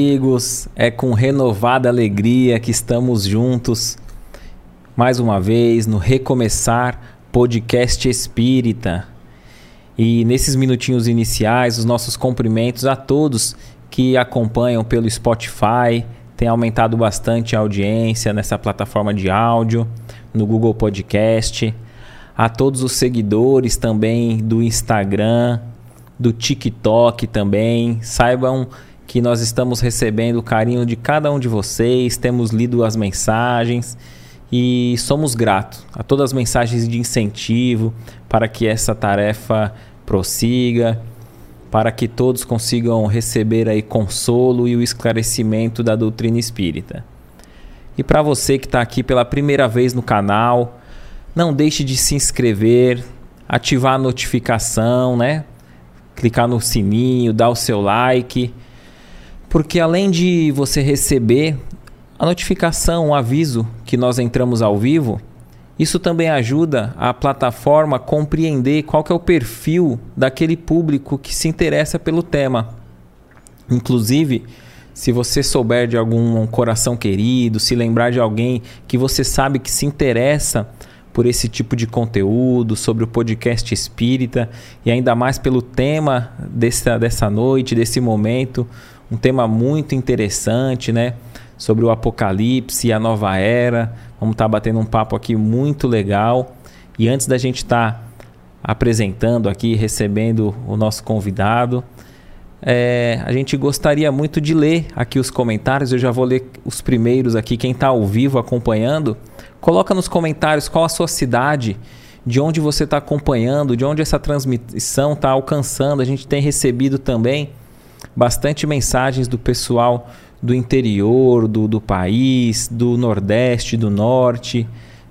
amigos, é com renovada alegria que estamos juntos mais uma vez no Recomeçar Podcast Espírita. E nesses minutinhos iniciais, os nossos cumprimentos a todos que acompanham pelo Spotify, tem aumentado bastante a audiência nessa plataforma de áudio, no Google Podcast, a todos os seguidores também do Instagram, do TikTok também. Saibam que nós estamos recebendo o carinho de cada um de vocês, temos lido as mensagens e somos gratos a todas as mensagens de incentivo para que essa tarefa prossiga, para que todos consigam receber aí consolo e o esclarecimento da doutrina espírita. E para você que está aqui pela primeira vez no canal, não deixe de se inscrever, ativar a notificação, né? Clicar no sininho, dar o seu like porque além de você receber a notificação, o aviso que nós entramos ao vivo, isso também ajuda a plataforma a compreender qual que é o perfil daquele público que se interessa pelo tema. Inclusive, se você souber de algum coração querido, se lembrar de alguém que você sabe que se interessa por esse tipo de conteúdo, sobre o podcast espírita e ainda mais pelo tema dessa, dessa noite, desse momento, um tema muito interessante, né? Sobre o Apocalipse e a nova era. Vamos estar tá batendo um papo aqui muito legal. E antes da gente estar tá apresentando aqui, recebendo o nosso convidado, é, a gente gostaria muito de ler aqui os comentários. Eu já vou ler os primeiros aqui. Quem está ao vivo acompanhando, coloca nos comentários qual a sua cidade, de onde você está acompanhando, de onde essa transmissão está alcançando. A gente tem recebido também bastante mensagens do pessoal do interior do, do país, do Nordeste, do Norte,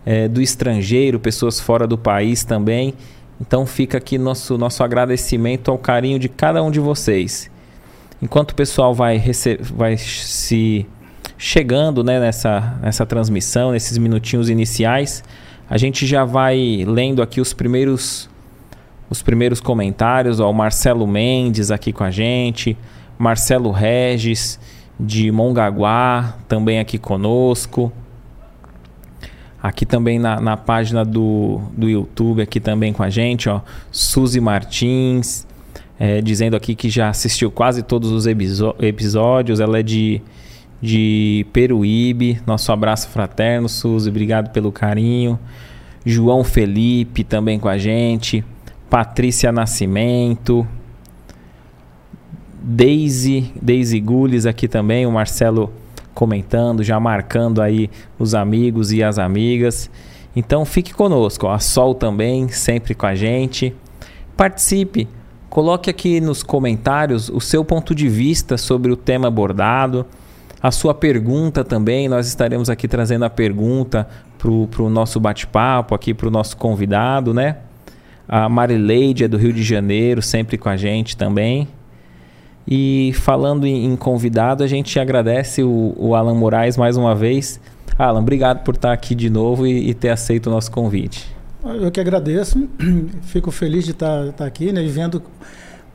é, do estrangeiro, pessoas fora do país também. Então fica aqui nosso, nosso agradecimento ao carinho de cada um de vocês. Enquanto o pessoal vai, vai se chegando né, nessa, nessa transmissão, nesses minutinhos iniciais, a gente já vai lendo aqui os primeiros os primeiros comentários, ó, o Marcelo Mendes aqui com a gente, Marcelo Regis de Mongaguá também aqui conosco. Aqui também na, na página do, do YouTube, aqui também com a gente, ó, Suzy Martins, é, dizendo aqui que já assistiu quase todos os episódios. Ela é de, de Peruíbe. Nosso abraço fraterno, Suzy, obrigado pelo carinho. João Felipe também com a gente. Patrícia Nascimento, Daisy, Daisy Gules aqui também, o Marcelo comentando, já marcando aí os amigos e as amigas. Então fique conosco, a Sol também, sempre com a gente. Participe, coloque aqui nos comentários o seu ponto de vista sobre o tema abordado, a sua pergunta também. Nós estaremos aqui trazendo a pergunta para o nosso bate-papo, aqui para o nosso convidado, né? A Marileide é do Rio de Janeiro, sempre com a gente também. E falando em, convidado, a gente agradece o, o, Alan Moraes mais uma vez. Alan, obrigado por estar aqui de novo e, e ter aceito o nosso convite. Eu que agradeço, fico feliz de estar, estar aqui, né, e vendo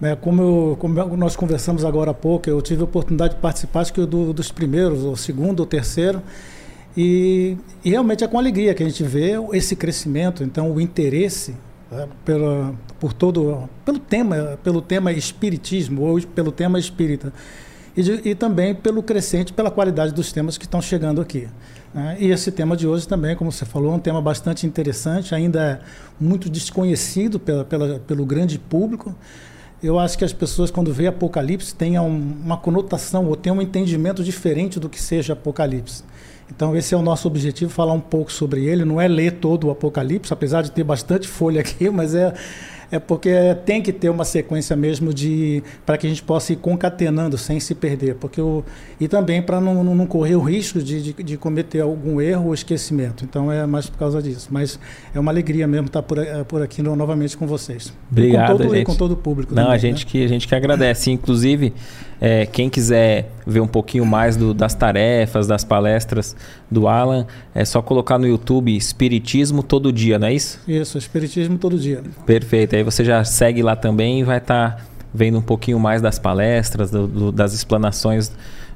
né, como, eu, como, nós conversamos agora há pouco, eu tive a oportunidade de participar, acho que do, dos primeiros, o segundo ou terceiro, e, e, realmente é com alegria que a gente vê esse crescimento, então o interesse né, pela, por todo pelo tema pelo tema espiritismo ou pelo tema espírita e, de, e também pelo crescente pela qualidade dos temas que estão chegando aqui né? e esse tema de hoje também como você falou é um tema bastante interessante ainda é muito desconhecido pela, pela, pelo grande público eu acho que as pessoas quando vê Apocalipse tenham uma conotação ou tenham um entendimento diferente do que seja Apocalipse então, esse é o nosso objetivo, falar um pouco sobre ele. Não é ler todo o Apocalipse, apesar de ter bastante folha aqui, mas é, é porque tem que ter uma sequência mesmo de para que a gente possa ir concatenando sem se perder. Porque e também para não, não, correr o risco de, de, de, cometer algum erro ou esquecimento. Então, é mais por causa disso. Mas é uma alegria mesmo estar por, por aqui novamente com vocês. Obrigado, e com todo, gente. E com todo o público. Não, também, a, gente né? que, a gente que agradece. Inclusive. É, quem quiser ver um pouquinho mais do, das tarefas, das palestras do Alan, é só colocar no YouTube Espiritismo Todo Dia, não é isso? Isso, Espiritismo Todo Dia. Perfeito. Aí você já segue lá também e vai estar tá vendo um pouquinho mais das palestras, do, do, das explanações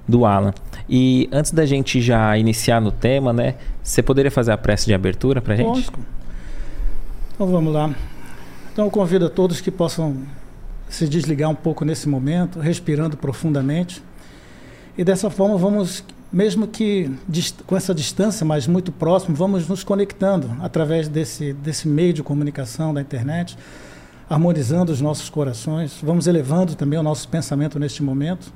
do Alan. E antes da gente já iniciar no tema, né? Você poderia fazer a prece de abertura para gente? Lógico. Então vamos lá. Então eu convido a todos que possam se desligar um pouco nesse momento, respirando profundamente. E dessa forma vamos, mesmo que com essa distância, mas muito próximo, vamos nos conectando através desse, desse meio de comunicação da internet, harmonizando os nossos corações, vamos elevando também o nosso pensamento neste momento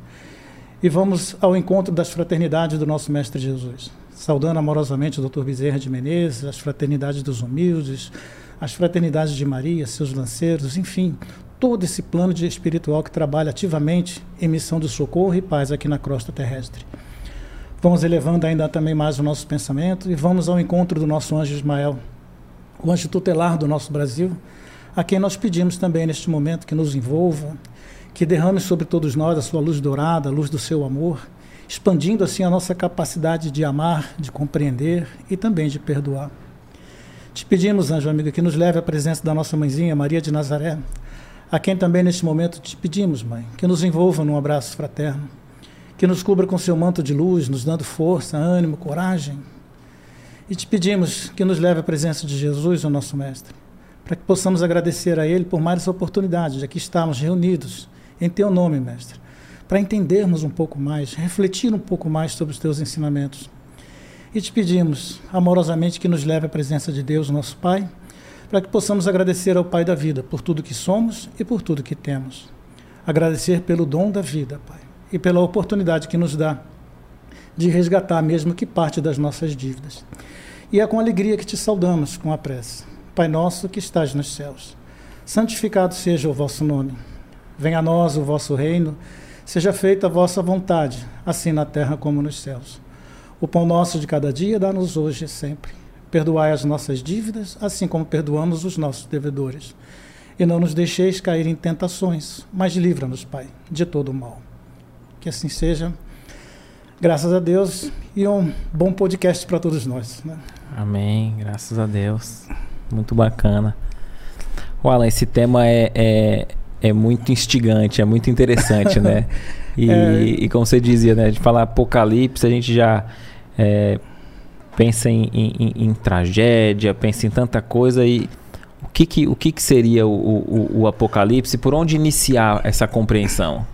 e vamos ao encontro das fraternidades do nosso Mestre Jesus. Saudando amorosamente o Dr. Bezerra de Menezes, as fraternidades dos humildes, as fraternidades de Maria, seus lanceiros, enfim, todo esse plano de espiritual que trabalha ativamente em missão de socorro e paz aqui na crosta terrestre. Vamos elevando ainda também mais o nosso pensamento e vamos ao encontro do nosso anjo Ismael, o anjo tutelar do nosso Brasil, a quem nós pedimos também neste momento que nos envolva, que derrame sobre todos nós a sua luz dourada, a luz do seu amor, expandindo assim a nossa capacidade de amar, de compreender e também de perdoar. Te pedimos, anjo amigo, que nos leve à presença da nossa mãezinha, Maria de Nazaré, a quem também neste momento te pedimos, mãe, que nos envolva num abraço fraterno, que nos cubra com seu manto de luz, nos dando força, ânimo, coragem. E te pedimos que nos leve à presença de Jesus, o nosso Mestre, para que possamos agradecer a Ele por mais essa oportunidade de aqui estarmos reunidos em Teu nome, Mestre, para entendermos um pouco mais, refletir um pouco mais sobre os Teus ensinamentos. E te pedimos amorosamente que nos leve à presença de Deus, nosso Pai, para que possamos agradecer ao Pai da vida por tudo que somos e por tudo que temos. Agradecer pelo dom da vida, Pai, e pela oportunidade que nos dá de resgatar mesmo que parte das nossas dívidas. E é com alegria que te saudamos com a prece. Pai nosso que estás nos céus, santificado seja o vosso nome. Venha a nós o vosso reino, seja feita a vossa vontade, assim na terra como nos céus. O pão nosso de cada dia dá-nos hoje e sempre. Perdoai as nossas dívidas, assim como perdoamos os nossos devedores. E não nos deixeis cair em tentações, mas livra-nos, Pai, de todo o mal. Que assim seja. Graças a Deus e um bom podcast para todos nós. Né? Amém, graças a Deus. Muito bacana. O Alan, esse tema é, é, é muito instigante, é muito interessante, né? E, é... e, como você dizia, né? De falar apocalipse, a gente já é, pensa em, em, em, tragédia, pensa em tanta coisa e o que, que, o que, que seria o, o, o apocalipse? Por onde iniciar essa compreensão?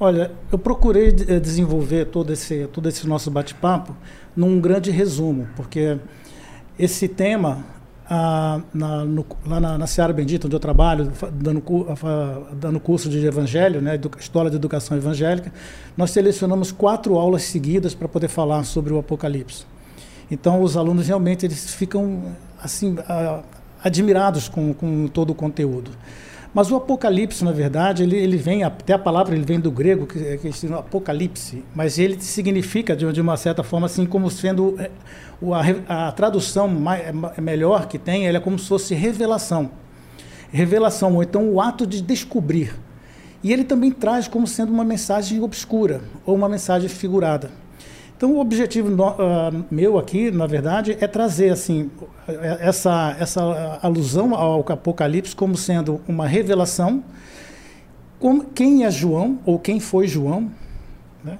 Olha, eu procurei eh, desenvolver todo esse, todo esse nosso bate-papo num grande resumo, porque esse tema ah, na, no, lá na, na Seara Bendita, onde eu trabalho, dando, dando curso de Evangelho, né, História de Educação Evangélica, nós selecionamos quatro aulas seguidas para poder falar sobre o Apocalipse. Então, os alunos realmente eles ficam assim admirados com, com todo o conteúdo. Mas o Apocalipse, na verdade, ele, ele vem, até a palavra ele vem do grego, que, é, que é Apocalipse, mas ele significa, de, de uma certa forma, assim, como sendo é, a, a tradução mais, é melhor que tem, ele é como se fosse revelação. Revelação, ou então o ato de descobrir. E ele também traz como sendo uma mensagem obscura, ou uma mensagem figurada. Então, o objetivo no, uh, meu aqui, na verdade, é trazer assim essa, essa alusão ao Apocalipse como sendo uma revelação, como, quem é João ou quem foi João, né?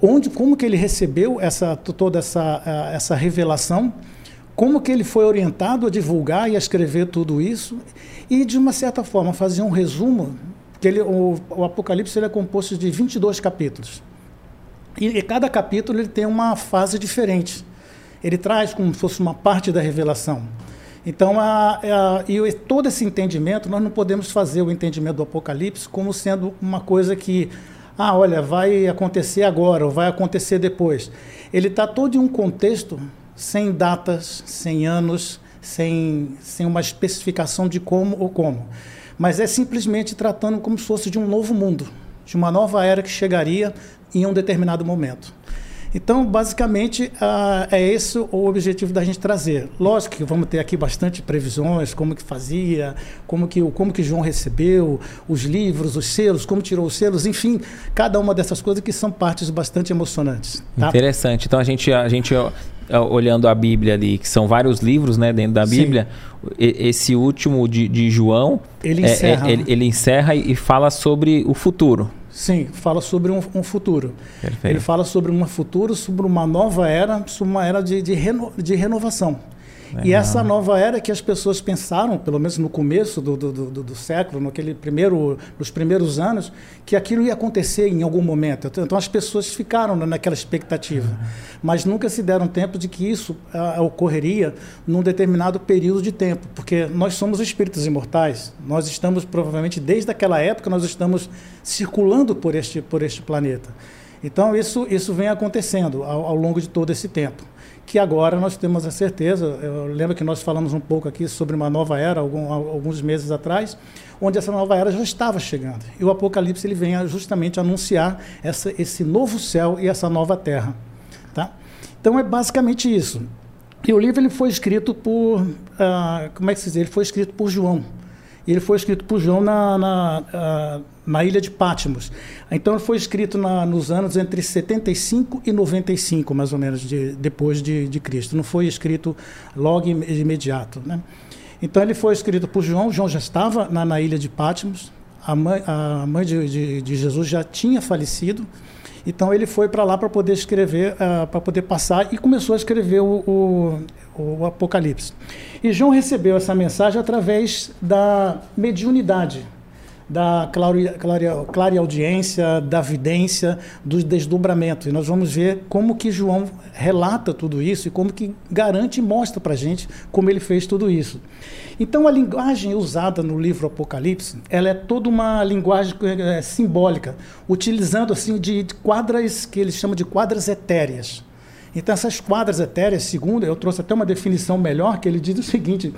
onde, como que ele recebeu essa, toda essa, uh, essa revelação, como que ele foi orientado a divulgar e a escrever tudo isso, e de uma certa forma fazer um resumo, que ele, o, o Apocalipse ele é composto de 22 capítulos. E, e cada capítulo ele tem uma fase diferente. Ele traz como se fosse uma parte da revelação. Então, a, a, e todo esse entendimento, nós não podemos fazer o entendimento do Apocalipse como sendo uma coisa que, ah, olha, vai acontecer agora ou vai acontecer depois. Ele está todo em um contexto sem datas, sem anos, sem, sem uma especificação de como ou como. Mas é simplesmente tratando como se fosse de um novo mundo, de uma nova era que chegaria em um determinado momento. Então, basicamente, uh, é esse o objetivo da gente trazer. Lógico que vamos ter aqui bastante previsões, como que fazia, como que, como que João recebeu, os livros, os selos, como tirou os selos, enfim, cada uma dessas coisas que são partes bastante emocionantes. Tá? Interessante. Então, a gente, a gente olhando a Bíblia ali, que são vários livros né, dentro da Bíblia, Sim. esse último de, de João, ele encerra, é, é, ele, ele encerra e fala sobre o futuro Sim, fala sobre um, um futuro. Perfeito. Ele fala sobre um futuro, sobre uma nova era, sobre uma era de, de, reno, de renovação. E essa nova era que as pessoas pensaram, pelo menos no começo do, do, do, do, século, naquele primeiro, nos primeiros anos, que aquilo ia acontecer em algum momento. Então, então as pessoas ficaram naquela expectativa, uhum. mas nunca se deram tempo de que isso uh, ocorreria num determinado período de tempo, porque nós somos espíritos imortais. Nós estamos provavelmente desde aquela época nós estamos circulando por este por este planeta. Então isso isso vem acontecendo ao, ao longo de todo esse tempo que agora nós temos a certeza. Eu lembro que nós falamos um pouco aqui sobre uma nova era algum, alguns meses atrás, onde essa nova era já estava chegando. E o Apocalipse ele vem justamente anunciar essa, esse novo céu e essa nova terra, tá? Então é basicamente isso. E o livro ele foi escrito por, uh, como é que se diz? Ele foi escrito por João. Ele foi escrito por João na, na, na ilha de Patmos. Então ele foi escrito na, nos anos entre 75 e 95, mais ou menos, de, depois de, de Cristo. Não foi escrito logo imediato. Né? Então ele foi escrito por João. João já estava na, na ilha de Patmos. A mãe, a mãe de, de, de Jesus já tinha falecido. Então ele foi para lá para poder escrever, uh, para poder passar e começou a escrever o, o, o, Apocalipse. E João recebeu essa mensagem através da mediunidade, da clara audiência, da vidência, do desdobramento. E nós vamos ver como que João relata tudo isso e como que garante e mostra para a gente como ele fez tudo isso. Então a linguagem usada no livro Apocalipse, ela é toda uma linguagem é, simbólica, utilizando assim de quadras que eles chamam de quadras etéreas. Então essas quadras etéreas, segundo, eu trouxe até uma definição melhor, que ele diz o seguinte,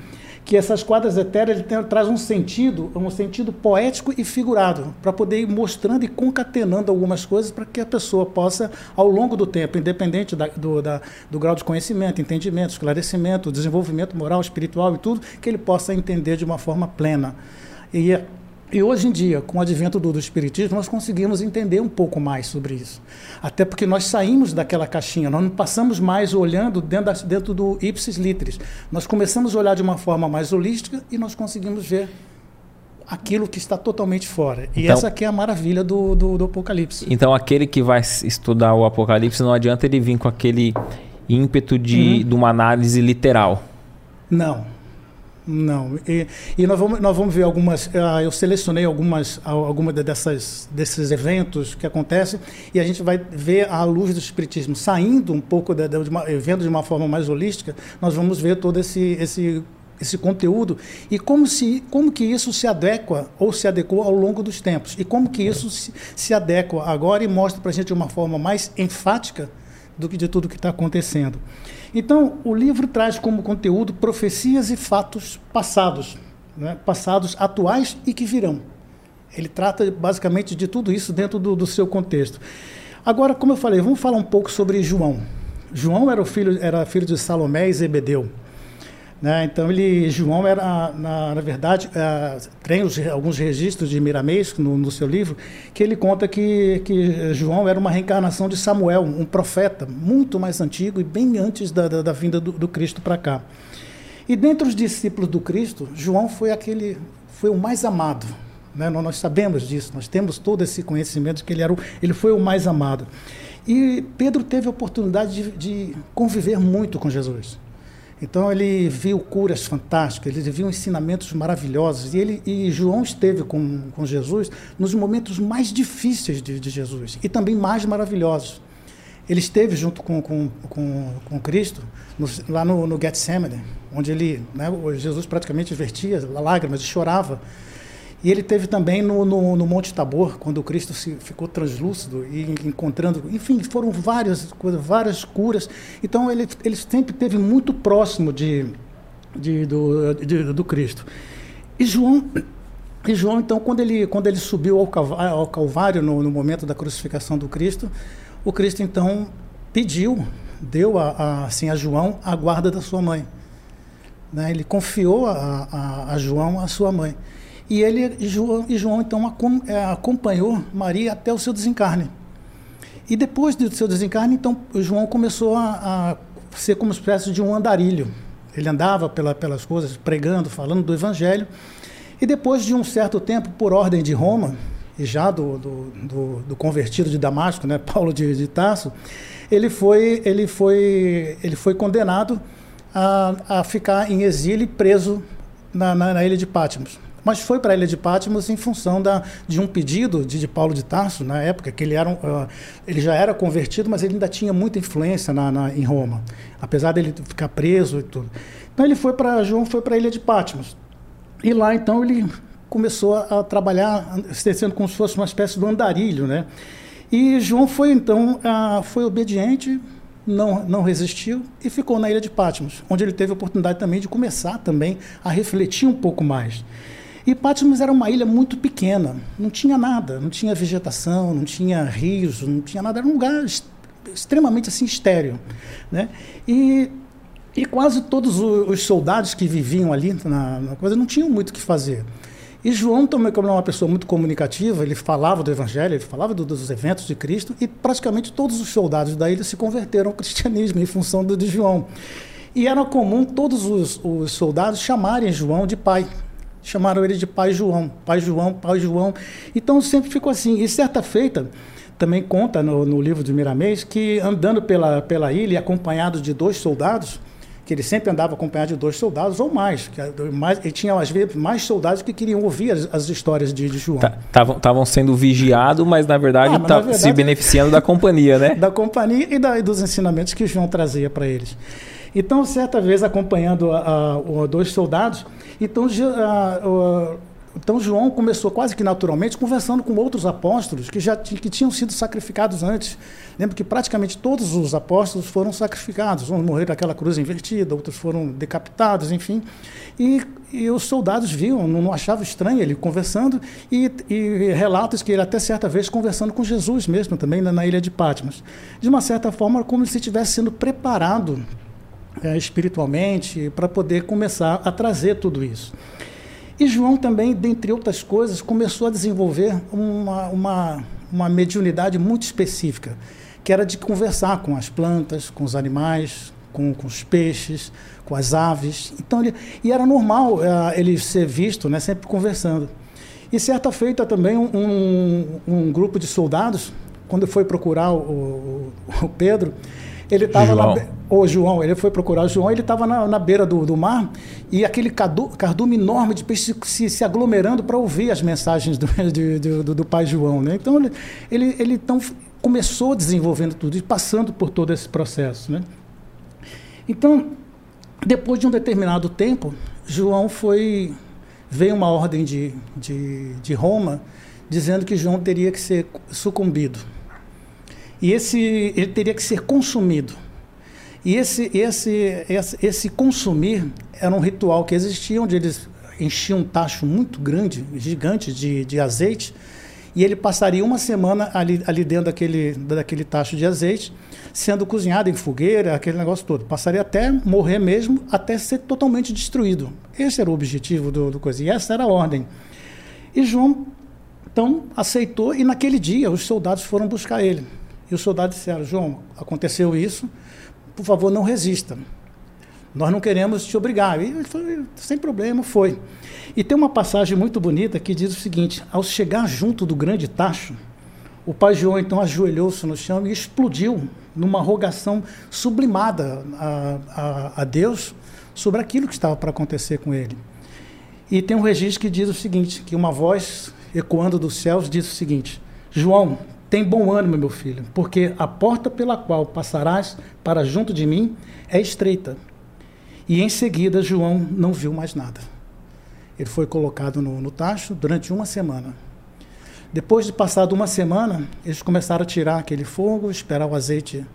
que essas quadras etéreas ele tem, traz um sentido, um sentido poético e figurado, para poder ir mostrando e concatenando algumas coisas para que a pessoa possa, ao longo do tempo, independente da, do, da, do grau de conhecimento, entendimento, esclarecimento, desenvolvimento moral, espiritual e tudo, que ele possa entender de uma forma plena. E e hoje em dia, com o advento do, do, Espiritismo, nós conseguimos entender um pouco mais sobre isso. Até porque nós saímos daquela caixinha, nós não passamos mais olhando dentro, dentro do ipsis litteris. Nós começamos a olhar de uma forma mais holística e nós conseguimos ver aquilo que está totalmente fora. E então, essa aqui é a maravilha do, do, do Apocalipse. Então, aquele que vai estudar o Apocalipse, não adianta ele vir com aquele ímpeto de, uhum. de uma análise literal. Não, não. E, e, nós, vamos, nós vamos ver algumas. Uh, eu selecionei algumas, algumas dessas, desses eventos que acontecem e a gente vai ver a luz do Espiritismo saindo um pouco, de, de uma, vendo de uma forma mais holística. Nós vamos ver todo esse, esse, esse conteúdo e como, se, como que isso se adequa ou se adequou ao longo dos tempos e como que isso se, se adequa agora e mostra para a gente de uma forma mais enfática do que de tudo que está acontecendo. Então, o livro traz como conteúdo profecias e fatos passados, né? passados atuais e que virão. Ele trata basicamente de tudo isso dentro do, do seu contexto. Agora, como eu falei, vamos falar um pouco sobre João. João era filho, era filho de Salomé e Zebedeu. Né? Então, ele, João era, na, na verdade, é, tem os, alguns registros de Miramês no, no, seu livro, que ele conta que, que João era uma reencarnação de Samuel, um profeta muito mais antigo e bem antes da, da, da vinda do, do Cristo para cá. E dentre os discípulos do Cristo, João foi aquele, foi o mais amado. Né? Nós sabemos disso, nós temos todo esse conhecimento de que ele, era o, ele foi o mais amado. E Pedro teve a oportunidade de, de conviver muito com Jesus. Então ele viu curas fantásticas, ele viu ensinamentos maravilhosos e ele e João esteve com, com Jesus nos momentos mais difíceis de, de Jesus e também mais maravilhosos. Ele esteve junto com, com, com, com Cristo no, lá no, no Getsemane, onde ele, né, Jesus praticamente vertia lágrimas e chorava e ele teve também no, no, no, Monte Tabor, quando Cristo se, ficou translúcido e encontrando, enfim, foram várias coisas, várias curas. Então ele, ele sempre teve muito próximo de, de, do, de, do Cristo. E João, e João, então, quando ele, quando ele subiu ao Calvário, ao Calvário no, no, momento da crucificação do Cristo, o Cristo então pediu, deu a, a, assim, a João a guarda da sua mãe. Né? Ele confiou a, a, a João a sua mãe. E ele e João, e João então é, acompanhou Maria até o seu desencarne. E depois do seu desencarne, então João começou a, a ser como uma espécie de um andarilho. Ele andava pela, pelas coisas, pregando, falando do Evangelho. E depois de um certo tempo, por ordem de Roma, e já do, do, do, do convertido de Damasco, né, Paulo de, de Tarso, ele foi, ele foi, ele foi condenado a, a ficar em exílio preso na, na, na ilha de Patmos mas foi para a ilha de Patmos em função da, de um pedido de, de, Paulo de Tarso, na época, que ele, era um, uh, ele já era convertido, mas ele ainda tinha muita influência na, na, em Roma, apesar dele ficar preso e tudo. Então ele foi para João foi para a ilha de Patmos. E lá então ele começou a, trabalhar, sendo como se fosse uma espécie de andarilho, né? E João foi então foi obediente, não, não resistiu e ficou na ilha de Patmos, onde ele teve a oportunidade também de começar também a refletir um pouco mais. E Patmos era uma ilha muito pequena, não tinha nada, não tinha vegetação, não tinha rios, não tinha nada, era um lugar extremamente assim estéreo, né? E, e quase todos os soldados que viviam ali na, na coisa não tinham muito o que fazer. E João também, como era uma pessoa muito comunicativa, ele falava do Evangelho, ele falava do, dos eventos de Cristo, e praticamente todos os soldados da ilha se converteram ao cristianismo em função do, de João. E era comum todos os, os soldados chamarem João de pai chamaram ele de Pai João, Pai João, Pai João. Então sempre ficou assim. E certa feita, também conta no, no livro de Miramês, que andando pela, pela ilha, acompanhado de dois soldados, que ele sempre andava acompanhado de dois soldados ou mais. Que, mais ele tinha, às vezes, mais soldados que queriam ouvir as, as histórias de, de João. Estavam tá, sendo vigiados, mas na verdade, ah, tá, verdade se beneficiando da companhia, né? Da companhia e, da, e dos ensinamentos que João trazia para eles. Então, certa vez, acompanhando a, a, dois soldados, então, a, então João começou quase que naturalmente conversando com outros apóstolos que já que tinham sido sacrificados antes. Lembra que praticamente todos os apóstolos foram sacrificados. Uns morreram naquela cruz invertida, outros foram decapitados, enfim. E, e os soldados viam, não, não achavam estranho ele conversando e, e, relatos que ele até certa vez conversando com Jesus mesmo também na, na ilha de Patmos. De uma certa forma, como se estivesse sendo preparado é, espiritualmente, para poder começar a trazer tudo isso. E João também, dentre outras coisas, começou a desenvolver uma, uma, uma mediunidade muito específica, que era de conversar com as plantas, com os animais, com, com os peixes, com as aves. Então, ele, e era normal uh, ele ser visto né, sempre conversando. E certa feita também um, um, um grupo de soldados, quando foi procurar o, o, o Pedro, ele estava na. O João, ele foi procurar o João, ele estava na, na, beira do, do, mar e aquele cadu, cardume enorme de peixe se, se aglomerando para ouvir as mensagens do, de, do, do, pai João. Né? Então, ele, ele, ele então começou desenvolvendo tudo e passando por todo esse processo. Né? Então, depois de um determinado tempo, João foi. Veio uma ordem de, de, de Roma dizendo que João teria que ser sucumbido e esse ele teria que ser consumido. E esse, esse, esse, esse consumir era um ritual que existia, onde eles enchiam um tacho muito grande, gigante de, de azeite, e ele passaria uma semana ali, ali dentro daquele, daquele tacho de azeite, sendo cozinhado em fogueira, aquele negócio todo. Passaria até morrer mesmo, até ser totalmente destruído. Esse era o objetivo do, do coisa, e essa era a ordem. E João, então, aceitou, e naquele dia os soldados foram buscar ele. Os soldados disseram: João, aconteceu isso, por favor, não resista. Nós não queremos te obrigar. E ele falou: sem problema, foi. E tem uma passagem muito bonita que diz o seguinte: ao chegar junto do grande tacho, o pai João então ajoelhou-se no chão e explodiu numa rogação sublimada a, a, a Deus sobre aquilo que estava para acontecer com ele. E tem um registro que diz o seguinte: que uma voz ecoando dos céus diz o seguinte: João, tem bom ânimo, meu filho, porque a porta pela qual passarás para junto de mim é estreita. E em seguida, João não viu mais nada. Ele foi colocado no, no tacho durante uma semana. Depois de passado uma semana, eles começaram a tirar aquele fogo, esperar o azeite,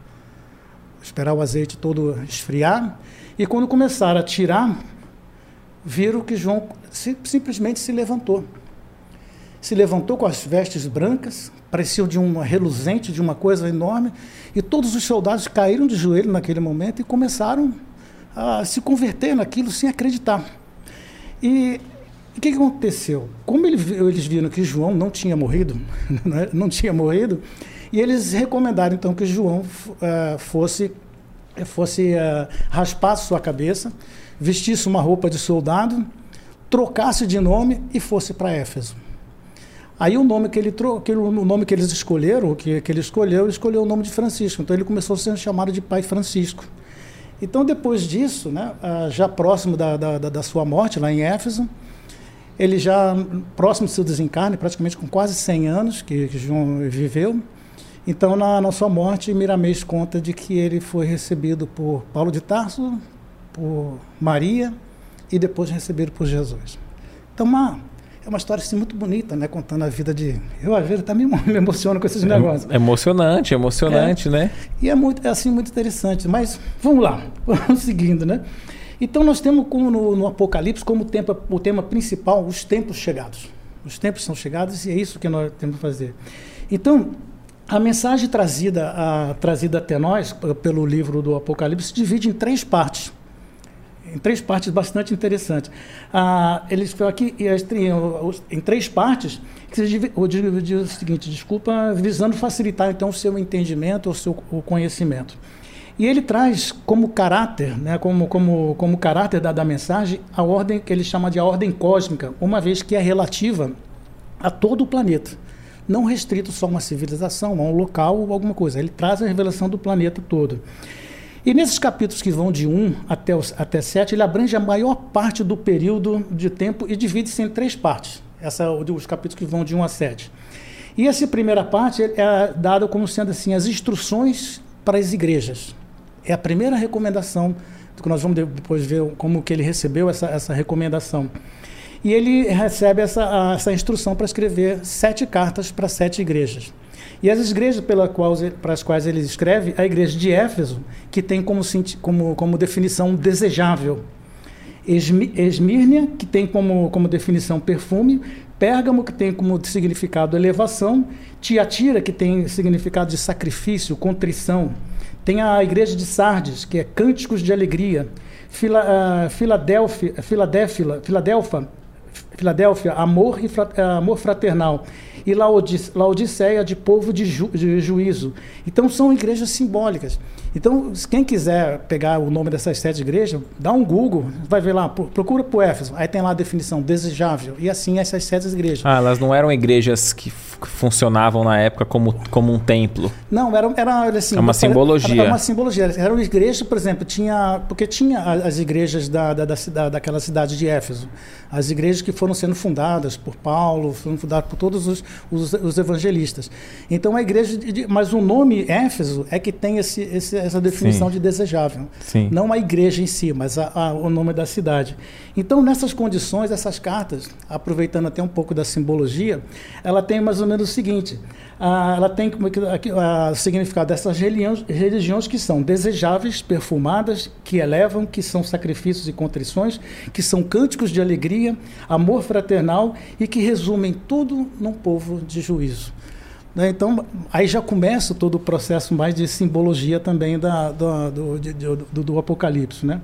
esperar o azeite todo esfriar. E quando começaram a tirar, viram que João simplesmente se levantou. Se levantou com as vestes brancas, parecia de uma reluzente, de uma coisa enorme, e todos os soldados caíram de joelho naquele momento e começaram a se converter naquilo sem acreditar. E o que, que aconteceu? Como ele, eles viram que João não tinha morrido, né, não tinha morrido, e eles recomendaram então que João uh, fosse fosse uh, raspar sua cabeça, vestisse uma roupa de soldado, trocasse de nome e fosse para Éfeso. Aí o nome que ele que o nome que eles escolheram, que, que ele escolheu, ele escolheu o nome de Francisco. Então ele começou a ser chamado de Pai Francisco. Então depois disso, né, já próximo da, da, da sua morte lá em Éfeso, ele já próximo do seu desencarne, praticamente com quase 100 anos que, que João viveu. Então, na, na sua morte, Miramês conta de que ele foi recebido por Paulo de Tarso, por Maria e depois recebido por Jesus. Então, uma, é uma história assim, muito bonita, né? Contando a vida de. Eu, às vezes, também me emociono com esses é, negócios. É emocionante, emocionante, é, né? E é, muito, é assim, muito interessante. Mas vamos lá, vamos seguindo, né? Então nós temos como no, no Apocalipse como tempo, o tema principal os tempos chegados. Os tempos são chegados e é isso que nós temos que fazer. Então, a mensagem trazida, a, trazida até nós pelo livro do Apocalipse se divide em três partes. Em três partes bastante interessantes. Ah, eles aqui em três partes, que se divide o seguinte, desculpa, visando facilitar então o seu entendimento, o seu o conhecimento. E ele traz como caráter, né, como, como, como caráter da, da mensagem, a ordem que ele chama de a ordem cósmica, uma vez que é relativa a todo o planeta. Não restrito só a uma civilização, a um local ou alguma coisa. Ele traz a revelação do planeta todo. E nesses capítulos que vão de 1 até, os, até 7, ele abrange a maior parte do período de tempo e divide-se em três partes. Essa, os capítulos que vão de 1 a 7. E essa primeira parte é dada como sendo assim as instruções para as igrejas. É a primeira recomendação, que nós vamos depois ver como que ele recebeu essa, essa recomendação. E ele recebe essa, essa instrução para escrever sete cartas para sete igrejas. E as igrejas qual, para as quais ele escreve, a igreja de Éfeso, que tem como, como, como definição desejável. Esmírnia, que tem como, como definição perfume. Pérgamo, que tem como significado elevação. Tiatira, que tem significado de sacrifício, contrição. Tem a igreja de Sardes, que é Cânticos de Alegria. Fila, uh, Filadélfia, Filadélfia, Filadélfia, Filadélfia, amor e uh, amor fraternal e Laodiceia de povo de, ju, de, juízo. Então são igrejas simbólicas. Então, quem quiser pegar o nome dessas sete igrejas, dá um Google, vai ver lá, procura por Éfeso, aí tem lá a definição desejável, e assim essas sete igrejas. Ah, elas não eram igrejas que funcionavam na época como, como um templo. Não, era, era assim. É uma simbologia. Era uma simbologia. Eram igrejas, por exemplo, tinha. Porque tinha as igrejas da, da, da, daquela cidade de Éfeso. As igrejas que foram sendo fundadas por Paulo, foram fundadas por todos os, os, os evangelistas. Então a igreja. De, mas o nome Éfeso é que tem esse, esse essa definição Sim. de desejável. Sim. Não a igreja em si, mas a, a, o nome da cidade. Então, nessas condições, essas cartas, aproveitando até um pouco da simbologia, ela tem mais ou menos o seguinte: a, ela tem o significado dessas religiões, religiões que são desejáveis, perfumadas, que elevam, que são sacrifícios e contrições, que são cânticos de alegria, amor fraternal e que resumem tudo num povo de juízo. Né? Então, aí já começa todo o processo mais de simbologia também da, do, do, do, do, Apocalipse. Né?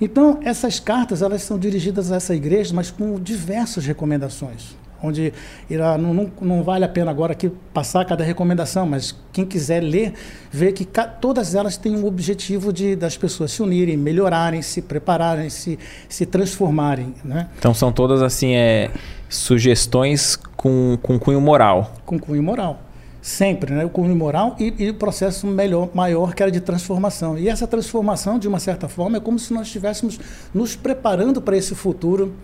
Então, essas cartas elas são dirigidas a essa igreja, mas com diversas recomendações. Onde irá, não, não, não, vale a pena agora aqui passar cada recomendação, mas quem quiser ler, vê que todas elas têm o objetivo de das pessoas se unirem, melhorarem, se prepararem, se, se transformarem. Né? Então são todas assim é, sugestões com, com cunho moral. Com cunho moral. Sempre, né? o cunho moral e, e o processo melhor, maior que era de transformação. E essa transformação, de uma certa forma, é como se nós estivéssemos nos preparando para esse futuro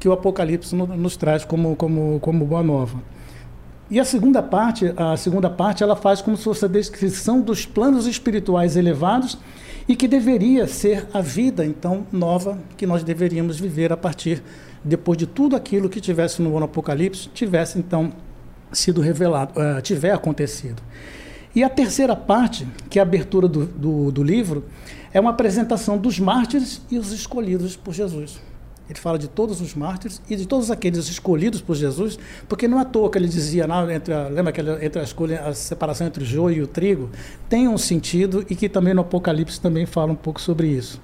que o Apocalipse no, nos traz como, como, como boa nova. E a segunda parte, a segunda parte, ela faz como se fosse a descrição dos planos espirituais elevados e que deveria ser a vida então nova que nós deveríamos viver a partir depois de tudo aquilo que tivesse no Apocalipse, tivesse então sido revelado, uh, tiver acontecido. E a terceira parte, que é a abertura do, do, do livro, é uma apresentação dos mártires e os escolhidos por Jesus. Ele fala de todos os mártires e de todos aqueles escolhidos por Jesus, porque não é à toa que ele dizia, não, entre a, lembra que entre a escolha, a separação entre o joio e o trigo, tem um sentido e que também no Apocalipse também fala um pouco sobre isso.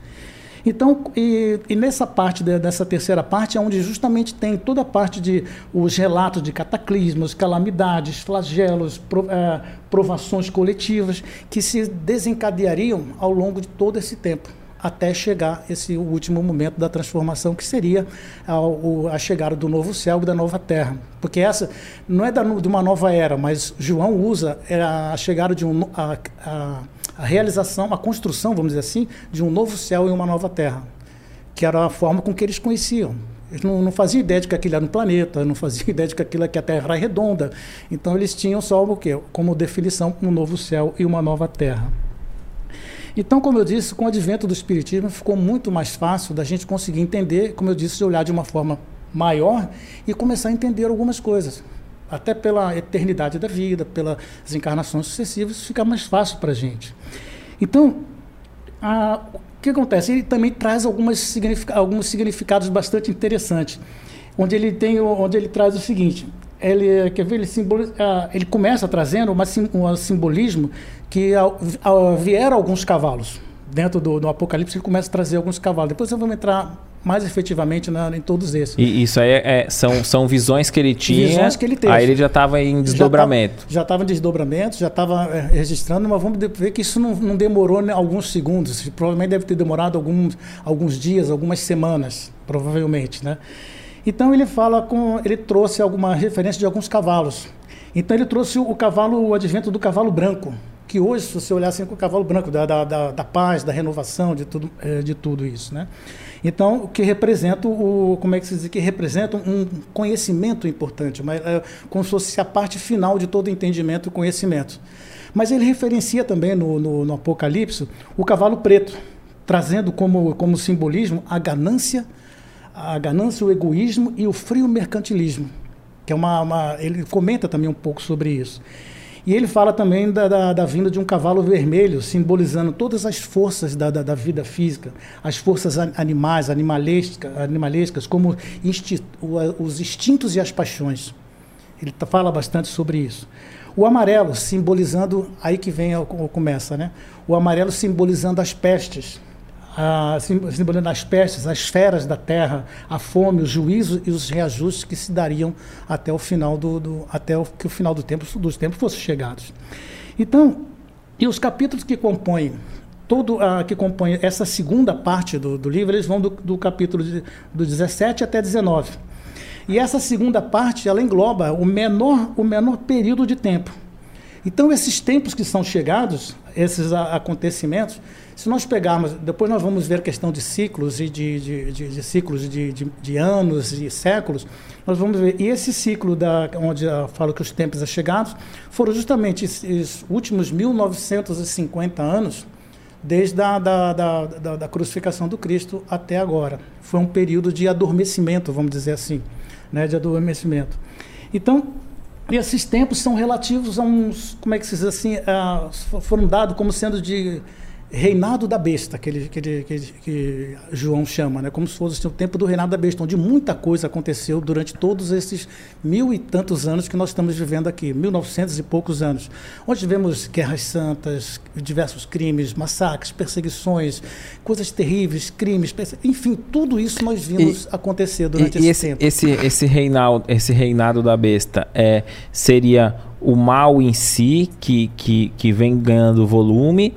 Então, e, e nessa parte, de, dessa terceira parte, é onde justamente tem toda a parte de os relatos de cataclismos, calamidades, flagelos, é, provações coletivas, que se desencadeariam ao longo de todo esse tempo até chegar esse último momento da transformação, que seria a, a chegada do novo céu e da nova terra. Porque essa não é da, de uma nova era, mas João usa é a chegada de um. A, a, a realização, a construção, vamos dizer assim, de um novo céu e uma nova terra, que era a forma com que eles conheciam. Eles não, não faziam ideia de que aquilo era um planeta, não faziam ideia de que aquilo que a Terra era redonda. Então eles tinham só o quê? Como definição um novo céu e uma nova terra. Então, como eu disse, com o advento do Espiritismo ficou muito mais fácil da gente conseguir entender, como eu disse, de olhar de uma forma maior e começar a entender algumas coisas. Até pela eternidade da vida, pelas encarnações sucessivas, fica mais fácil para a gente. Então, a, o que acontece? Ele também traz alguns significados bastante interessantes, onde ele, tem, onde ele traz o seguinte: ele quer ver ele, simboliza, ele começa trazendo uma, um simbolismo que ao, ao, vieram alguns cavalos. Dentro do, do, Apocalipse ele começa a trazer alguns cavalos. Depois eu vou entrar mais efetivamente na, em todos esses. E isso aí é, são, são visões que ele tinha visões que ele teve. aí ele já estava em desdobramento. já estava em desdobramento já estava é, registrando mas vamos ver que isso não, não demorou né, alguns segundos. Provavelmente deve ter demorado alguns alguns dias algumas semanas provavelmente né. Então ele fala com, ele trouxe alguma referência de alguns cavalos. Então ele trouxe o, cavalo, o advento do cavalo branco, que hoje, se você olhar assim com o cavalo branco, da, da, da, da paz, da renovação, de tudo, é, de tudo isso, né? Então, o que representa o, como é que se diz, que representa um conhecimento importante, mas é, como se fosse a parte final de todo entendimento e conhecimento. Mas ele referencia também no, no, no Apocalipse o cavalo preto, trazendo como, como simbolismo a ganância, a ganância, o egoísmo e o frio mercantilismo, que é uma, uma, ele comenta também um pouco sobre isso. E ele fala também da, da, da vinda de um cavalo vermelho, simbolizando todas as forças da, da, da vida física, as forças animais, animalescas, animalescas como os instintos e as paixões. Ele tá, fala bastante sobre isso. O amarelo simbolizando, aí que vem, começa, né? O amarelo simbolizando as pestes, a, simbolizando as pestes, as esferas da terra, a fome, o juízo e os reajustes que se dariam até o final do, do até o, que o final do tempo dos tempos fosse chegados. Então, e os capítulos que compõem todo a, que compõe essa segunda parte do, do livro, eles vão do, do capítulo de, do 17 até 19. E essa segunda parte, ela engloba o menor, o menor período de tempo. Então, esses tempos que são chegados, esses acontecimentos, se nós pegarmos, depois nós vamos ver questão de ciclos e de, de, de, de ciclos de, de, anos e séculos, nós vamos ver. E esse ciclo da, onde eu falo que os tempos é chegados foram justamente os últimos 1950 anos, desde a da, da, da, da, crucificação do Cristo até agora. Foi um período de adormecimento, vamos dizer assim, né, de adormecimento. Então, esses tempos são relativos a uns, como é que se diz assim, foram dados como sendo de reinado da besta, que, ele, que, ele, que, que, João chama, né? como se fosse o tempo do reinado da besta, onde muita coisa aconteceu durante todos esses mil e tantos anos que nós estamos vivendo aqui, mil novecentos e poucos anos, onde tivemos guerras santas, diversos crimes, massacres, perseguições, coisas terríveis, crimes, enfim, tudo isso nós vimos e, acontecer durante e, esse, esse, tempo. Esse, esse, reinado, esse reinado da besta é, seria o mal em si, que, que, que vem ganhando volume,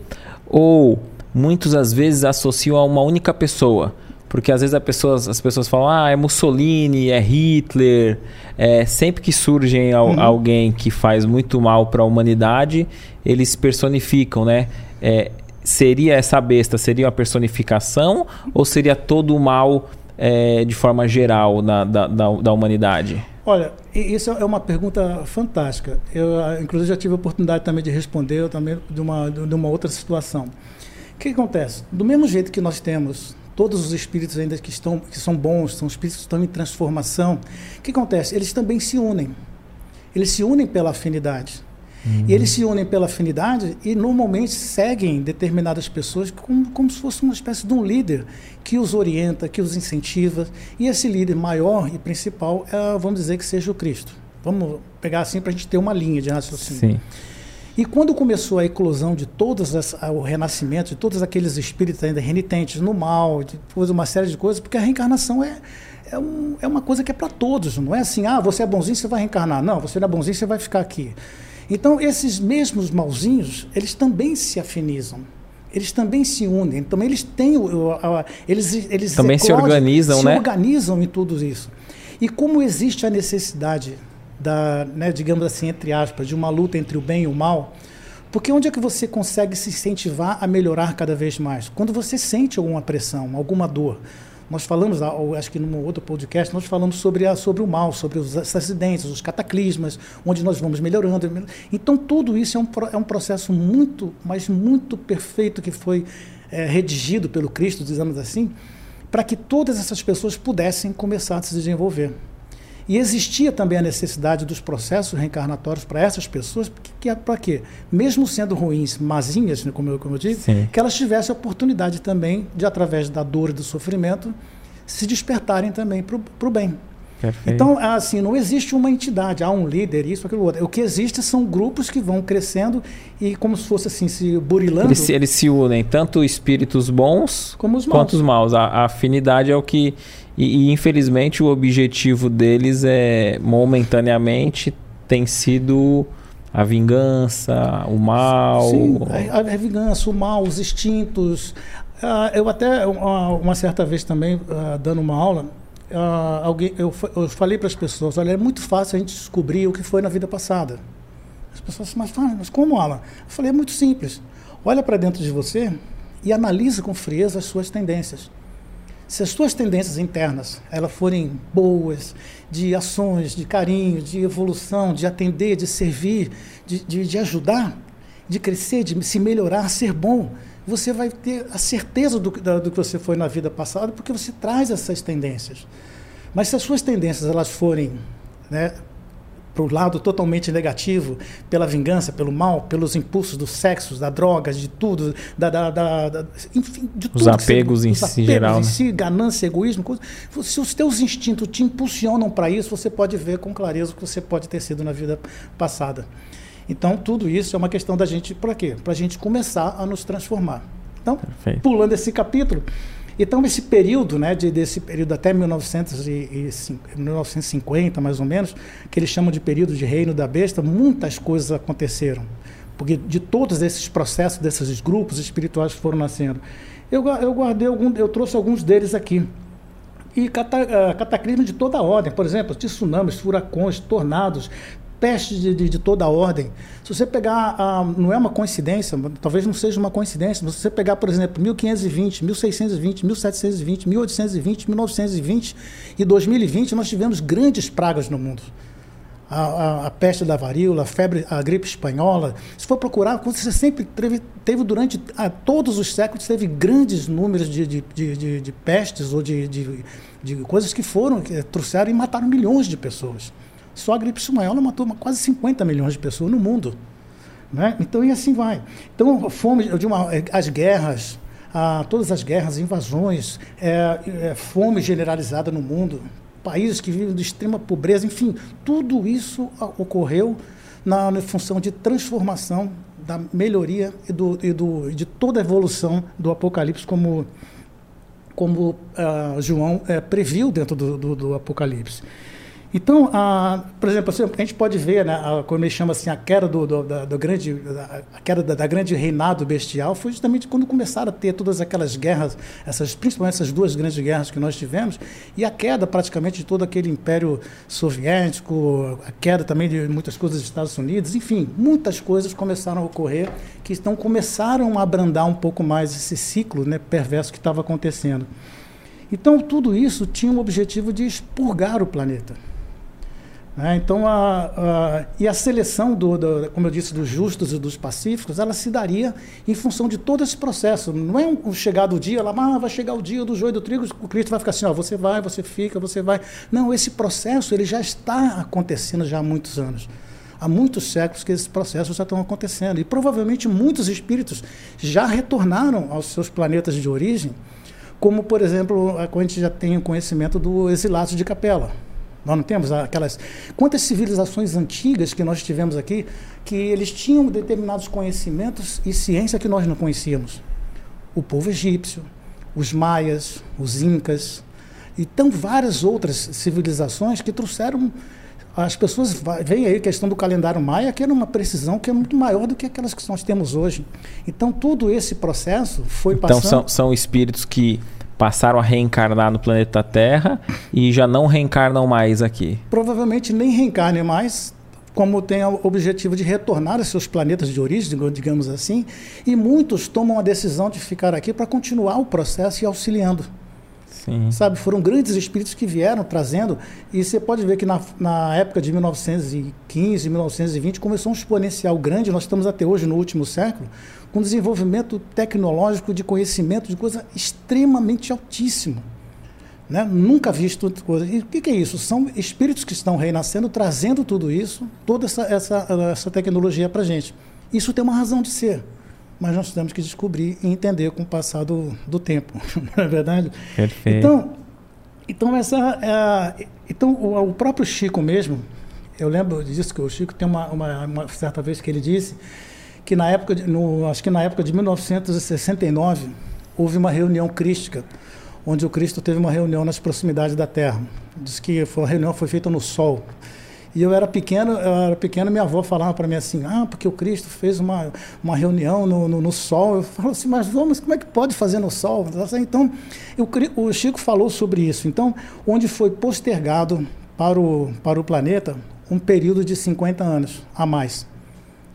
ou muitos às vezes associam a uma única pessoa. Porque às vezes pessoa, as pessoas falam, ah, é Mussolini, é Hitler. É, sempre que surge uhum. alguém que faz muito mal para a humanidade, eles personificam, né? É, seria essa besta, seria uma personificação ou seria todo o mal é, de forma geral na, da, da, da humanidade? Olha, isso é uma pergunta fantástica. Eu, inclusive, já tive a oportunidade também de responder também de uma, de uma outra situação. O que acontece? Do mesmo jeito que nós temos todos os espíritos ainda que estão que são bons, são espíritos que estão em transformação, o que acontece? Eles também se unem. Eles se unem pela afinidade. Uhum. E eles se unem pela afinidade e normalmente seguem determinadas pessoas como, como se fosse uma espécie de um líder que os orienta, que os incentiva. E esse líder maior e principal, é, vamos dizer que seja o Cristo. Vamos pegar assim para a gente ter uma linha de raciocínio. Sim. E quando começou a eclosão de todos as, o renascimento, de todos aqueles espíritos ainda renitentes no mal, depois uma série de coisas, porque a reencarnação é, é, um, é uma coisa que é para todos, não é assim, ah, você é bonzinho, você vai reencarnar. Não, você não é bonzinho, você vai ficar aqui. Então, esses mesmos malzinhos, eles também se afinizam. eles também se unem, também eles têm, eles, eles também eclodem, se organizam, se né? organizam em tudo isso. E como existe a necessidade da, né, digamos assim, entre aspas, de uma luta entre o bem e o mal, porque onde é que você consegue se incentivar a melhorar cada vez mais? Quando você sente alguma pressão, alguma dor. Nós falamos, acho que num outro podcast, nós falamos sobre, a, sobre o mal, sobre os acidentes, os cataclismas, onde nós vamos melhorando. Então, tudo isso é um, é um processo muito, mas muito perfeito que foi é, redigido pelo Cristo, dizemos assim, para que todas essas pessoas pudessem começar a se desenvolver. E existia também a necessidade dos processos reencarnatórios para essas pessoas, que, é para quê? Mesmo sendo ruins, mazinhas, né, como eu, como eu digo, Sim. que elas tivessem a oportunidade também de, através da dor e do sofrimento, se despertarem também para o bem. Perfeito. Então, assim, não existe uma entidade, há um líder, isso, aquilo, outro. O que existe são grupos que vão crescendo e como se fosse assim, se burilando. Eles, eles se unem, tanto espíritos bons Como os quanto os maus. A, a afinidade é o que e, e, infelizmente o objetivo deles é momentaneamente tem sido a vingança, o mal. Sim, a, a vingança, o mal, os instintos. Uh, eu até uma, uma, certa vez também uh, dando uma aula, uh, alguém, eu, eu falei para as pessoas, olha, é muito fácil a gente descobrir o que foi na vida passada. As pessoas mas, mas como, Alan? Eu falei, é muito simples. Olha para dentro de você e analisa com frieza as suas tendências. Se as suas tendências internas elas forem boas, de ações, de carinho, de evolução, de atender, de servir, de, de, de ajudar, de crescer, de se melhorar, ser bom, você vai ter a certeza do, do que você foi na vida passada, porque você traz essas tendências. Mas se as suas tendências elas forem né, para o lado totalmente negativo, pela vingança, pelo mal, pelos impulsos do sexo, da droga, de tudo, da, da, da, da enfim, de os apegos em si, geral, em né? si, ganância, egoísmo, coisa, se os teus instintos te impulsionam para isso, você pode ver com clareza o que você pode ter sido na vida passada. Então, tudo isso é uma questão da gente, para quê? Para a gente começar a nos transformar. Então, Perfeito. pulando esse capítulo, então, esse período, né, de, desse período até 1950, mais ou menos, que eles chamam de período de reino da besta, muitas coisas aconteceram. Porque de todos esses processos, desses grupos espirituais que foram nascendo. Eu, eu guardei algum, eu trouxe alguns deles aqui. E cata, uh, cataclismo de toda a ordem, por exemplo, tsunamis, furacões, tornados, pestes de, de, de, toda a ordem. Se você pegar, ah, não é uma coincidência, talvez não seja uma coincidência, mas se você pegar, por exemplo, 1520, 1620, 1720, 1820, 1920 e 2020, nós tivemos grandes pragas no mundo. A, a, a, peste da varíola, a febre, a gripe espanhola. Se for procurar, você sempre teve, teve durante a, ah, todos os séculos, teve grandes números de, de, de, de pestes ou de, de, de, coisas que foram, que trouxeram e mataram milhões de pessoas. Só a gripe espanhola matou quase 50 milhões de pessoas no mundo. Né? Então, e assim vai. Então, fome de uma, as guerras, a, todas as guerras, invasões, é, é, fome generalizada no mundo, países que vivem de extrema pobreza, enfim, tudo isso ocorreu na, na função de transformação, da melhoria e, do, e do, de toda a evolução do Apocalipse, como, como uh, João uh, previu dentro do, do, do Apocalipse. Então, a, por exemplo, assim, a gente pode ver, né, a, quando ele chama assim a queda do, do, da, do grande, a queda da, da, grande reinado bestial, foi justamente quando começaram a ter todas aquelas guerras, essas, principalmente essas duas grandes guerras que nós tivemos, e a queda praticamente de todo aquele império soviético, a queda também de muitas coisas dos Estados Unidos, enfim, muitas coisas começaram a ocorrer que então começaram a abrandar um pouco mais esse ciclo né, perverso que estava acontecendo. Então, tudo isso tinha o objetivo de expurgar o planeta. Né? Então, a, a, e a seleção, do, do, como eu disse, dos justos e dos pacíficos, ela se daria em função de todo esse processo. Não é um, um chegado o dia, lá, ah, vai chegar o dia do joio do trigo, o Cristo vai ficar assim, ó, você vai, você fica, você vai. Não, esse processo ele já está acontecendo já há muitos anos. Há muitos séculos que esses processos já estão acontecendo. E provavelmente muitos espíritos já retornaram aos seus planetas de origem, como, por exemplo, a gente já tem o conhecimento do exilato de Capela. Nós não temos aquelas. Quantas civilizações antigas que nós tivemos aqui que eles tinham determinados conhecimentos e ciência que nós não conhecíamos? O povo egípcio, os maias, os incas, e tão várias outras civilizações que trouxeram as pessoas veem aí a questão do calendário maia, que era uma precisão que é muito maior do que aquelas que nós temos hoje. Então, todo esse processo foi então, passando... Então, são, são espíritos que passaram a reencarnar no planeta Terra e já não reencarnam mais aqui. Provavelmente nem reencarnem mais, como tem o objetivo de retornar aos seus planetas de origem, digamos assim, e muitos tomam a decisão de ficar aqui para continuar o processo e auxiliando. Sim. Sabe, foram grandes espíritos que vieram trazendo, e você pode ver que na, na época de 1915, 1920, começou um exponencial grande, nós estamos até hoje no último século, com desenvolvimento tecnológico de conhecimento de coisa extremamente altíssimo. Né? Nunca visto coisa. E o que, que, é isso? São espíritos que estão renascendo, trazendo tudo isso, toda essa, essa, essa tecnologia para a gente. Isso tem uma razão de ser, mas nós temos que descobrir e entender com o passar do, do tempo, não é verdade? Perfeito. Então, então, essa, é, então o, o, próprio Chico mesmo, eu lembro disso que o Chico tem uma, uma, uma certa vez que ele disse que na época, de, no, acho que na época de 1969, houve uma reunião crística, onde o Cristo teve uma reunião nas proximidades da Terra. Diz que foi, a reunião foi feita no Sol. E eu era pequeno, eu era pequeno, minha avó falava para mim assim, ah, porque o Cristo fez uma, uma reunião no, no, no Sol. Eu falo assim, mas vamos, como é que pode fazer no Sol? Então, eu, o Chico falou sobre isso. Então, onde foi postergado para o, para o planeta um período de 50 anos a mais.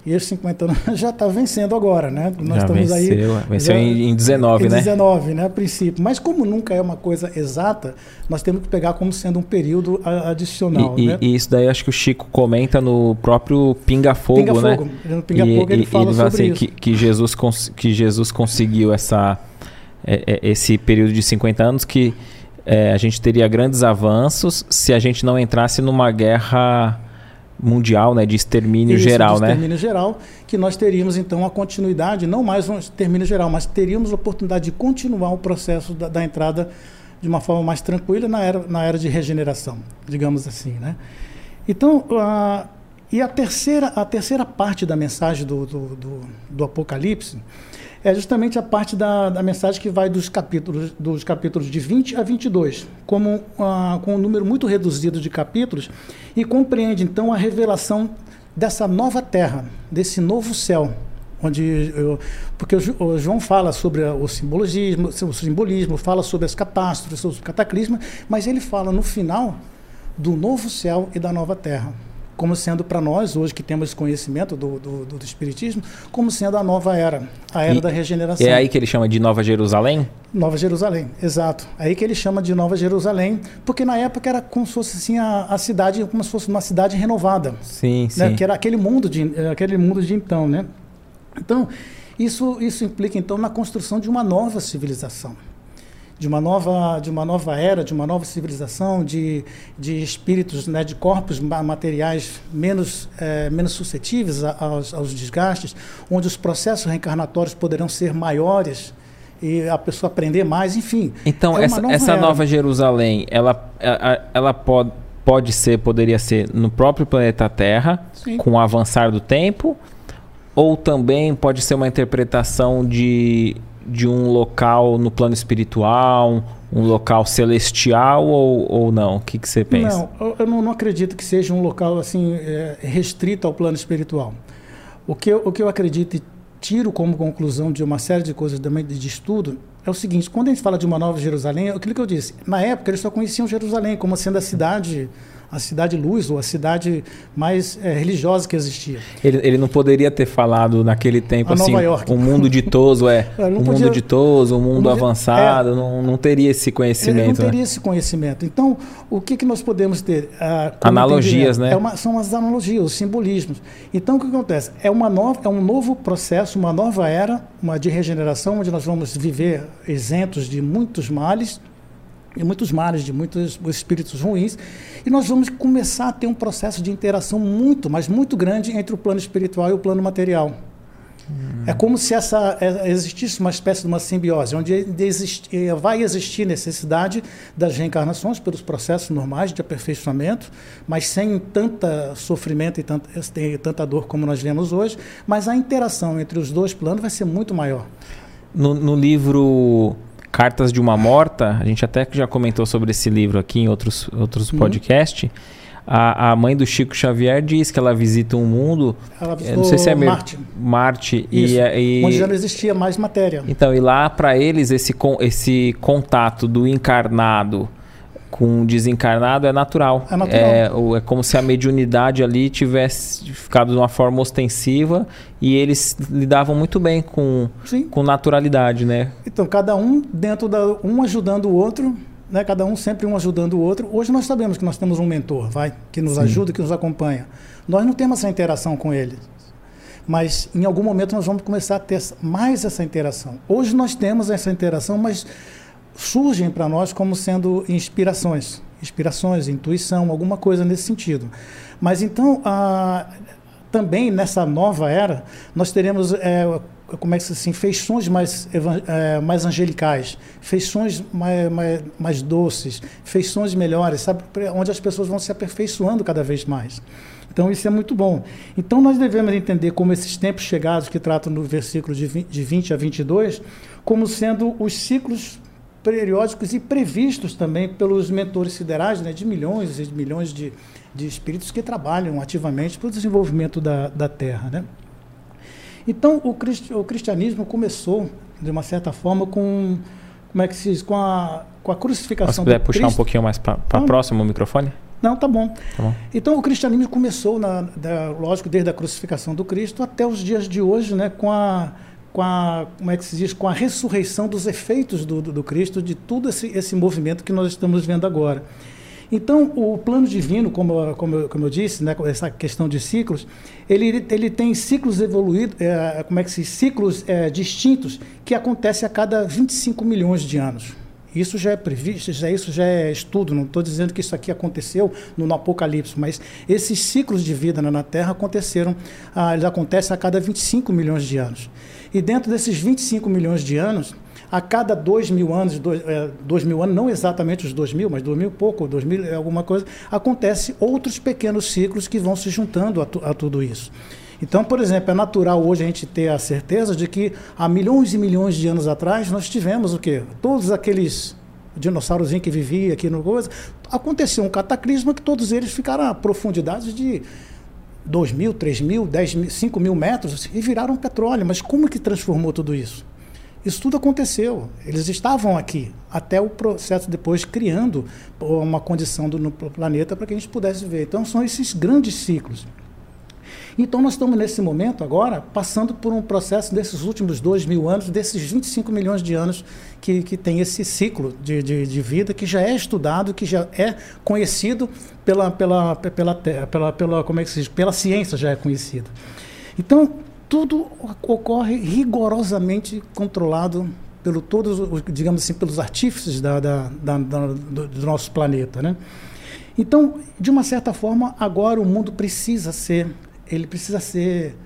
E esses 50 anos já está vencendo agora, né? Nós já estamos venceu, aí. Venceu já, em 19, em né? 19, né? A princípio. Mas como nunca é uma coisa exata, nós temos que pegar como sendo um período adicional. E, né? e, isso daí acho que o Chico comenta no próprio Pinga Fogo, Pinga né? Fogo. No Pinga e, Fogo ele fala ele sobre assim, isso. Que, que, Jesus que Jesus conseguiu essa, é, é, esse período de 50 anos que é, a gente teria grandes avanços se a gente não entrasse numa guerra mundial, né, de extermínio Isso, geral, de né? extermínio geral, que nós teríamos então a continuidade, não mais um extermínio geral, mas teríamos a oportunidade de continuar o processo da, da entrada de uma forma mais tranquila na era, na era de regeneração, digamos assim, né? Então, a, e a terceira, a terceira parte da mensagem do, do, do, do Apocalipse é justamente a parte da, da mensagem que vai dos capítulos, dos capítulos de 20 a 22, como, uh, com um número muito reduzido de capítulos, e compreende então a revelação dessa nova terra, desse novo céu, onde eu, porque o João fala sobre o simbologismo, o simbolismo, fala sobre as catástrofes, sobre os cataclismas, mas ele fala no final do novo céu e da nova terra como sendo para nós, hoje que temos conhecimento do, do, do, Espiritismo, como sendo a nova era, a era e da regeneração. É aí que ele chama de Nova Jerusalém? Nova Jerusalém, exato. É aí que ele chama de Nova Jerusalém, porque na época era como se fosse assim a, a cidade, como se fosse uma cidade renovada. Sim, né? sim. Que era aquele mundo de, aquele mundo de então, né? Então, isso, isso implica então na construção de uma nova civilização de uma nova, de uma nova era, de uma nova civilização, de, de espíritos, né, de corpos materiais menos, é, menos suscetíveis aos, aos desgastes, onde os processos reencarnatórios poderão ser maiores e a pessoa aprender mais, enfim. Então, é essa, nova, essa nova Jerusalém, ela, ela, ela pode, pode ser, poderia ser no próprio planeta Terra, Sim. com o avançar do tempo, ou também pode ser uma interpretação de de um local no plano espiritual, um local celestial ou, ou não? O que, que você pensa? Não, eu não, acredito que seja um local assim é, restrito ao plano espiritual. O que, eu, o que eu acredito e tiro como conclusão de uma série de coisas também de estudo é o seguinte: quando a gente fala de uma nova Jerusalém, é aquilo que eu disse, na época eles só conheciam Jerusalém como sendo a cidade a cidade luz ou a cidade mais é, religiosa que existia. Ele, ele não poderia ter falado naquele tempo a assim, York. um mundo ditoso, é, um podia, mundo ditoso, um mundo avançado, é, não, não teria esse conhecimento. Ele não teria né? esse conhecimento. Então, o que, que nós podemos ter? Uh, Analogias, né? É uma, são as analogias, os simbolismos. Então, o que acontece? É, uma nova, é um novo processo, uma nova era uma de regeneração, onde nós vamos viver isentos de muitos males, de muitos males, de muitos espíritos ruins, e nós vamos começar a ter um processo de interação muito, mas muito grande entre o plano espiritual e o plano material. Hum. É como se essa é, existisse uma espécie de uma simbiose, onde é, vai existir necessidade das reencarnações pelos processos normais de aperfeiçoamento, mas sem tanta sofrimento e tanta, tanta dor como nós vemos hoje, mas a interação entre os dois planos vai ser muito maior. No, no livro Cartas de uma Morta, a gente até já comentou sobre esse livro aqui em outros, outros uhum. podcasts. A, a mãe do Chico Xavier diz que ela visita um mundo. Ela eu não sei se é mesmo. Marte. Marte. Isso, e, e, onde já não existia mais matéria. Então, e lá para eles esse, esse contato do encarnado com o desencarnado é natural. É natural. É, é como se a mediunidade ali tivesse ficado de uma forma ostensiva e eles lidavam muito bem com, Sim. com naturalidade, né? Então, cada um dentro da. um ajudando o outro né, cada um sempre um ajudando o outro. Hoje nós sabemos que nós temos um mentor, vai, que nos Sim. ajuda, que nos acompanha. Nós não temos essa interação com ele, mas em algum momento nós vamos começar a ter mais essa interação. Hoje nós temos essa interação, mas surgem para nós como sendo inspirações, inspirações, intuição, alguma coisa nesse sentido. Mas então, também nessa nova era, nós teremos é, como é que assim, feições mais, é, mais angelicais, feições mais, mais, mais, doces, feições melhores, sabe? Onde as pessoas vão se aperfeiçoando cada vez mais. Então, isso é muito bom. Então, nós devemos entender como esses tempos chegados, que tratam no versículo de 20, de 20 a 22, como sendo os ciclos periódicos e previstos também pelos mentores siderais, né, de milhões e milhões de, de espíritos que trabalham ativamente para o desenvolvimento da, da Terra. Né? Então, o, cristi o cristianismo começou, de uma certa forma, com, como é que se diz, com a, com a crucificação Se puder puxar Cristo. um pouquinho mais para próximo o microfone? Não, tá bom. tá bom. Então, o cristianismo começou, na, da, lógico, desde a crucificação do Cristo até os dias de hoje, né, com a com a, como é que se diz, com a ressurreição dos efeitos do, do, do Cristo, de todo esse, esse movimento que nós estamos vendo agora. Então, o plano divino, como, como, como eu disse, né, essa questão de ciclos, ele, ele tem ciclos evoluídos, é, como é que se ciclos é, distintos que acontecem a cada 25 milhões de anos. Isso já é previsto, já, isso já é estudo, não estou dizendo que isso aqui aconteceu no, no, Apocalipse, mas esses ciclos de vida na Terra aconteceram, ah, eles acontecem a cada 25 milhões de anos. E dentro desses 25 milhões de anos, a cada dois mil anos, dois, é, mil anos, não exatamente os dois mil, mas dois mil pouco, dois mil é alguma coisa, acontece outros pequenos ciclos que vão se juntando a, tu, a tudo isso. Então, por exemplo, é natural hoje a gente ter a certeza de que há milhões e milhões de anos atrás nós tivemos o quê? Todos aqueles dinossauros que vivia aqui no coisa, aconteceu um cataclisma que todos eles ficaram a profundidades de 2 mil, 3 mil, 10 mil, 5 mil metros e viraram petróleo. Mas como que transformou tudo isso? Isso tudo aconteceu. Eles estavam aqui, até o processo depois criando uma condição do, no planeta para que a gente pudesse ver. Então, são esses grandes ciclos. Então, nós estamos nesse momento agora passando por um processo desses últimos dois mil anos, desses 25 milhões de anos que, que tem esse ciclo de, de, de vida que já é estudado, que já é conhecido pela, pela, pela, pela, pela, como é que se diz? pela ciência, já é conhecido. Então, tudo ocorre rigorosamente controlado pelo todos, digamos assim, pelos artífices da, da, da, do, do nosso planeta, né? Então, de uma certa forma, agora o mundo precisa ser ele precisa ser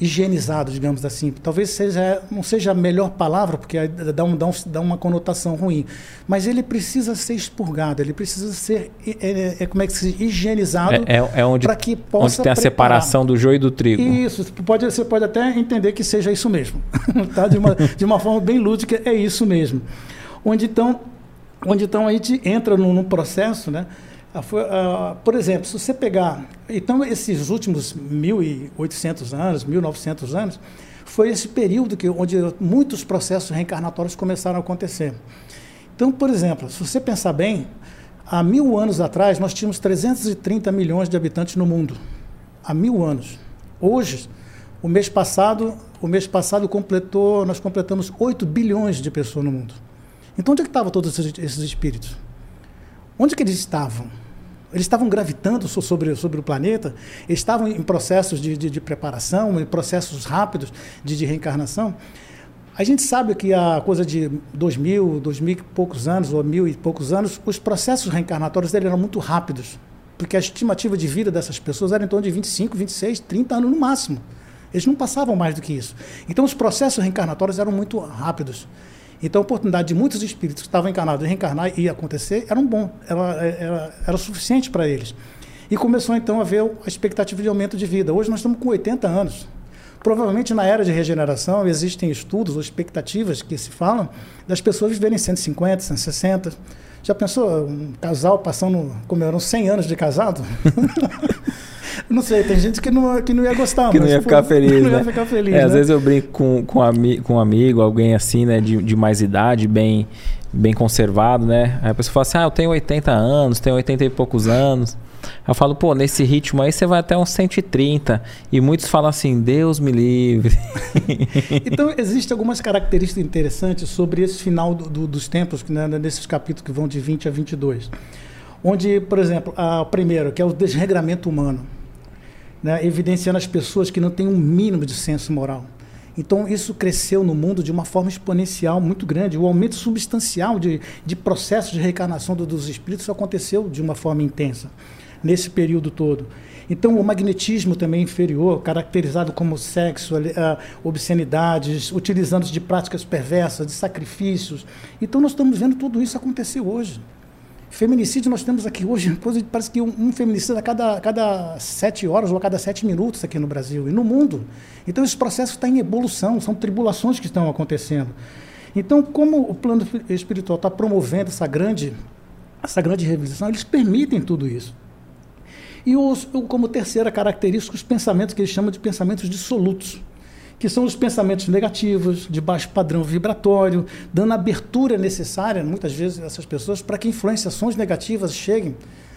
higienizado, digamos assim. Talvez seja, não seja a melhor palavra, porque dá, um, dá, um, dá uma conotação ruim, mas ele precisa ser expurgado, ele precisa ser, é, é, é como é que se higienizado é, é, é onde, para que possa onde tem a separação do joio e do trigo. Isso, pode, você pode até entender que seja isso mesmo, tá? de, uma, de uma forma bem lúdica, é isso mesmo. Onde então, onde então a gente entra num, num processo, né? Uh, por exemplo, se você pegar. Então, esses últimos 1.800 anos, 1.900 anos, foi esse período que, onde muitos processos reencarnatórios começaram a acontecer. Então, por exemplo, se você pensar bem, há mil anos atrás nós tínhamos 330 milhões de habitantes no mundo. Há mil anos. Hoje, o mês passado, o mês passado completou, nós completamos 8 bilhões de pessoas no mundo. Então, onde é que estavam todos esses espíritos? Onde que eles estavam? Eles estavam gravitando sobre, sobre o planeta, estavam em processos de, de, de preparação, em processos rápidos de, de, reencarnação. A gente sabe que a coisa de dois mil, dois mil e poucos anos, ou mil e poucos anos, os processos reencarnatórios eram muito rápidos, porque a estimativa de vida dessas pessoas era em torno de 25, 26, 30 anos no máximo. Eles não passavam mais do que isso. Então, os processos reencarnatórios eram muito rápidos. Então, a oportunidade de muitos espíritos que estavam encarnados de reencarnar e acontecer era um bom, era, era, era suficiente para eles. E começou então a haver a expectativa de aumento de vida. Hoje nós estamos com 80 anos. Provavelmente na era de regeneração existem estudos ou expectativas que se falam das pessoas viverem 150, 160. Já pensou um casal passando, como eram 100 anos de casado? não sei, tem gente que não, que não ia gostar. Que não ia ficar feliz, não né? ia ficar feliz, é, né? Às vezes eu brinco com, com, ami com um amigo, alguém assim, né, de, de mais idade, bem, bem conservado, né? Aí a pessoa fala assim, ah, eu tenho 80 anos, tenho 80 e poucos anos. Eu falo, pô, nesse ritmo aí você vai até uns 130. E muitos falam assim, Deus me livre. então, existem algumas características interessantes sobre esse final do, do, dos tempos, né, nesses capítulos que vão de 20 a 22. Onde, por exemplo, a primeiro, que é o desregramento humano, né, evidenciando as pessoas que não têm um mínimo de senso moral. Então, isso cresceu no mundo de uma forma exponencial muito grande. O aumento substancial de, de processos de reencarnação do, dos espíritos aconteceu de uma forma intensa nesse período todo. Então, o magnetismo também inferior, caracterizado como sexo, uh, obscenidades, utilizando de práticas perversas, de sacrifícios. Então, nós estamos vendo tudo isso acontecer hoje. Feminicídio, nós temos aqui hoje, parece que um, um feminicídio a cada, cada sete horas ou a cada sete minutos aqui no Brasil e no mundo. Então, esse processo está em evolução, são tribulações que estão acontecendo. Então, como o plano espiritual está promovendo essa grande, essa grande revisão, eles permitem tudo isso. E os, como terceira característica, os pensamentos que eles chamam de pensamentos dissolutos, que são os pensamentos negativos, de baixo padrão vibratório, dando a abertura necessária, muitas vezes, a essas pessoas, para que influenciações negativas cheguem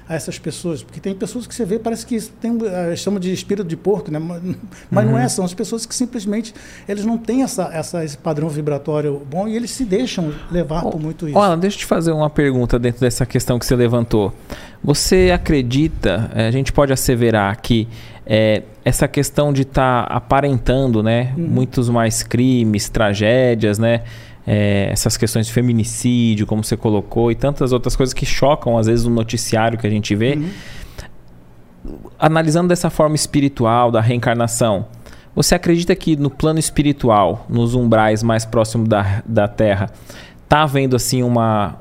a essas pessoas. Porque tem pessoas que você vê, parece que tem, eh, chamam de espírito de porco, né? mas, uhum. não é, são as pessoas que simplesmente eles não têm essa, essa, esse padrão vibratório bom e eles se deixam levar oh, por muito isso. Olha, deixa eu te fazer uma pergunta dentro dessa questão que você levantou. Você acredita, eh, a gente pode asseverar que é, essa questão de estar tá aparentando né, uhum. muitos mais crimes, tragédias, né? é, essas questões de feminicídio, como você colocou, e tantas outras coisas que chocam, às vezes, o noticiário que a gente vê. Uhum. Analisando dessa forma espiritual, da reencarnação, você acredita que no plano espiritual, nos umbrais mais próximos da, da Terra, está havendo assim uma,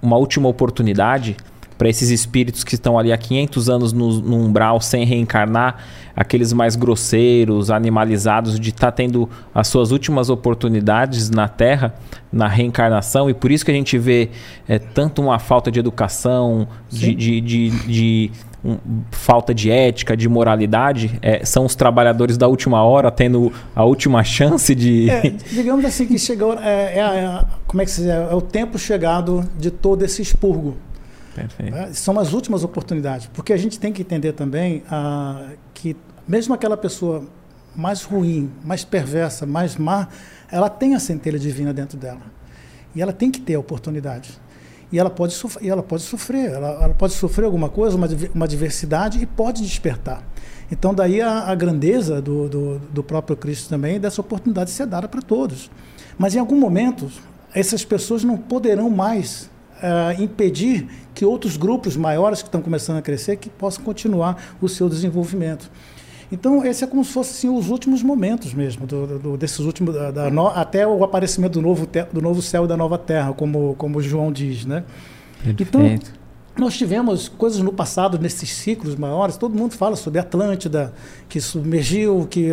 uma última oportunidade para esses espíritos que estão ali há 500 anos no, no umbral sem reencarnar, aqueles mais grosseiros, animalizados, de estar tá tendo as suas últimas oportunidades na Terra, na reencarnação, e por isso que a gente vê é, tanto uma falta de educação, de, de, de, de um, falta de ética, de moralidade, é, são os trabalhadores da última hora tendo a última chance de. É, digamos assim que chegou. É, é, é como é que se diz? É o tempo chegado de todo esse expurgo. Perfeito. É, são as últimas oportunidades, porque a gente tem que entender também ah, que mesmo aquela pessoa mais ruim, mais perversa, mais má, ela tem a centelha divina dentro dela. E ela tem que ter a oportunidade. E ela pode, e ela pode sofrer, ela, ela pode sofrer alguma coisa, uma, uma diversidade e pode despertar. Então, daí a, a grandeza do, do, do, próprio Cristo também, dessa oportunidade ser dada para todos. Mas em algum momento, essas pessoas não poderão mais uh, impedir que outros grupos maiores que estão começando a crescer que possam continuar o seu desenvolvimento. Então, esse é como se fossem assim, os últimos momentos mesmo, do, do, desses últimos, da, da no, até o aparecimento do novo, te, do novo céu e da nova terra, como, como João diz. Né? Perfeito. Então, nós tivemos coisas no passado, nesses ciclos maiores, todo mundo fala sobre Atlântida, que submergiu, que...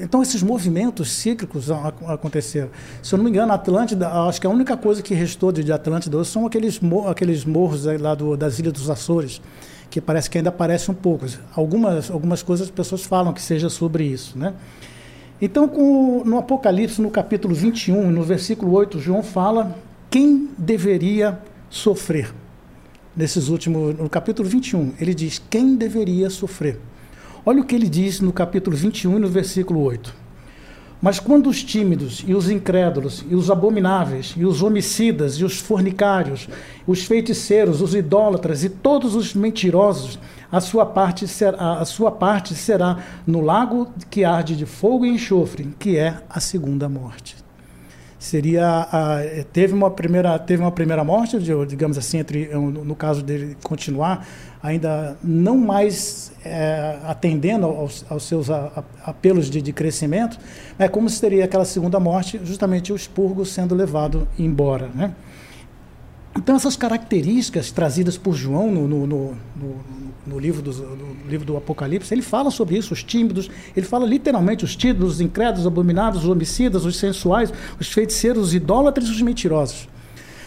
Então, esses movimentos cíclicos aconteceram. Se eu não me engano, Atlântida, acho que a única coisa que restou de Atlântida são aqueles, aqueles morros lá do, das Ilhas dos Açores, que parece que ainda aparece um pouco. Algumas, algumas coisas as pessoas falam que seja sobre isso, né? Então, com, no Apocalipse, no capítulo 21, no versículo 8, João fala quem deveria sofrer nesses últimos, no capítulo 21, ele diz quem deveria sofrer. Olha o que ele diz no capítulo 21, no versículo 8. Mas quando os tímidos e os incrédulos e os abomináveis e os homicidas e os fornicários, os feiticeiros, os idólatras e todos os mentirosos, a sua parte será, a sua parte será no lago que arde de fogo e enxofre, que é a segunda morte seria a, teve uma primeira teve uma primeira morte digamos assim entre no caso dele continuar ainda não mais é, atendendo aos, aos seus a, a, apelos de, de, crescimento é como se teria aquela segunda morte justamente o expurgo sendo levado embora né? Então essas características trazidas por João no, no, no, no livro, do, no livro do Apocalipse, ele fala sobre isso, os tímidos, ele fala literalmente os tímidos, os incrédulos, os abominados, os homicidas, os sensuais, os feiticeiros, os idólatras e os mentirosos.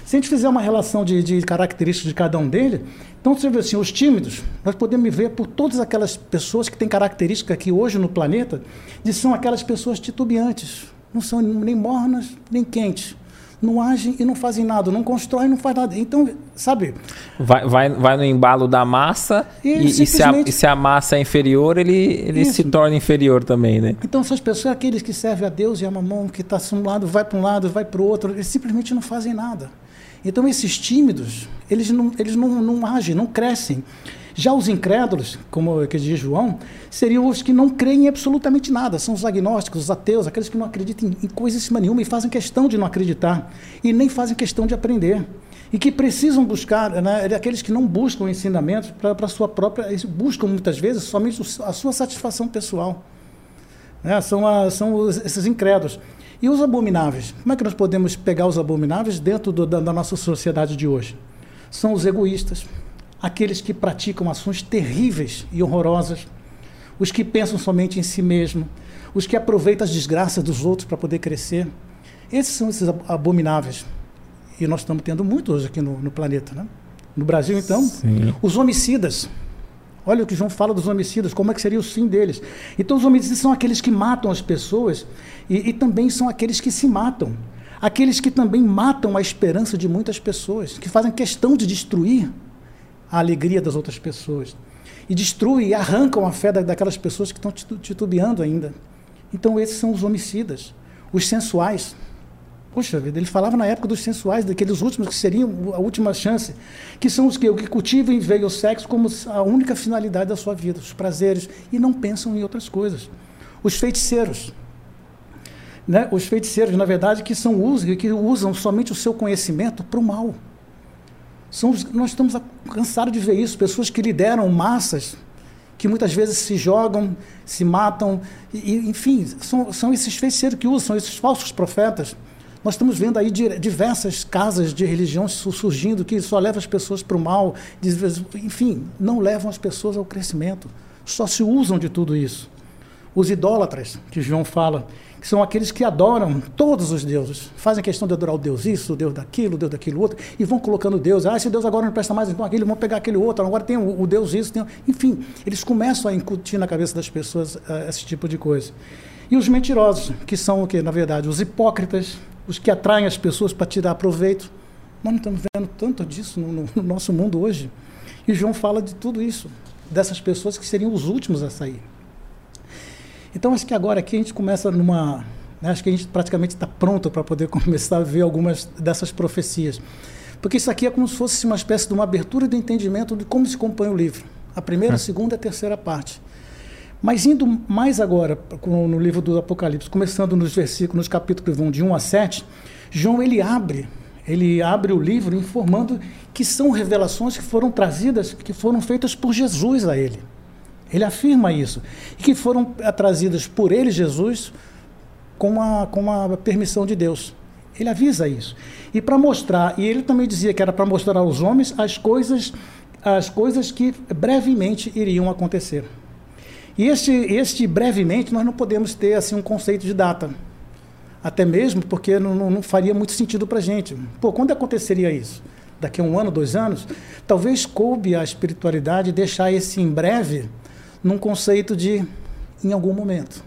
Se a gente fizer uma relação de, de características de cada um deles, então você vê assim, os tímidos, nós podemos ver por todas aquelas pessoas que têm característica aqui hoje no planeta, de são aquelas pessoas titubeantes, não são nem mornas, nem quentes não agem e não fazem nada, não constroem, não faz nada. Então, sabe? Vai, vai, vai no embalo da massa e, e, simplesmente... e, se, a, e se, a, massa é inferior, ele, ele se torna inferior também, né? Então, essas pessoas, aqueles que servem a Deus e a mamão, que está um lado, vai para um lado, vai para o outro, eles simplesmente não fazem nada. Então, esses tímidos, eles não, eles não, não agem, não crescem. Já os incrédulos, como que diz João, seriam os que não creem em absolutamente nada. São os agnósticos, os ateus, aqueles que não acreditam em, em coisa nenhuma e fazem questão de não acreditar e nem fazem questão de aprender. E que precisam buscar, né, é aqueles que não buscam ensinamentos para a sua própria. buscam muitas vezes somente a sua satisfação pessoal. Né, são a, são os, esses incrédulos. E os abomináveis? Como é que nós podemos pegar os abomináveis dentro do, da, da nossa sociedade de hoje? São os egoístas aqueles que praticam ações terríveis e horrorosas, os que pensam somente em si mesmo, os que aproveitam as desgraças dos outros para poder crescer. Esses são esses abomináveis. E nós estamos tendo muito hoje aqui no, no planeta. Né? No Brasil, então, Sim. os homicidas. Olha o que João fala dos homicidas, como é que seria o sim deles. Então, os homicidas são aqueles que matam as pessoas e, e também são aqueles que se matam. Aqueles que também matam a esperança de muitas pessoas, que fazem questão de destruir a alegria das outras pessoas. E destruem e arrancam a fé daquelas pessoas que estão titubeando ainda. Então, esses são os homicidas, os sensuais. Poxa vida, ele falava na época dos sensuais, daqueles últimos que seriam a última chance, que são os que, que cultivam e veem o sexo como a única finalidade da sua vida, os prazeres, e não pensam em outras coisas. Os feiticeiros, né? os feiticeiros, na verdade, que, são, que usam somente o seu conhecimento para o mal. São, nós estamos cansados de ver isso, pessoas que lideram massas, que muitas vezes se jogam, se matam, e, enfim, são, são esses feiticeiros que usam, são esses falsos profetas. Nós estamos vendo aí diversas casas de religião surgindo que só levam as pessoas para o mal, enfim, não levam as pessoas ao crescimento, só se usam de tudo isso. Os idólatras, que João fala, que são aqueles que adoram todos os deuses, fazem questão de adorar o Deus isso, o Deus daquilo, o Deus daquilo outro, e vão colocando Deus. Ah, esse Deus agora não presta mais, então aquele, vão pegar aquele outro, agora tem o, o Deus isso, tem... enfim, eles começam a incutir na cabeça das pessoas uh, esse tipo de coisa. E os mentirosos, que são o que, na verdade, os hipócritas, os que atraem as pessoas para tirar proveito. Nós não estamos vendo tanto disso no, no, no nosso mundo hoje. E João fala de tudo isso, dessas pessoas que seriam os últimos a sair. Então, acho que agora aqui a gente começa numa. Né, acho que a gente praticamente está pronto para poder começar a ver algumas dessas profecias. Porque isso aqui é como se fosse uma espécie de uma abertura do entendimento de como se compõe o livro. A primeira, a é. segunda e a terceira parte. Mas indo mais agora no livro do Apocalipse, começando nos versículos, nos capítulos que vão de 1 a 7, João ele abre, ele abre o livro informando que são revelações que foram trazidas, que foram feitas por Jesus a ele. Ele afirma isso. E que foram trazidas por ele, Jesus, com a, com a permissão de Deus. Ele avisa isso. E para mostrar, e ele também dizia que era para mostrar aos homens as coisas, as coisas que brevemente iriam acontecer. E este, este brevemente nós não podemos ter assim um conceito de data. Até mesmo porque não, não, não faria muito sentido para a gente. Pô, quando aconteceria isso? Daqui a um ano, dois anos? Talvez coube a espiritualidade deixar esse em breve num conceito de em algum momento.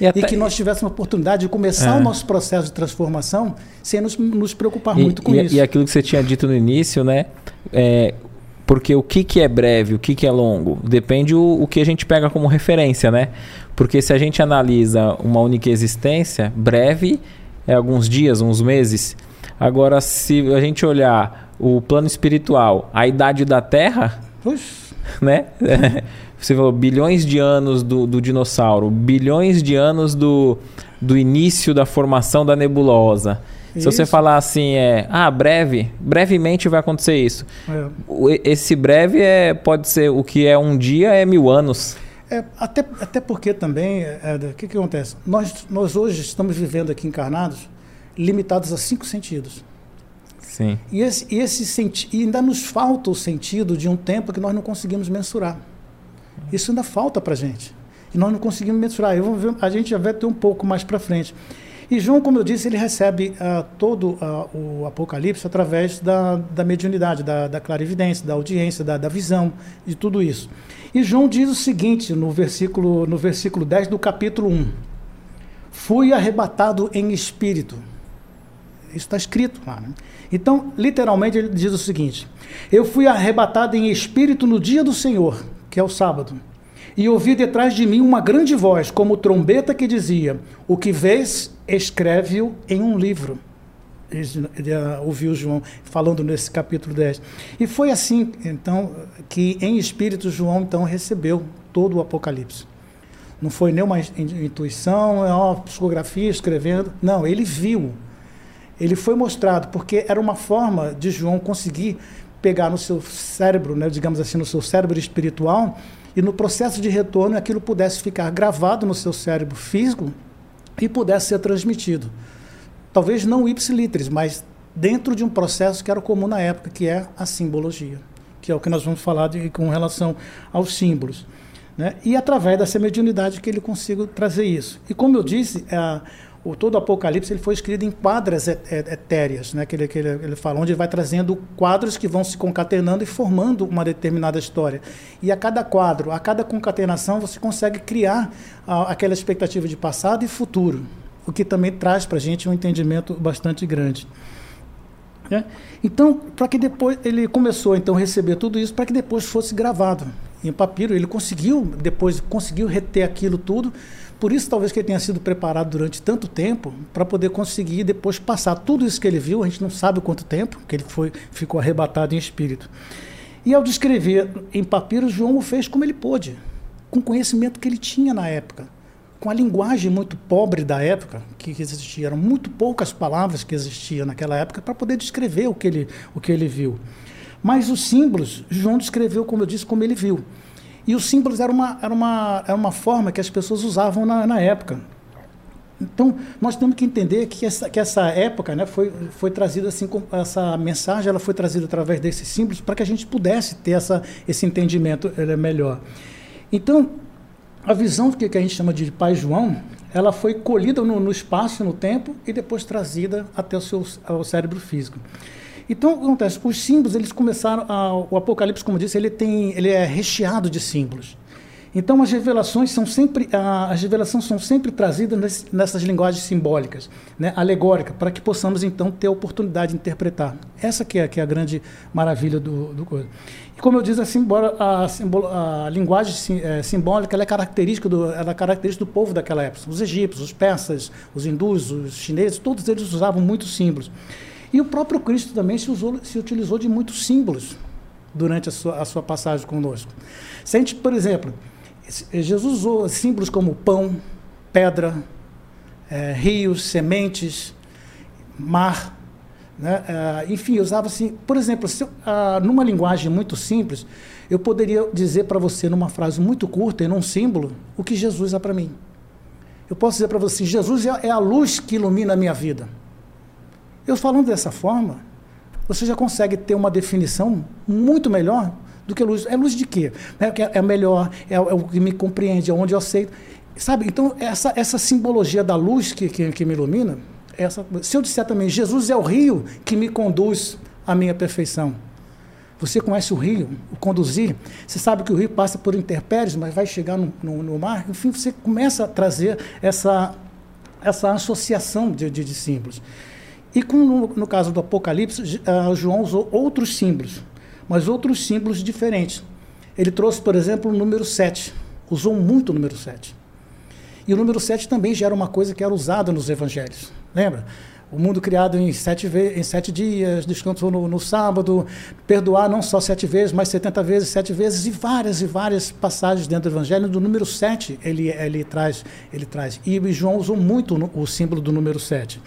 E, até... e que nós tivéssemos a oportunidade de começar é. o nosso processo de transformação sem nos, nos preocupar e, muito com e, isso. E aquilo que você tinha dito no início, né? É, porque o que, que é breve, o que, que é longo? Depende o, o que a gente pega como referência, né? Porque se a gente analisa uma única existência, breve é alguns dias, uns meses. Agora, se a gente olhar o plano espiritual, a idade da Terra, Puxa. né? Você falou bilhões de anos do, do dinossauro, bilhões de anos do, do início da formação da nebulosa. Isso. Se você falar assim, é, ah, breve, brevemente vai acontecer isso. É. Esse breve é, pode ser o que é um dia é mil anos. É, até, até porque também, é, o que, que acontece? Nós, nós hoje estamos vivendo aqui encarnados limitados a cinco sentidos. Sim. E, esse, e, esse senti e ainda nos falta o sentido de um tempo que nós não conseguimos mensurar. Isso ainda falta para gente. E nós não conseguimos mensurar. Eu vou ver, a gente já vai ter um pouco mais para frente. E João, como eu disse, ele recebe uh, todo uh, o Apocalipse através da, da mediunidade, da, da clarividência, da audiência, da, da visão, de tudo isso. E João diz o seguinte no versículo, no versículo 10 do capítulo 1: Fui arrebatado em espírito. Isso está escrito lá. Né? Então, literalmente, ele diz o seguinte: Eu fui arrebatado em espírito no dia do Senhor, que é o sábado e ouvi detrás de mim uma grande voz, como trombeta, que dizia: O que vês, escreve-o em um livro. Ele ah, ouviu João falando nesse capítulo 10. E foi assim, então, que em espírito João então recebeu todo o Apocalipse. Não foi nenhuma intuição, uma psicografia escrevendo. Não, ele viu. Ele foi mostrado, porque era uma forma de João conseguir pegar no seu cérebro, né, digamos assim, no seu cérebro espiritual, e no processo de retorno aquilo pudesse ficar gravado no seu cérebro físico e pudesse ser transmitido. Talvez não ipsiliteris, mas dentro de um processo que era comum na época, que é a simbologia, que é o que nós vamos falar de, com relação aos símbolos. Né? E através dessa mediunidade que ele consiga trazer isso. E como eu disse, a, o todo o Apocalipse ele foi escrito em quadras etéreas, né? que, ele, que ele, ele fala, onde ele vai trazendo quadros que vão se concatenando e formando uma determinada história. E a cada quadro, a cada concatenação, você consegue criar a, aquela expectativa de passado e futuro, o que também traz para a gente um entendimento bastante grande. Né? Então, para que depois ele começou então a receber tudo isso, para que depois fosse gravado em papiro, ele conseguiu depois conseguiu reter aquilo tudo por isso, talvez que ele tenha sido preparado durante tanto tempo para poder conseguir depois passar tudo isso que ele viu. A gente não sabe quanto tempo que ele foi, ficou arrebatado em espírito. E ao descrever em papiro, João o fez como ele pôde, com o conhecimento que ele tinha na época, com a linguagem muito pobre da época que existia, eram muito poucas palavras que existiam naquela época para poder descrever o que ele, o que ele viu. Mas os símbolos, João descreveu, como eu disse, como ele viu. E os símbolos era uma, era uma, era uma forma que as pessoas usavam na, na época. Então, nós temos que entender que essa, que essa época né, foi, foi trazida assim, essa mensagem ela foi trazida através desses símbolos para que a gente pudesse ter essa, esse entendimento é melhor. Então, a visão que, que a gente chama de Pai João, ela foi colhida no, no espaço, no tempo, e depois trazida até o seu ao cérebro físico. Então, o que acontece? Os símbolos, eles começaram. A, o Apocalipse, como eu disse, ele, tem, ele é recheado de símbolos. Então, as revelações são sempre, as revelações são sempre trazidas nessas linguagens simbólicas, né, alegóricas, para que possamos, então, ter a oportunidade de interpretar. Essa que é, que é a grande maravilha do, do coisa. E, como eu disse, a, a, simbolo, a linguagem sim, é, simbólica é, característica do, ela é característica do povo daquela época. Os egípcios, os persas, os hindus, os chineses, todos eles usavam muitos símbolos. E o próprio Cristo também se, usou, se utilizou de muitos símbolos durante a sua, a sua passagem conosco. Por exemplo, Jesus usou símbolos como pão, pedra, é, rios, sementes, mar, né? É, enfim, usava assim, por exemplo, ah, numa linguagem muito simples, eu poderia dizer para você numa frase muito curta e num símbolo o que Jesus é para mim. Eu posso dizer para você, Jesus é, é a luz que ilumina a minha vida. Eu falando dessa forma, você já consegue ter uma definição muito melhor do que luz. É luz de quê? É, é melhor, é, é, o que me compreende, é onde eu aceito. Sabe? Então, essa, essa simbologia da luz que, que, que me ilumina, essa, se eu disser também, Jesus é o rio que me conduz à minha perfeição. Você conhece o rio, o conduzir, você sabe que o rio passa por intempéries, mas vai chegar no, no, no, mar. Enfim, você começa a trazer essa, essa associação de, de, de símbolos. E como no, no caso do Apocalipse, uh, João usou outros símbolos, mas outros símbolos diferentes. Ele trouxe, por exemplo, o número 7. Usou muito o número 7. E o número 7 também já era uma coisa que era usada nos evangelhos. Lembra? O mundo criado em sete, em sete dias, descanso no, no, sábado, perdoar não só sete vezes, mas setenta vezes, sete vezes, e várias e várias passagens dentro do Evangelho. Do número sete ele, ele, traz, ele traz. E João usou muito o símbolo do número sete.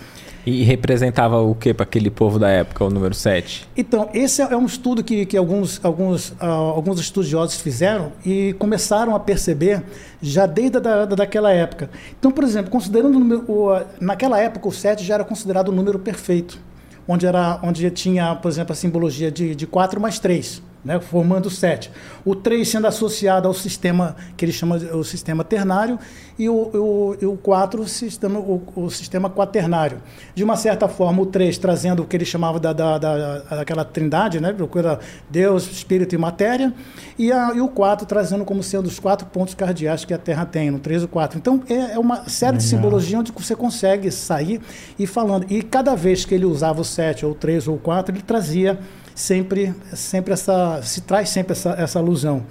E representava o que para aquele povo da época, o número 7? Então, esse é um estudo que, que alguns, alguns, uh, alguns estudiosos fizeram e começaram a perceber já desde da, daquela época. Então, por exemplo, considerando o número, o, naquela época o 7 já era considerado o número perfeito, onde, era, onde tinha, por exemplo, a simbologia de, de 4 mais 3. Né, formando sete. O 3 sendo associado ao sistema que ele chama o sistema ternário e o, o, o 4 o sistema, o, o, sistema quaternário. De uma certa forma, o 3 trazendo o que ele chamava da, da, da, daquela trindade, né, procura Deus, Espírito e Matéria, e, a, e o 4 trazendo como sendo os quatro pontos cardeais que a Terra tem, no 3 e 4. Então, é, é uma série de simbologia onde você consegue sair e falando. E cada vez que ele usava o 7, ou o 3, ou o 4, ele trazia sempre, sempre essa, se traz sempre essa, essa alusão.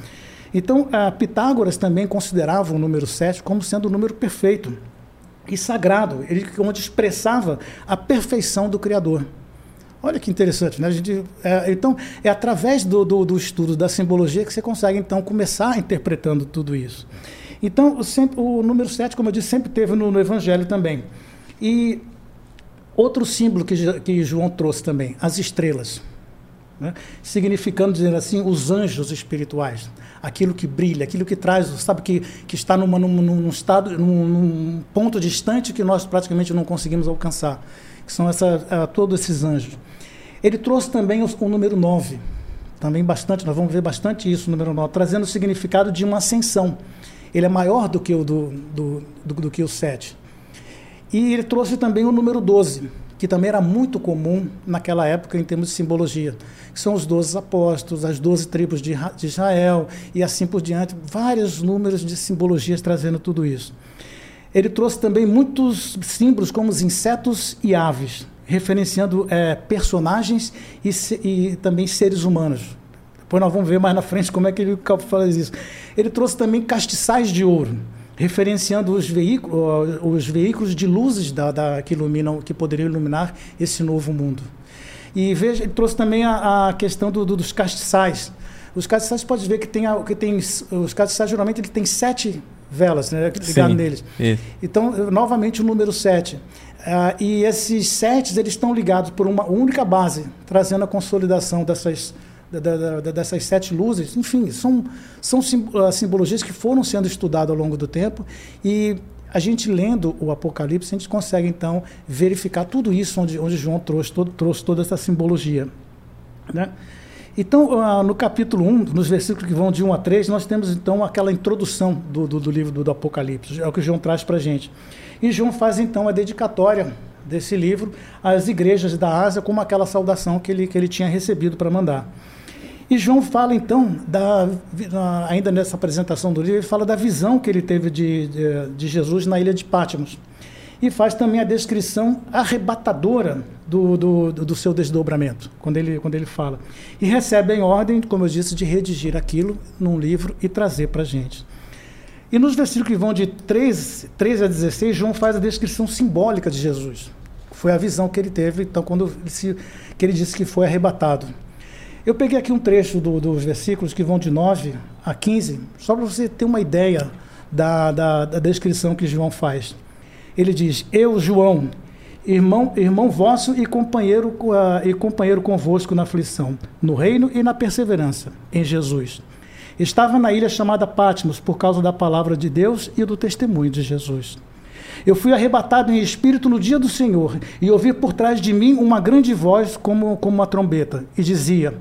Então, Pitágoras também considerava o número 7 como sendo o número perfeito e sagrado, ele onde expressava a perfeição do Criador. Olha que interessante, né? A gente, é, então, é através do, do, do, estudo da simbologia que você consegue, então, começar interpretando tudo isso. Então, sempre, o número 7, como eu disse, sempre teve no, no Evangelho também. E outro símbolo que, que João trouxe também, as estrelas né? significando, dizer assim, os anjos espirituais, aquilo que brilha, aquilo que traz, sabe, que, que está numa, num, num estado, num, num, ponto distante que nós praticamente não conseguimos alcançar, que são essa, uh, todos esses anjos. Ele trouxe também o, o número 9, também bastante, nós vamos ver bastante isso, o número 9, trazendo o significado de uma ascensão. Ele é maior do que o, do, do, do, do que o 7. E ele trouxe também o número 12, que também era muito comum naquela época em termos de simbologia, que são os doze apóstolos, as doze tribos de Israel e assim por diante, vários números de simbologias trazendo tudo isso. Ele trouxe também muitos símbolos como os insetos e aves, referenciando é, personagens e, e também seres humanos. Depois nós vamos ver mais na frente como é que ele faz isso. Ele trouxe também castiçais de ouro, referenciando os veículos, os veículos de luzes da, da, que iluminam, que poderiam iluminar esse novo mundo. E veja, ele trouxe também a, a questão do, do, dos castiçais. Os castiçais pode ver que tem, a, que tem os castiçais geralmente ele tem sete velas né, ligadas neles. Isso. Então, novamente o número sete. Uh, e esses setes eles estão ligados por uma única base, trazendo a consolidação dessas da, da, dessas sete luzes, enfim, são, são ah, simbologias que foram sendo estudadas ao longo do tempo e a gente lendo o Apocalipse, a gente consegue então verificar tudo isso onde, onde João trouxe, todo, trouxe toda essa simbologia. Né? Então, uh, no capítulo 1, nos versículos que vão de 1 a 3, nós temos então aquela introdução do, do, do livro do, do, Apocalipse, é o que João traz para a gente. E João faz então a dedicatória desse livro às igrejas da Ásia, como aquela saudação que ele, que ele tinha recebido para mandar. E João fala então, da, ainda nessa apresentação do livro, ele fala da visão que ele teve de, de, de Jesus na ilha de Pátimos. E faz também a descrição arrebatadora do, do, do, seu desdobramento, quando ele, quando ele fala. E recebe em ordem, como eu disse, de redigir aquilo num livro e trazer para a gente. E nos versículos que vão de 13, 13 a 16, João faz a descrição simbólica de Jesus. Foi a visão que ele teve, então, quando ele se, que ele disse que foi arrebatado. Eu peguei aqui um trecho do, dos versículos que vão de 9 a 15, só para você ter uma ideia da, da, da, descrição que João faz. Ele diz: Eu, João, irmão, irmão vosso e companheiro, uh, e companheiro convosco na aflição, no reino e na perseverança, em Jesus. Estava na ilha chamada Patmos por causa da palavra de Deus e do testemunho de Jesus. Eu fui arrebatado em espírito no dia do Senhor e ouvi por trás de mim uma grande voz como, como uma trombeta e dizia: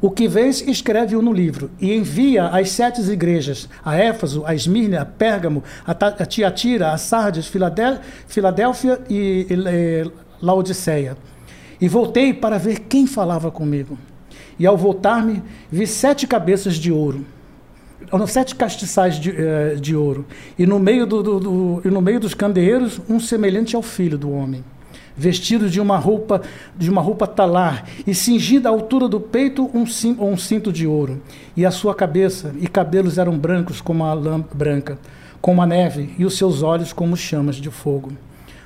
o que vês, escreve-o no livro e envia às sete igrejas, a Éfaso, a Esmirna, a Pérgamo, a Tiatira, a Sardes, Filadélfia e, e Laodiceia. E voltei para ver quem falava comigo. E ao voltar-me, vi sete cabeças de ouro, sete castiçais de, eh, de ouro, e no, meio do, do, do, e no meio dos candeeiros, um semelhante ao filho do homem vestido de uma roupa de uma roupa talar e cingida à altura do peito um, um cinto de ouro. E a sua cabeça e cabelos eram brancos como a lã branca como a neve e os seus olhos como chamas de fogo.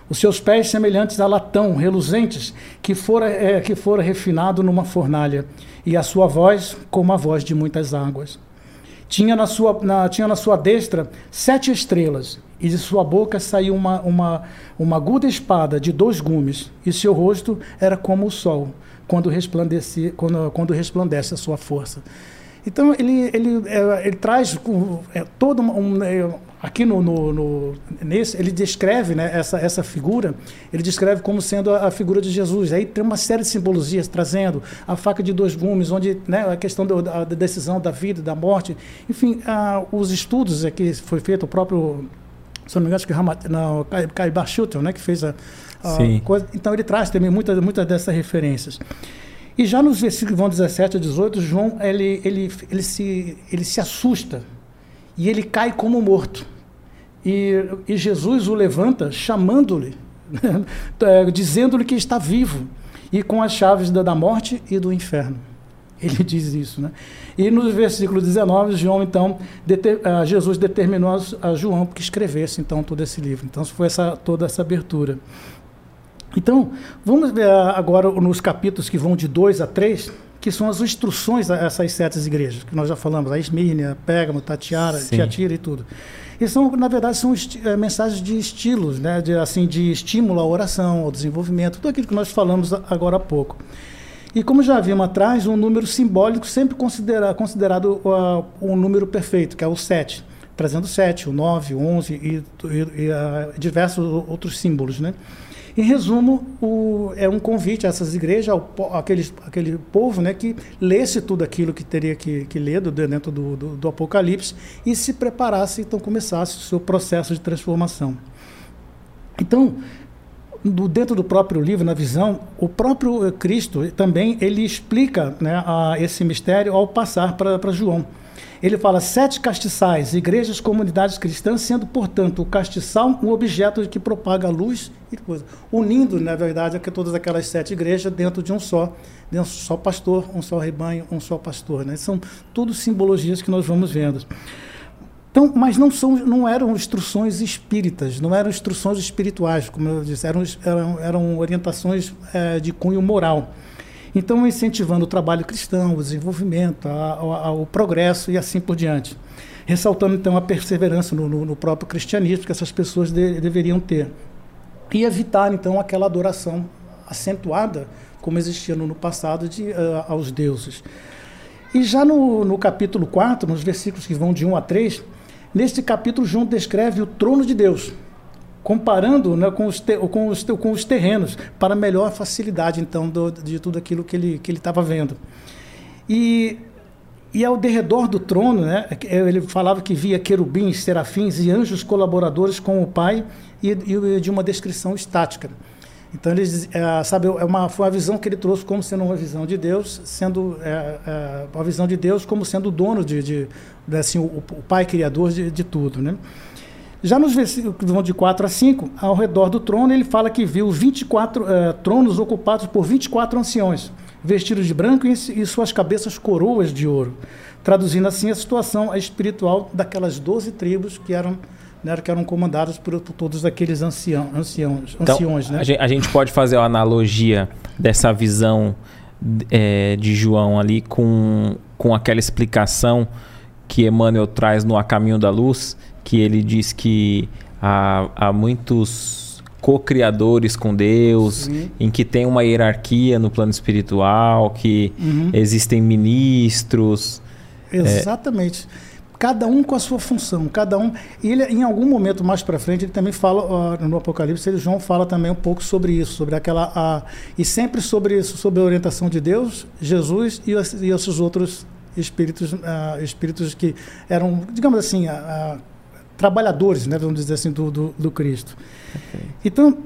Os seus pés semelhantes a latão reluzentes que fora é, que fora refinado numa fornalha e a sua voz como a voz de muitas águas. Tinha na sua, na, tinha na sua destra sete estrelas e de sua boca saiu uma, uma, uma aguda espada de dois gumes, e seu rosto era como o sol, quando resplandece, quando, quando resplandece a sua força. Então, ele, ele, é, ele traz é, todo um, é, aqui no, no, no, nesse ele descreve né, essa, essa figura ele descreve como sendo a, a, figura de Jesus aí tem uma série de simbologias trazendo a faca de dois gumes onde né, a questão do, da, da, decisão da vida da morte enfim ah, os estudos aqui foi feito o próprio se não me engano acho que Ramat, não, Caibar né que fez a, a coisa. Então ele traz também muitas muitas dessas referências. E já nos versículos vão 17 a 18 João ele, ele, ele, se, ele se assusta e ele cai como morto. E, e Jesus o levanta, chamando-lhe, dizendo-lhe que está vivo e com as chaves da, da morte e do inferno. Ele diz isso, né? E no versículo 19, João, então, deter, uh, Jesus determinou a, a, João que escrevesse, então, todo esse livro. Então, foi essa, toda essa abertura. Então, vamos ver agora nos capítulos que vão de 2 a 3, que são as instruções a essas sete igrejas, que nós já falamos, a Esmírnia, Pérgamo, Tatiara, Tiatira e tudo. E são, na verdade, são é, mensagens de estilos, né? de, assim, de estímulo à oração, ao desenvolvimento, tudo aquilo que nós falamos agora há pouco. E como já vimos atrás, um número simbólico sempre considera, considerado uh, um número perfeito, que é o 7, trazendo 7, o 9, o 11 e, e, e uh, diversos outros símbolos. Né? Em resumo, o, é um convite a essas igrejas, ao, aquele, aquele povo né, que lesse tudo aquilo que teria que, que ler dentro do, do, do Apocalipse e se preparasse, então começasse o seu processo de transformação. Então, do, dentro do próprio livro, na visão, o próprio Cristo também ele explica né, a, esse mistério ao passar para João. Ele fala sete castiçais, igrejas, comunidades cristãs, sendo, portanto, o castiçal um objeto que propaga a luz e coisa. Unindo, na verdade, todas aquelas sete igrejas dentro de um só, de um só pastor, um só rebanho, um só pastor. Né? São tudo simbologias que nós vamos vendo. Então, mas não, são, não eram instruções espíritas, não eram instruções espirituais, como eu disse, eram, eram, eram orientações é, de cunho moral. Então, incentivando o trabalho cristão, o desenvolvimento, a, a, o progresso e assim por diante. Ressaltando, então, a perseverança no, no, no próprio cristianismo que essas pessoas de, deveriam ter. E evitar, então, aquela adoração acentuada, como existia no, no passado, de, uh, aos deuses. E já no, no capítulo 4, nos versículos que vão de 1 a 3, neste capítulo, João descreve o trono de Deus comparando né, com, os te, com, os, com os terrenos, para melhor facilidade, então, do, de tudo aquilo que ele estava vendo. E, e ao derredor do trono, né, ele falava que via querubins, serafins e anjos colaboradores com o Pai e, e de uma descrição estática. Então, ele, é, sabe, é uma, foi uma visão que ele trouxe como sendo uma visão de Deus, sendo é, é, uma visão de Deus como sendo o dono de, de, de assim, o, o Pai Criador de, de tudo, né? Já nos versículos de 4 a 5, ao redor do trono, ele fala que viu 24 uh, eh, tronos ocupados por 24 anciões, vestidos de branco e, e suas cabeças coroas de ouro. Traduzindo assim a situação espiritual daquelas 12 tribos que eram né, que eram comandadas por, por, todos aqueles ancião, anciãos, então, anciões. Né? A, gente, a gente pode fazer a analogia dessa visão é, de João ali com, com aquela explicação que Emmanuel traz no A Caminho da Luz, que ele diz que há, há muitos co-criadores com Deus, Sim. em que tem uma hierarquia no plano espiritual, que uhum. existem ministros. Exatamente. É... Cada um com a sua função, cada um. E ele, em algum momento mais para frente, ele também fala uh, no Apocalipse, ele, João fala também um pouco sobre isso, sobre aquela uh, e sempre sobre isso, sobre a orientação de Deus, Jesus e, e esses outros espíritos, uh, espíritos que eram, digamos assim, uh, trabalhadores, né, vamos dizer assim, do, do, do Cristo. Okay. Então,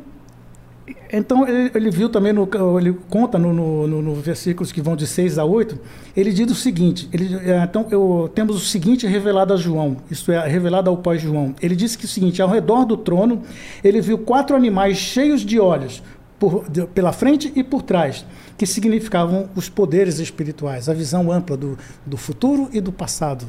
então ele, ele, viu também, no, ele conta no, no, no, versículos que vão de 6 a 8, ele diz o seguinte, ele, é, então eu, temos o seguinte revelado a João, isto é, revelado ao pai João. Ele disse que o seguinte, ao redor do trono, ele viu quatro animais cheios de olhos, por, de, pela frente e por trás, que significavam os poderes espirituais, a visão ampla do, do futuro e do passado.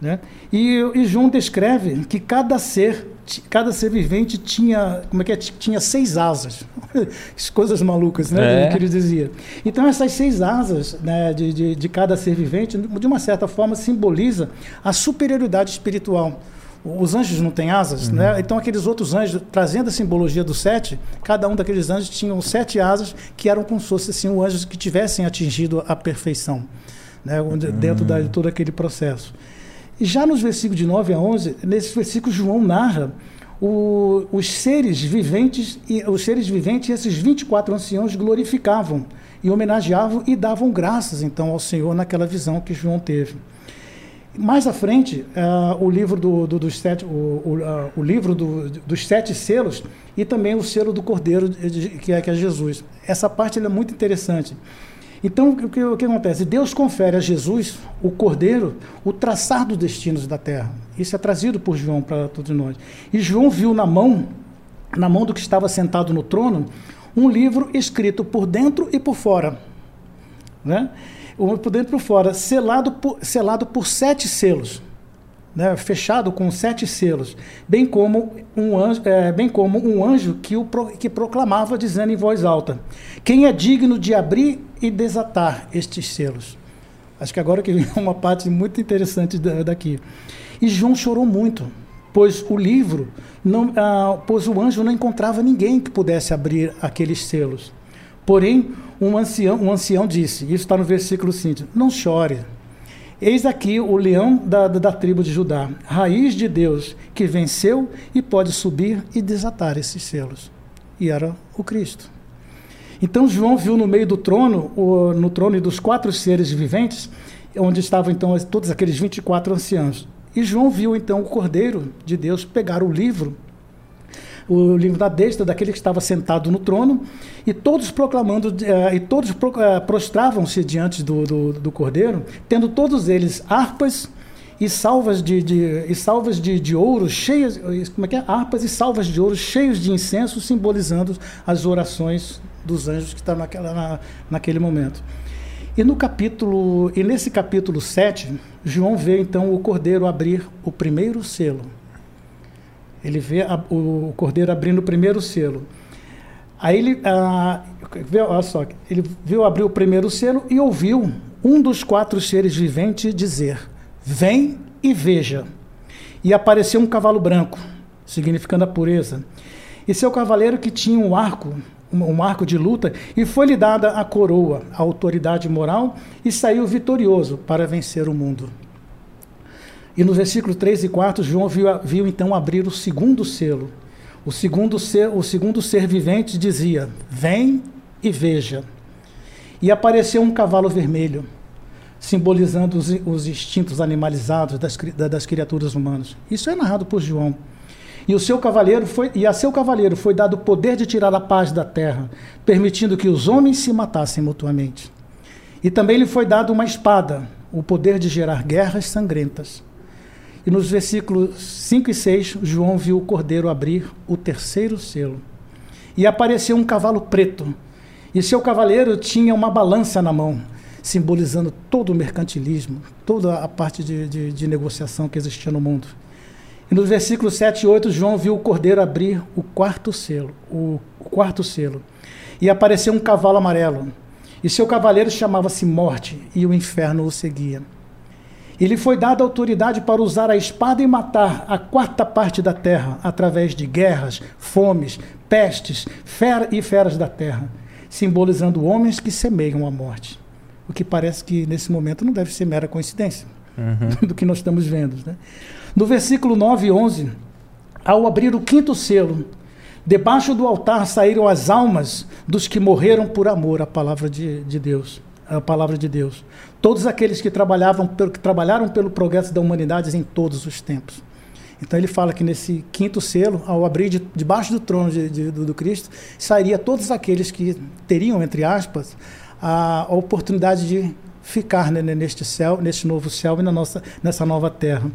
Né? E, e João descreve que cada ser, cada ser vivente tinha, como é que é? tinha seis asas. Coisas malucas, né? É. Que ele dizia. Então, essas seis asas né, de, de, de cada ser vivente, de uma certa forma, simboliza a superioridade espiritual. Os anjos não têm asas, uhum. né? Então aqueles outros anjos, trazendo a simbologia do sete, cada um daqueles anjos tinham sete asas que eram como se fossem assim, anjos que tivessem atingido a perfeição, né? Dentro uhum. de todo aquele processo. E já nos versículos de 9 a 11, nesses versículos João narra o, os seres viventes e os seres viventes, esses 24 anciãos glorificavam e homenageavam e davam graças então ao Senhor naquela visão que João teve. Mais à frente, uh, o livro do, do, dos sete, o, o, uh, o livro do, dos sete selos e também o selo do Cordeiro que é, que é Jesus. Essa parte é muito interessante. Então, o que, o que acontece? Deus confere a Jesus, o Cordeiro, o traçar dos destinos da terra. Isso é trazido por João para todos nós. E João viu na mão, na mão do que estava sentado no trono, um livro escrito por dentro e por fora. Né? Por dentro e por fora, selado por, selado por sete selos né, fechado com sete selos, bem como um anjo, é, bem como um anjo que, o pro, que proclamava, dizendo em voz alta: Quem é digno de abrir e desatar estes selos? Acho que agora que vem uma parte muito interessante daqui. E João chorou muito, pois o livro, não, ah, pois o anjo não encontrava ninguém que pudesse abrir aqueles selos. Porém, um ancião, um ancião disse, isso está no versículo 5, não chore. Eis aqui o leão da, da, tribo de Judá, raiz de Deus, que venceu e pode subir e desatar esses selos. E era o Cristo. Então João viu no meio do trono, o, no trono dos quatro seres viventes, onde estavam então todos aqueles 24 anciãos. E João viu então o Cordeiro de Deus pegar o livro o livro da destra daquele que estava sentado no trono, e todos proclamando, uh, e todos pro, uh, prostravam-se diante do, do, do, cordeiro, tendo todos eles harpas e salvas de, de e salvas de, de ouro cheias, como é que é? Harpas e salvas de ouro cheios de incenso, simbolizando as orações dos anjos que estavam naquela, na, naquele momento. E no capítulo, e nesse capítulo 7, João vê então o cordeiro abrir o primeiro selo ele vê a, o cordeiro abrindo o primeiro selo. Aí ele, ah, vê, olha só, ele viu abrir o primeiro selo e ouviu um dos quatro seres viventes dizer: Vem e veja. E apareceu um cavalo branco, significando a pureza. E seu cavaleiro que tinha um arco, um arco de luta, e foi-lhe dada a coroa, a autoridade moral, e saiu vitorioso para vencer o mundo. E no versículo 3 e 4, João viu, viu então abrir o segundo selo. O segundo, ser, o segundo ser vivente dizia: Vem e veja. E apareceu um cavalo vermelho, simbolizando os, os instintos animalizados das, das criaturas humanas. Isso é narrado por João. E o seu cavaleiro foi e a seu cavaleiro foi dado o poder de tirar a paz da terra, permitindo que os homens se matassem mutuamente. E também lhe foi dado uma espada, o poder de gerar guerras sangrentas. E nos versículos 5 e 6, João viu o cordeiro abrir o terceiro selo. E apareceu um cavalo preto. E seu cavaleiro tinha uma balança na mão, simbolizando todo o mercantilismo, toda a parte de, de, de negociação que existia no mundo. E nos versículos 7 e 8, João viu o cordeiro abrir o quarto selo, o, o quarto selo. E apareceu um cavalo amarelo. E seu cavaleiro chamava-se Morte, e o inferno o seguia. Ele foi dado autoridade para usar a espada e matar a quarta parte da terra através de guerras, fomes, pestes fer e feras da terra, simbolizando homens que semeiam a morte. O que parece que nesse momento não deve ser mera coincidência uhum. do que nós estamos vendo. Né? No versículo 9 e 11, ao abrir o quinto selo, debaixo do altar saíram as almas dos que morreram por amor à palavra de, de Deus a palavra de Deus. Todos aqueles que trabalhavam pelo, que trabalharam pelo progresso da humanidade em todos os tempos. Então ele fala que nesse quinto selo, ao abrir de, debaixo do trono de, de, do, do, Cristo, sairia todos aqueles que teriam, entre aspas, a, a oportunidade de ficar né, neste céu, neste novo céu e na nossa, nessa nova terra.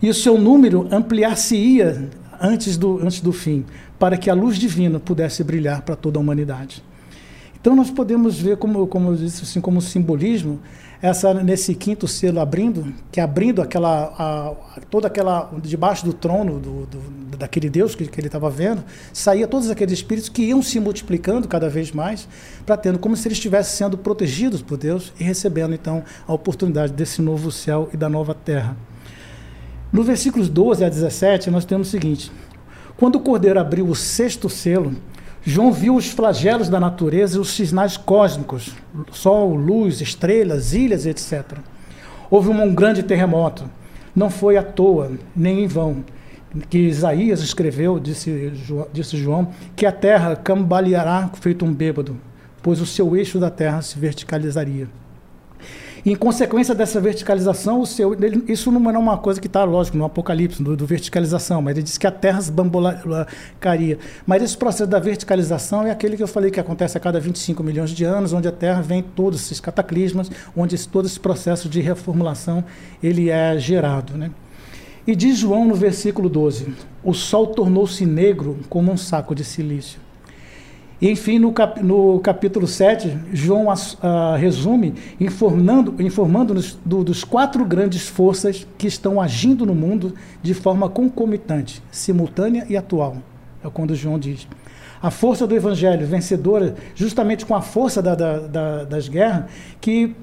E o seu número ampliar-se-ia antes do, antes do fim, para que a luz divina pudesse brilhar para toda a humanidade. Então nós podemos ver, como, como eu disse, assim, como simbolismo, essa nesse quinto selo abrindo, que abrindo aquela a, toda aquela debaixo do trono do, do daquele Deus que, que ele estava vendo, saía todos aqueles espíritos que iam se multiplicando cada vez mais, para tendo como se eles estivessem sendo protegidos por Deus e recebendo então a oportunidade desse novo céu e da nova terra. No versículos 12 a 17, nós temos o seguinte: Quando o cordeiro abriu o sexto selo, João viu os flagelos da natureza e os sinais cósmicos, sol, luz, estrelas, ilhas, etc. Houve um grande terremoto. Não foi à toa, nem em vão, que Isaías escreveu, disse, disse João, que a terra cambaleará feito um bêbado, pois o seu eixo da terra se verticalizaria. Em consequência dessa verticalização, o seu, ele, isso não é uma coisa que está, lógico, no Apocalipse, do, do, verticalização, mas ele diz que a terra bambolacaria. Mas esse processo da verticalização é aquele que eu falei que acontece a cada 25 milhões de anos, onde a terra vem todos esses cataclismas, onde esse, todo esse processo de reformulação ele é gerado. Né? E diz João no versículo 12: O sol tornou-se negro como um saco de silício. E, enfim, no, cap, no capítulo 7, João uh, resume informando-nos informando do, dos quatro grandes forças que estão agindo no mundo de forma concomitante, simultânea e atual. É quando João diz. A força do evangelho vencedora, justamente com a força da, da, da, das guerras, que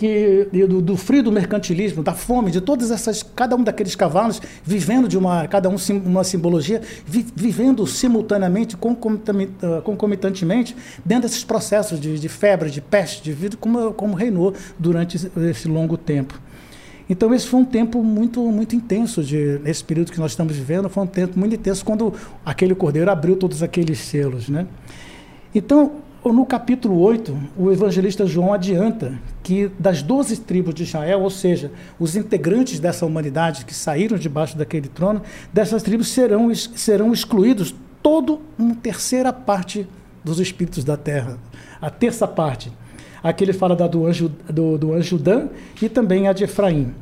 que do, do, frio do mercantilismo, da fome, de todas essas, cada um daqueles cavalos vivendo de uma, cada um sim, uma simbologia, vi, vivendo simultaneamente, ah, concomitantemente, dentro desses processos de, de febre, de peste, de vida, como, como reinou durante esse, longo tempo. Então esse foi um tempo muito muito intenso de esse período que nós estamos vivendo, foi um tempo muito intenso quando aquele cordeiro abriu todos aqueles selos, né? Então, no capítulo 8, o evangelista João adianta que das 12 tribos de Israel, ou seja, os integrantes dessa humanidade que saíram debaixo daquele trono, dessas tribos serão, serão excluídos todo uma terceira parte dos espíritos da terra, a terça parte. Aqui ele fala da do anjo, do, do anjo Dan e também a de Efraim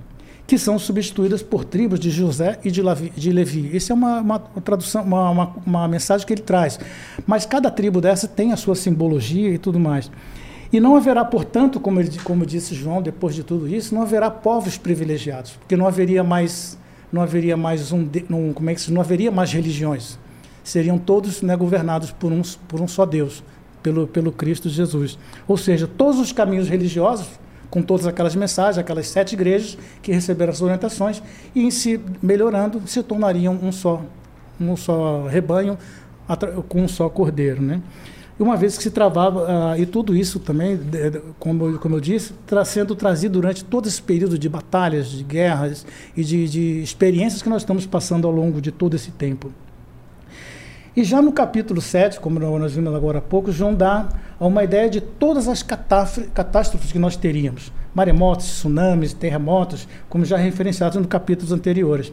que são substituídas por tribos de José e de, Levi. De Levi. Isso é uma, uma tradução, uma, uma, uma, mensagem que ele traz. Mas cada tribo dessa tem a sua simbologia e tudo mais. E não haverá, portanto, como, ele, como disse João, depois de tudo isso, não haverá povos privilegiados, porque não haveria mais, não haveria mais um, um como é que não haveria mais religiões. Seriam todos né, governados por um, por um só Deus, pelo, pelo Cristo Jesus. Ou seja, todos os caminhos religiosos com todas aquelas mensagens, aquelas sete igrejas que receberam as orientações e em si melhorando se tornariam um só, um só rebanho com um só cordeiro, né? E uma vez que se travava uh, e tudo isso também, como, como eu disse, está sendo trazido durante todo esse período de batalhas, de guerras e de, de experiências que nós estamos passando ao longo de todo esse tempo. E já no capítulo 7, como nós vimos agora há pouco, João dá uma ideia de todas as catástrofes que nós teríamos: maremotos, tsunamis, terremotos, como já referenciados nos capítulos anteriores.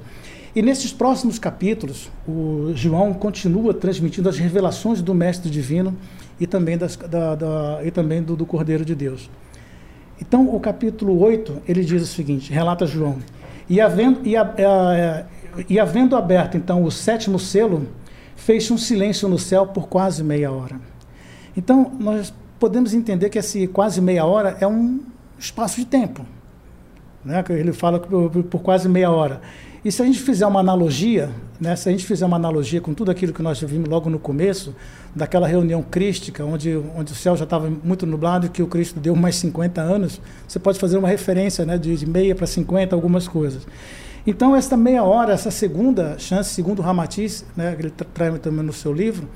E nesses próximos capítulos, o João continua transmitindo as revelações do Mestre Divino e também, das, da, da, e também do, do Cordeiro de Deus. Então, o capítulo 8, ele diz o seguinte, relata João, e havendo, e, a, a, e havendo aberto, então, o sétimo selo, fez um silêncio no céu por quase meia hora. Então, nós podemos entender que esse quase meia hora é um espaço de tempo. Né? Ele fala por, por quase meia hora. E se a gente fizer uma analogia, né, se a gente fizer uma analogia com tudo aquilo que nós vimos logo no começo, daquela reunião crística, onde, onde o céu já estava muito nublado e que o Cristo deu mais 50 anos, você pode fazer uma referência né, de, de meia para 50, algumas coisas. Então, essa meia hora, essa segunda chance, segundo o Ramatiz, né, ele traz também no seu livro,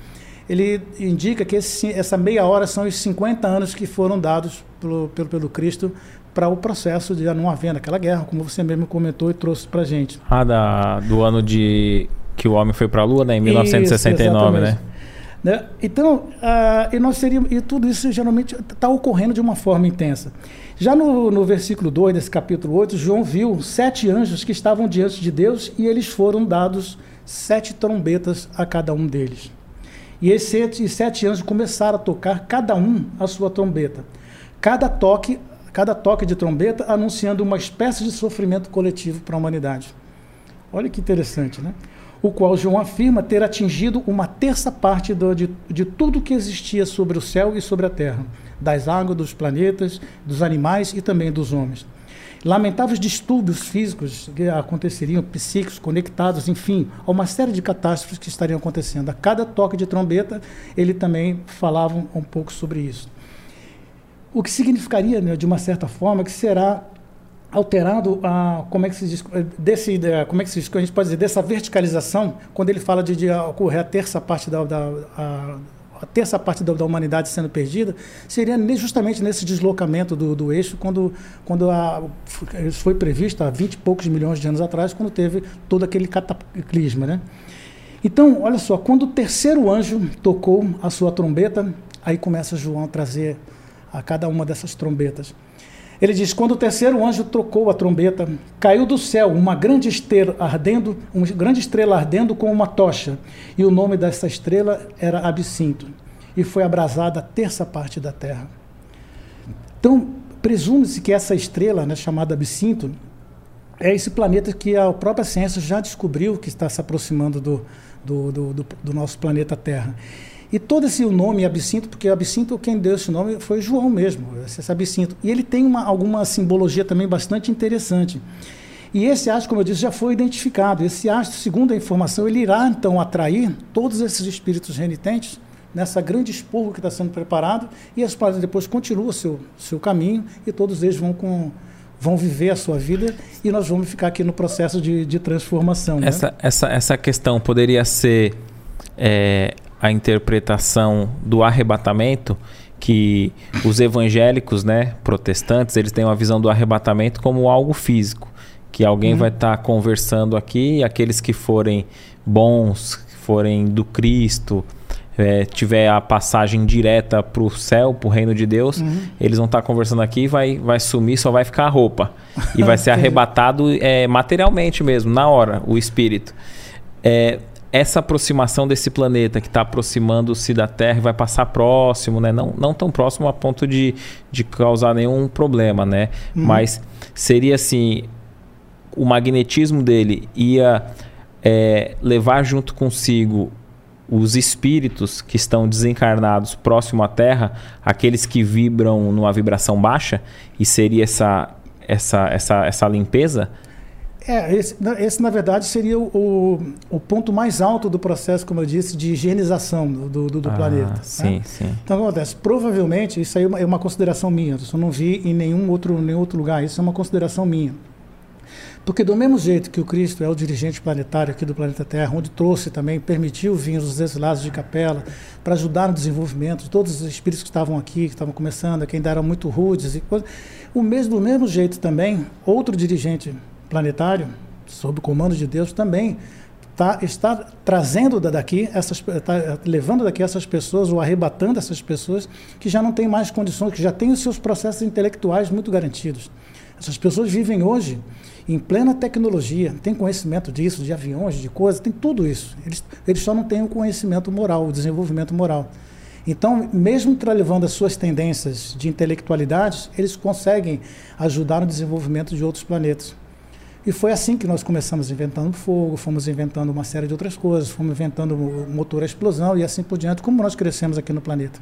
ele indica que esse, essa meia hora são os 50 anos que foram dados pelo, pelo, pelo Cristo para o processo de não haver aquela guerra, como você mesmo comentou e trouxe para a gente. Ah, da, do ano de que o homem foi para a Lua, né, em 1969, isso, né? Né? Então, uh, e nós seríamos, e tudo isso geralmente está ocorrendo de uma forma intensa. Já no, no versículo 2 desse capítulo 8, João viu sete anjos que estavam diante de Deus e eles foram dados sete trombetas a cada um deles. E esses sete, sete anjos começaram a tocar, cada um a sua trombeta. Cada toque, cada toque de trombeta anunciando uma espécie de sofrimento coletivo para a humanidade. Olha que interessante, né? O qual João afirma ter atingido uma terça parte do, de, de tudo que existia sobre o céu e sobre a terra das águas, dos planetas, dos animais e também dos homens. Lamentáveis distúrbios físicos que aconteceriam, psíquicos, conectados, enfim, a uma série de catástrofes que estariam acontecendo. A cada toque de trombeta, ele também falava um pouco sobre isso. O que significaria, né, de uma certa forma, que será alterado a como é que se diz desse como é que se diz, a gente pode dizer dessa verticalização quando ele fala de, de ocorrer a terça parte da, da a, a terça parte da, da, humanidade sendo perdida, seria justamente nesse deslocamento do, do eixo, quando, quando a, isso foi previsto há 20 e poucos milhões de anos atrás, quando teve todo aquele cataclisma. Né? Então, olha só, quando o terceiro anjo tocou a sua trombeta, aí começa João a trazer a cada uma dessas trombetas. Ele diz: Quando o terceiro anjo trocou a trombeta, caiu do céu uma grande estrela ardendo, uma grande estrela ardendo com uma tocha, e o nome dessa estrela era Absinto, e foi abrasada a terça parte da terra. Então, presume-se que essa estrela, né, chamada Absinto, é esse planeta que a própria ciência já descobriu que está se aproximando do, do, do, do, do nosso planeta Terra. E todo esse nome absinto, porque absinto, quem deu esse nome foi João mesmo, esse absinto. E ele tem uma, alguma simbologia também bastante interessante. E esse astro, como eu disse, já foi identificado. Esse astro, segundo a informação, ele irá então atrair todos esses espíritos renitentes nessa grande expurgo que está sendo preparado, e as paradas depois continuam o seu, seu caminho, e todos eles vão com, vão viver a sua vida e nós vamos ficar aqui no processo de, de transformação. Né? Essa, né? essa, essa questão poderia ser é, a interpretação do arrebatamento que os evangélicos, né, protestantes, eles têm uma visão do arrebatamento como algo físico, que alguém uhum. vai estar tá conversando aqui, e aqueles que forem bons, que forem do Cristo, é, tiver a passagem direta para o céu, para o reino de Deus, uhum. eles vão estar tá conversando aqui, vai, vai sumir, só vai ficar a roupa e vai ser arrebatado é, materialmente mesmo, na hora, o espírito. É, essa aproximação desse planeta que está aproximando-se da Terra e vai passar próximo, né? Não, não tão próximo a ponto de, de causar nenhum problema, né? Uhum. Mas seria assim, o magnetismo dele ia é, levar junto consigo os espíritos que estão desencarnados próximo à Terra, aqueles que vibram numa vibração baixa, e seria essa, essa, essa, essa limpeza? É, esse, esse, na verdade seria o, o ponto mais alto do processo, como eu disse, de higienização do, do, do ah, planeta. Né? Sim, né? sim. Então, o que acontece? Provavelmente, isso aí é uma, é uma consideração minha, eu não vi em nenhum outro, nenhum outro lugar, isso é uma consideração minha. Porque do mesmo jeito que o Cristo é o dirigente planetário aqui do planeta Terra, onde trouxe também, permitiu vir os exilados de capela para ajudar no desenvolvimento de todos os espíritos que estavam aqui, que estavam começando, que ainda eram muito rudes e coisas. O mesmo, do mesmo jeito também, outro dirigente planetário, sob o comando de Deus, também tá, está trazendo daqui, essas, tá levando daqui essas pessoas, ou arrebatando essas pessoas que já não têm mais condições, que já têm os seus processos intelectuais muito garantidos. Essas pessoas vivem hoje em plena tecnologia, têm conhecimento disso, de aviões, de coisas, tem tudo isso. Eles, eles só não têm o conhecimento moral, o desenvolvimento moral. Então, mesmo levando as suas tendências de intelectualidade, eles conseguem ajudar no desenvolvimento de outros planetas. E foi assim que nós começamos inventando fogo, fomos inventando uma série de outras coisas, fomos inventando motor a explosão e assim por diante, como nós crescemos aqui no planeta.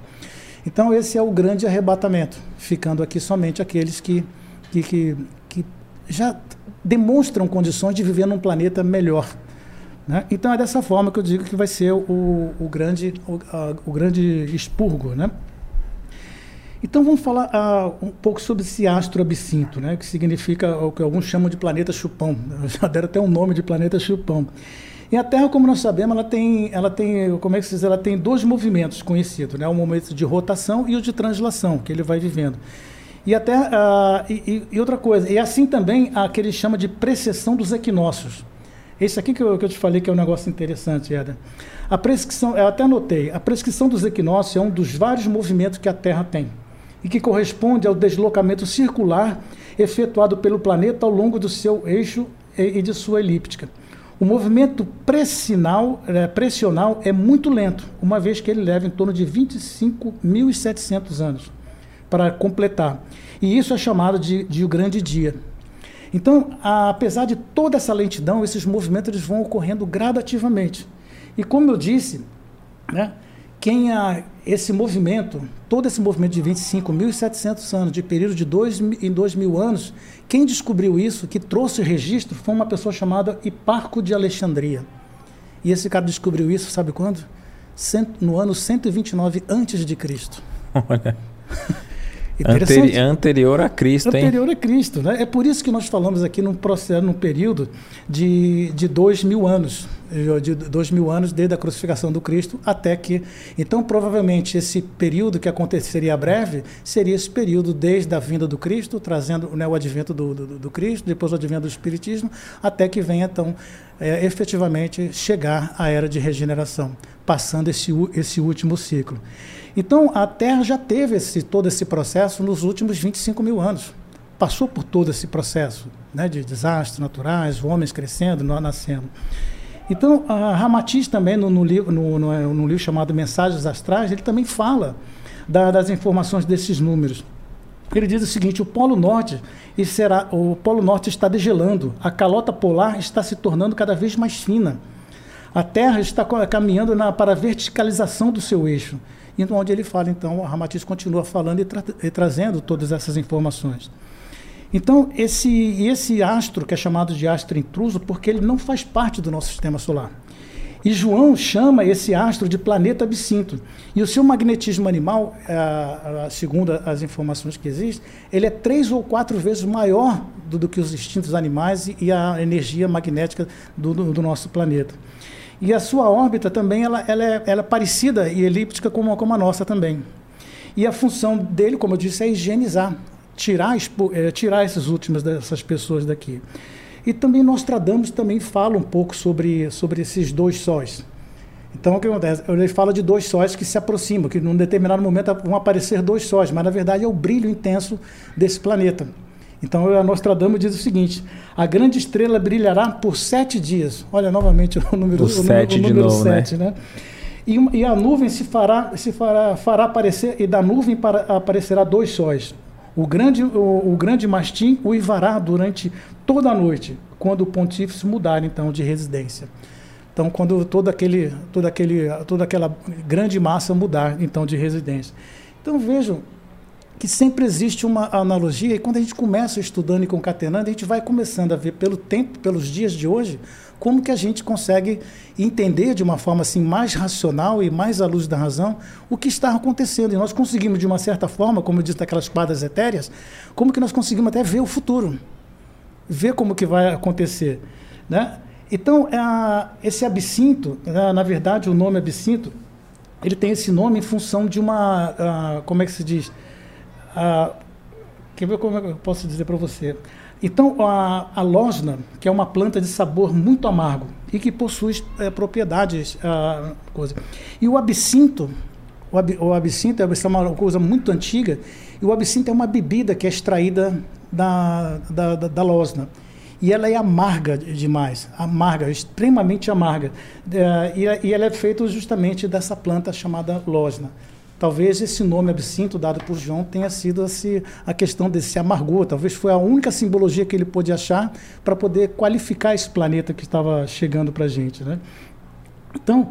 Então esse é o grande arrebatamento, ficando aqui somente aqueles que, que, que, que já demonstram condições de viver num planeta melhor. Né? Então é dessa forma que eu digo que vai ser o, o, grande, o, a, o grande expurgo. Né? Então vamos falar uh, um pouco sobre esse astro absinto, né, que significa o que alguns chamam de planeta chupão. Já deram até um nome de planeta chupão. E a Terra, como nós sabemos, ela tem, ela tem, como é que se diz, ela tem dois movimentos conhecidos, né, o momento de rotação e o de translação que ele vai vivendo. E até uh, e, e, outra coisa, e assim também a que ele chama de precessão dos equinócios. Esse aqui que eu, que eu te falei que é um negócio interessante, Eda. A prescrição, eu até anotei, a prescrição dos equinócios é um dos vários movimentos que a Terra tem e que corresponde ao deslocamento circular efetuado pelo planeta ao longo do seu eixo e de sua elíptica. O movimento pressinal, é, pressional é muito lento, uma vez que ele leva em torno de 25.700 anos para completar. E isso é chamado de, de o grande dia. Então, a, apesar de toda essa lentidão, esses movimentos eles vão ocorrendo gradativamente. E como eu disse, né, quem a, esse movimento, todo esse movimento de 25.700 anos, de período de dois, em 2 mil anos, quem descobriu isso, que trouxe o registro, foi uma pessoa chamada Hiparco de Alexandria. E esse cara descobriu isso, sabe quando? no ano 129 antes de Cristo. Olha. Anteri anterior a Cristo, hein? Anterior a Cristo, né? É por isso que nós falamos aqui num processo, num período de, de dois mil anos. De dois mil anos desde a crucificação do Cristo até que. Então, provavelmente, esse período que aconteceria breve seria esse período desde a vinda do Cristo, trazendo né, o advento do, do, do, Cristo, depois o advento do Espiritismo, até que venha, então, é, efetivamente chegar a era de regeneração, passando esse, esse último ciclo. Então, a Terra já teve esse, todo esse processo nos últimos 25 mil anos. Passou por todo esse processo né, de desastres naturais, homens crescendo, nós nascendo. Então, Ramatiz também, no, no, livro, no, no, livro chamado Mensagens Astrais, ele também fala da, das informações desses números. Ele diz o seguinte: o Polo Norte será, o Polo Norte está degelando, a calota polar está se tornando cada vez mais fina. A Terra está caminhando na, para a verticalização do seu eixo. Então, onde ele fala, então, Ramatiz continua falando e, tra e trazendo todas essas informações. Então, esse, esse astro, que é chamado de astro intruso, porque ele não faz parte do nosso sistema solar. E João chama esse astro de planeta absinto. E o seu magnetismo animal, é, segundo as informações que existem, ele é três ou quatro vezes maior do, que os instintos animais e, a energia magnética do, do, do, nosso planeta. E a sua órbita também ela, ela, é, ela é parecida e elíptica como, como a nossa também. E a função dele, como eu disse, é higienizar tirar, é, tirar essas últimas dessas pessoas daqui. E também Nostradamus também fala um pouco sobre, sobre esses dois sóis. Então, o que acontece? Ele fala de dois sóis que se aproximam, que num determinado momento vão aparecer dois sóis, mas na verdade é o brilho intenso desse planeta. Então, a Nostradamus diz o seguinte: a grande estrela brilhará por sete dias. Olha, novamente o número, o sete, o número, o número sete, né? né? E, e, a nuvem se fará, se fará, fará aparecer, e da nuvem para, aparecerá dois sóis. O grande, o, o grande mastim uivará durante toda a noite, quando o pontífice mudar então de residência. Então, quando todo aquele, todo aquele, toda aquela grande massa mudar então de residência. Então vejam que sempre existe uma analogia e quando a gente começa estudando e concatenando, a gente vai começando a ver pelo tempo, pelos dias de hoje, como que a gente consegue entender de uma forma assim mais racional e mais à luz da razão o que está acontecendo. E nós conseguimos de uma certa forma, como eu disse quadras etéreas, como que nós conseguimos até ver o futuro, ver como que vai acontecer, né? Então, é, esse absinto, é, na verdade, o nome absinto, ele tem esse nome em função de uma, uh, como é que se diz? Uh, quer ver como é que eu posso dizer para você? Então, a, a losna, que é uma planta de sabor muito amargo e que possui é, propriedades. A, coisa. E o absinto, o, ab, o absinto é uma coisa muito antiga, e o absinto é uma bebida que é extraída da, da, da, da losna. E ela é amarga demais, amarga, extremamente amarga. É, e, e ela é feita justamente dessa planta chamada losna. Talvez esse nome absinto dado por João tenha sido assim, a questão desse amargor. Talvez foi a única simbologia que ele pôde achar para poder qualificar esse planeta que estava chegando para a gente. Né? Então,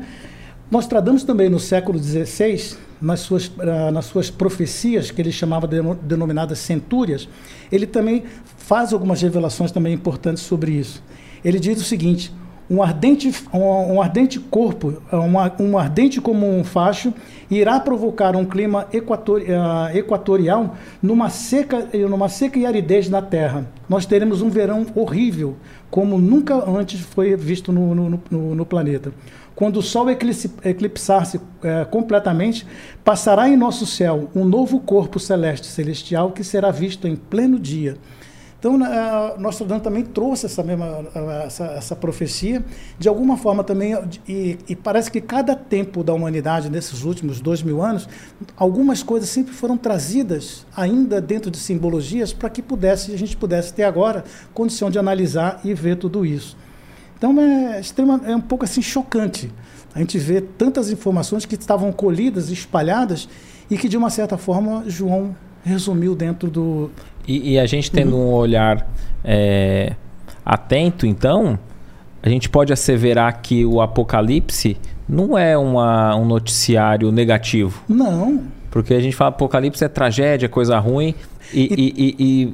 nós tradamos também no século XVI, nas suas, uh, nas suas profecias, que ele chamava de, denominadas centúrias, ele também faz algumas revelações também importantes sobre isso. Ele diz o seguinte: um ardente, um, um ardente corpo, um, um, ardente como um facho, irá provocar um clima equator, uh, equatorial numa seca, numa seca e aridez na Terra. Nós teremos um verão horrível, como nunca antes foi visto no, no, no, no planeta. Quando o Sol eclipsar-se uh, completamente, passará em nosso céu um novo corpo celeste celestial que será visto em pleno dia então, Nostradamus também trouxe essa mesma essa, essa profecia, de alguma forma também, e, e, parece que cada tempo da humanidade, nesses últimos dois mil anos, algumas coisas sempre foram trazidas ainda dentro de simbologias para que pudesse, a gente pudesse ter agora condição de analisar e ver tudo isso. Então, é, extrema, é um pouco assim chocante a gente ver tantas informações que estavam colhidas, espalhadas, e que, de uma certa forma, João resumiu dentro do, e, e a gente tendo uhum. um olhar é, atento, então, a gente pode asseverar que o Apocalipse não é uma, um noticiário negativo. Não. Porque a gente fala Apocalipse é tragédia, coisa ruim. E, e, e, e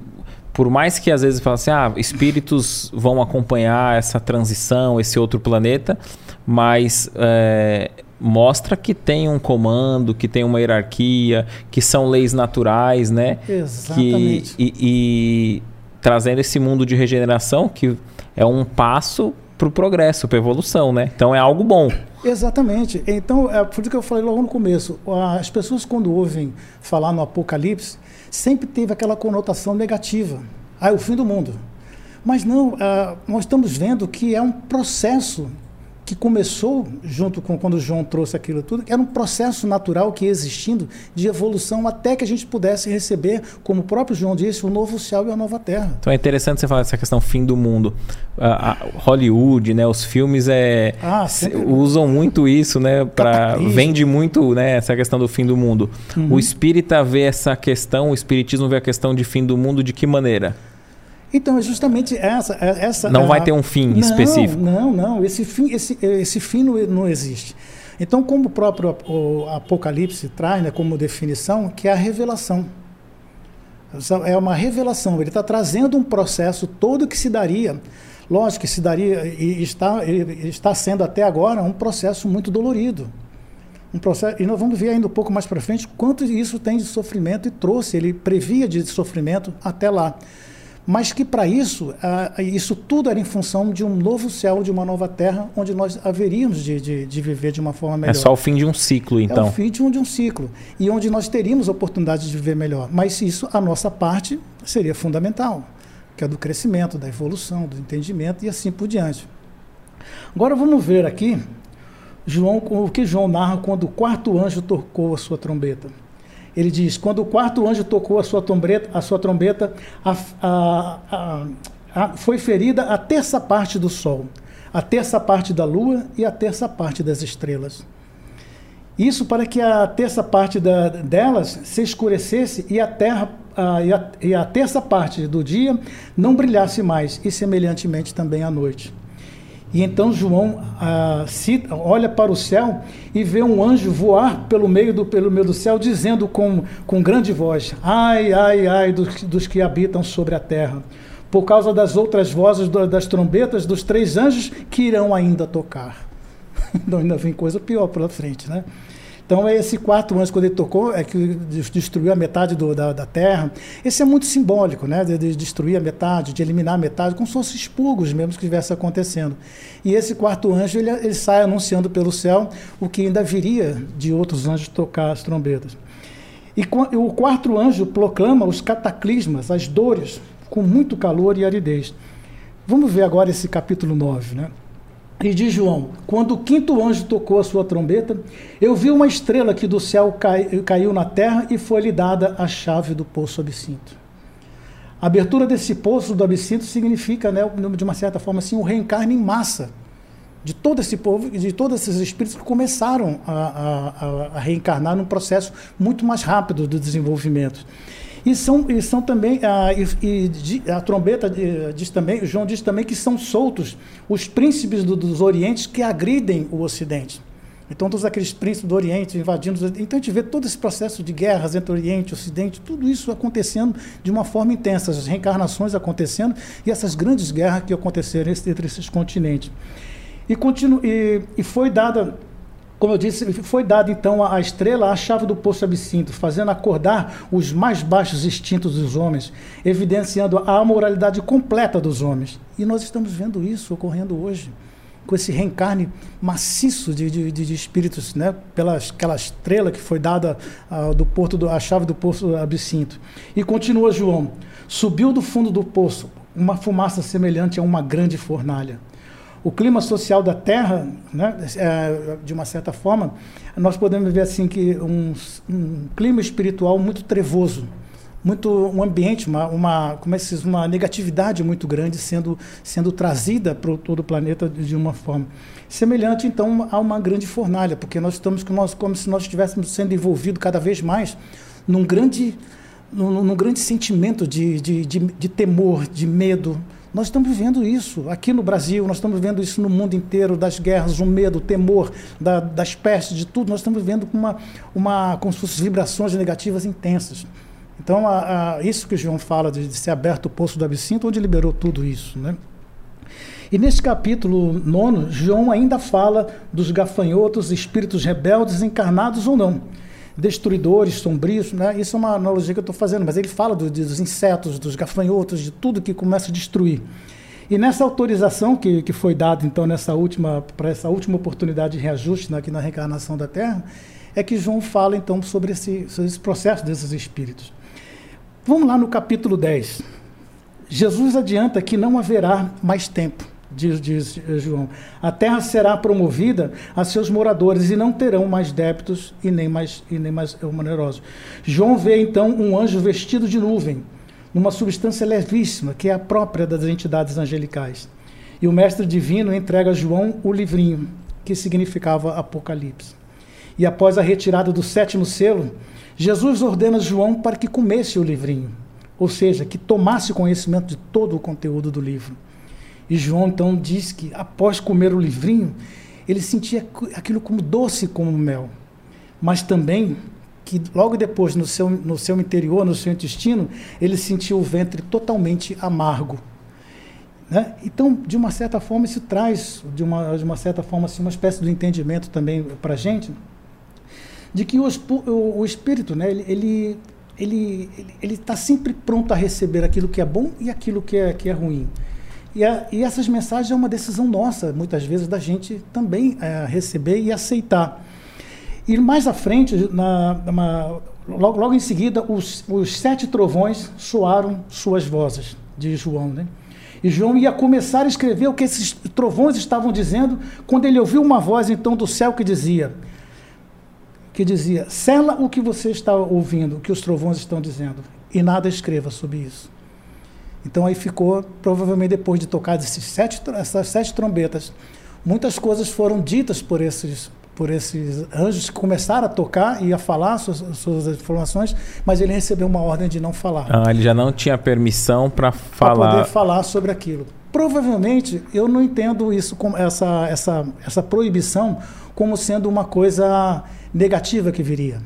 por mais que às vezes fala assim, ah, espíritos vão acompanhar essa transição, esse outro planeta, mas é, mostra que tem um comando, que tem uma hierarquia, que são leis naturais, né? Exatamente. Que, e, e trazendo esse mundo de regeneração, que é um passo para o progresso, para a evolução, né? Então é algo bom. Exatamente. Então, é por isso que eu falei logo no começo. As pessoas, quando ouvem falar no Apocalipse, sempre teve aquela conotação negativa. Ah, é o fim do mundo. Mas não, ah, nós estamos vendo que é um processo que começou junto com quando João trouxe aquilo tudo, era um processo natural que ia existindo de evolução até que a gente pudesse receber, como o próprio João disse, o novo céu e a nova terra. Então é interessante você falar dessa questão fim do mundo. A, a Hollywood, né, os filmes é ah, usam muito isso, né, para vende muito, né, essa questão do fim do mundo. Uhum. O espírita vê essa questão, o espiritismo vê a questão de fim do mundo de que maneira? Então, é justamente essa. É, essa não é vai ter um fim não, específico. Não, não. Esse fim, esse, esse fim não, não existe. Então, como o próprio o Apocalipse traz né, como definição, que é a revelação. É uma revelação. Ele está trazendo um processo todo que se daria. Lógico que se daria, e está, está sendo até agora um processo muito dolorido. Um processo, e nós vamos ver ainda um pouco mais para frente quanto isso tem de sofrimento e trouxe, ele previa de sofrimento até lá mas que para isso, isso tudo era em função de um novo céu, de uma nova terra, onde nós haveríamos de, de, de, viver de uma forma melhor. É só o fim de um ciclo, então. É o fim de um, de um ciclo, e onde nós teríamos oportunidade de viver melhor. Mas isso, a nossa parte, seria fundamental, que é do crescimento, da evolução, do entendimento e assim por diante. Agora vamos ver aqui João, o que João narra quando o quarto anjo tocou a sua trombeta. Ele diz: quando o quarto anjo tocou a sua trombeta, a sua trombeta a, a, a, foi ferida a terça parte do sol, a terça parte da lua e a terça parte das estrelas. Isso para que a terça parte da, delas se escurecesse e a terra e, e a terça parte do dia não brilhasse mais, e semelhantemente também à noite. E então João ah, cita, olha para o céu e vê um anjo voar pelo meio do, pelo meio do céu, dizendo com, com grande voz: Ai, ai, ai dos, dos que habitam sobre a terra, por causa das outras vozes das trombetas dos três anjos que irão ainda tocar. Então ainda vem coisa pior pela frente, né? Então, é esse quarto anjo, quando ele tocou, é que destruiu a metade do, da, da, terra. Esse é muito simbólico, né? De, de, destruir a metade, de eliminar a metade, como se fossem expurgos mesmo que estivesse acontecendo. E esse quarto anjo, ele, ele sai anunciando pelo céu o que ainda viria de outros anjos tocar as trombetas. E o quarto anjo proclama os cataclismas, as dores, com muito calor e aridez. Vamos ver agora esse capítulo 9, né? E diz João: Quando o quinto anjo tocou a sua trombeta, eu vi uma estrela que do céu cai, caiu na terra e foi-lhe dada a chave do poço absinto. A abertura desse poço do absinto significa, né, de uma certa forma, assim, o reencarne em massa de todo esse povo e de todos esses espíritos que começaram a, a, a reencarnar num processo muito mais rápido do desenvolvimento. E são, e são também, a, ah, e, e a trombeta diz também, João diz também que são soltos os príncipes do, dos orientes que agridem o ocidente. Então, todos aqueles príncipes do Oriente invadindo. Então, a gente vê todo esse processo de guerras entre Oriente e Ocidente, tudo isso acontecendo de uma forma intensa, as reencarnações acontecendo e essas grandes guerras que aconteceram entre esses continentes. E, continu, e, e foi dada como eu disse, foi dada então à estrela a chave do poço absinto, fazendo acordar os mais baixos instintos dos homens, evidenciando a amoralidade completa dos homens. E nós estamos vendo isso ocorrendo hoje, com esse reencarne maciço de, de, de espíritos, né? Pela aquela estrela que foi dada uh, do porto do, a chave do poço absinto. E continua João: subiu do fundo do poço uma fumaça semelhante a uma grande fornalha o clima social da Terra, né, é, de uma certa forma, nós podemos ver assim que um, um clima espiritual muito trevoso, muito um ambiente, uma, uma como é que diz, uma negatividade muito grande sendo sendo trazida para todo o planeta de uma forma. Semelhante então a uma grande fornalha, porque nós estamos como, como se nós estivéssemos sendo envolvidos cada vez mais num grande num, num grande sentimento de, de, de, de temor, de medo, nós estamos vivendo isso aqui no Brasil, nós estamos vendo isso no mundo inteiro, das guerras, o medo, o temor, da, das pestes, de tudo. Nós estamos vendo uma, uma, como se fossem vibrações negativas intensas. Então, a, a, isso que o João fala de, de ser aberto o poço do absinto, onde liberou tudo isso. Né? E nesse capítulo nono, João ainda fala dos gafanhotos, espíritos rebeldes, encarnados ou não destruidores, sombrios, né? Isso é uma analogia que eu estou fazendo, mas ele fala do, dos insetos, dos gafanhotos, de tudo que começa a destruir. E nessa autorização que, que foi dada, então, nessa última, para essa última oportunidade de reajuste né, aqui na reencarnação da Terra, é que João fala, então, sobre esse, sobre esse processo desses espíritos. Vamos lá no capítulo 10. Jesus adianta que não haverá mais tempo, diz, diz João. A terra será promovida a seus moradores e não terão mais débitos e nem mais, e nem mais onerosos. João vê então um anjo vestido de nuvem numa substância levíssima, que é a própria das entidades angelicais. E o mestre divino entrega a João o livrinho, que significava Apocalipse. E após a retirada do sétimo selo, Jesus ordena João para que comesse o livrinho, ou seja, que tomasse conhecimento de todo o conteúdo do livro. E João então diz que após comer o livrinho, ele sentia aquilo como doce como mel, mas também que logo depois, no seu, no seu interior, no seu intestino, ele sentiu o ventre totalmente amargo. Né? Então, de uma certa forma, isso traz, de uma, de uma certa forma, assim, uma espécie de entendimento também para a gente, de que o, o, o espírito, né, ele, ele ele está sempre pronto a receber aquilo que é bom e aquilo que é que é ruim. E, a, e essas mensagens é uma decisão nossa, muitas vezes, da gente também é, receber e aceitar. E mais à frente, na, na, logo, logo em seguida, os, os sete trovões soaram suas vozes, de João. Né? E João ia começar a escrever o que esses trovões estavam dizendo, quando ele ouviu uma voz então do céu que dizia: que dizia, sela o que você está ouvindo, o que os trovões estão dizendo, e nada escreva sobre isso. Então aí ficou, provavelmente depois de tocar esses sete, essas sete trombetas, muitas coisas foram ditas por esses por esses anjos que começaram a tocar e a falar suas, suas informações, mas ele recebeu uma ordem de não falar. Ah, ele já não tinha permissão para falar. Para poder falar sobre aquilo. Provavelmente, eu não entendo isso como essa, essa, essa proibição como sendo uma coisa negativa que viria.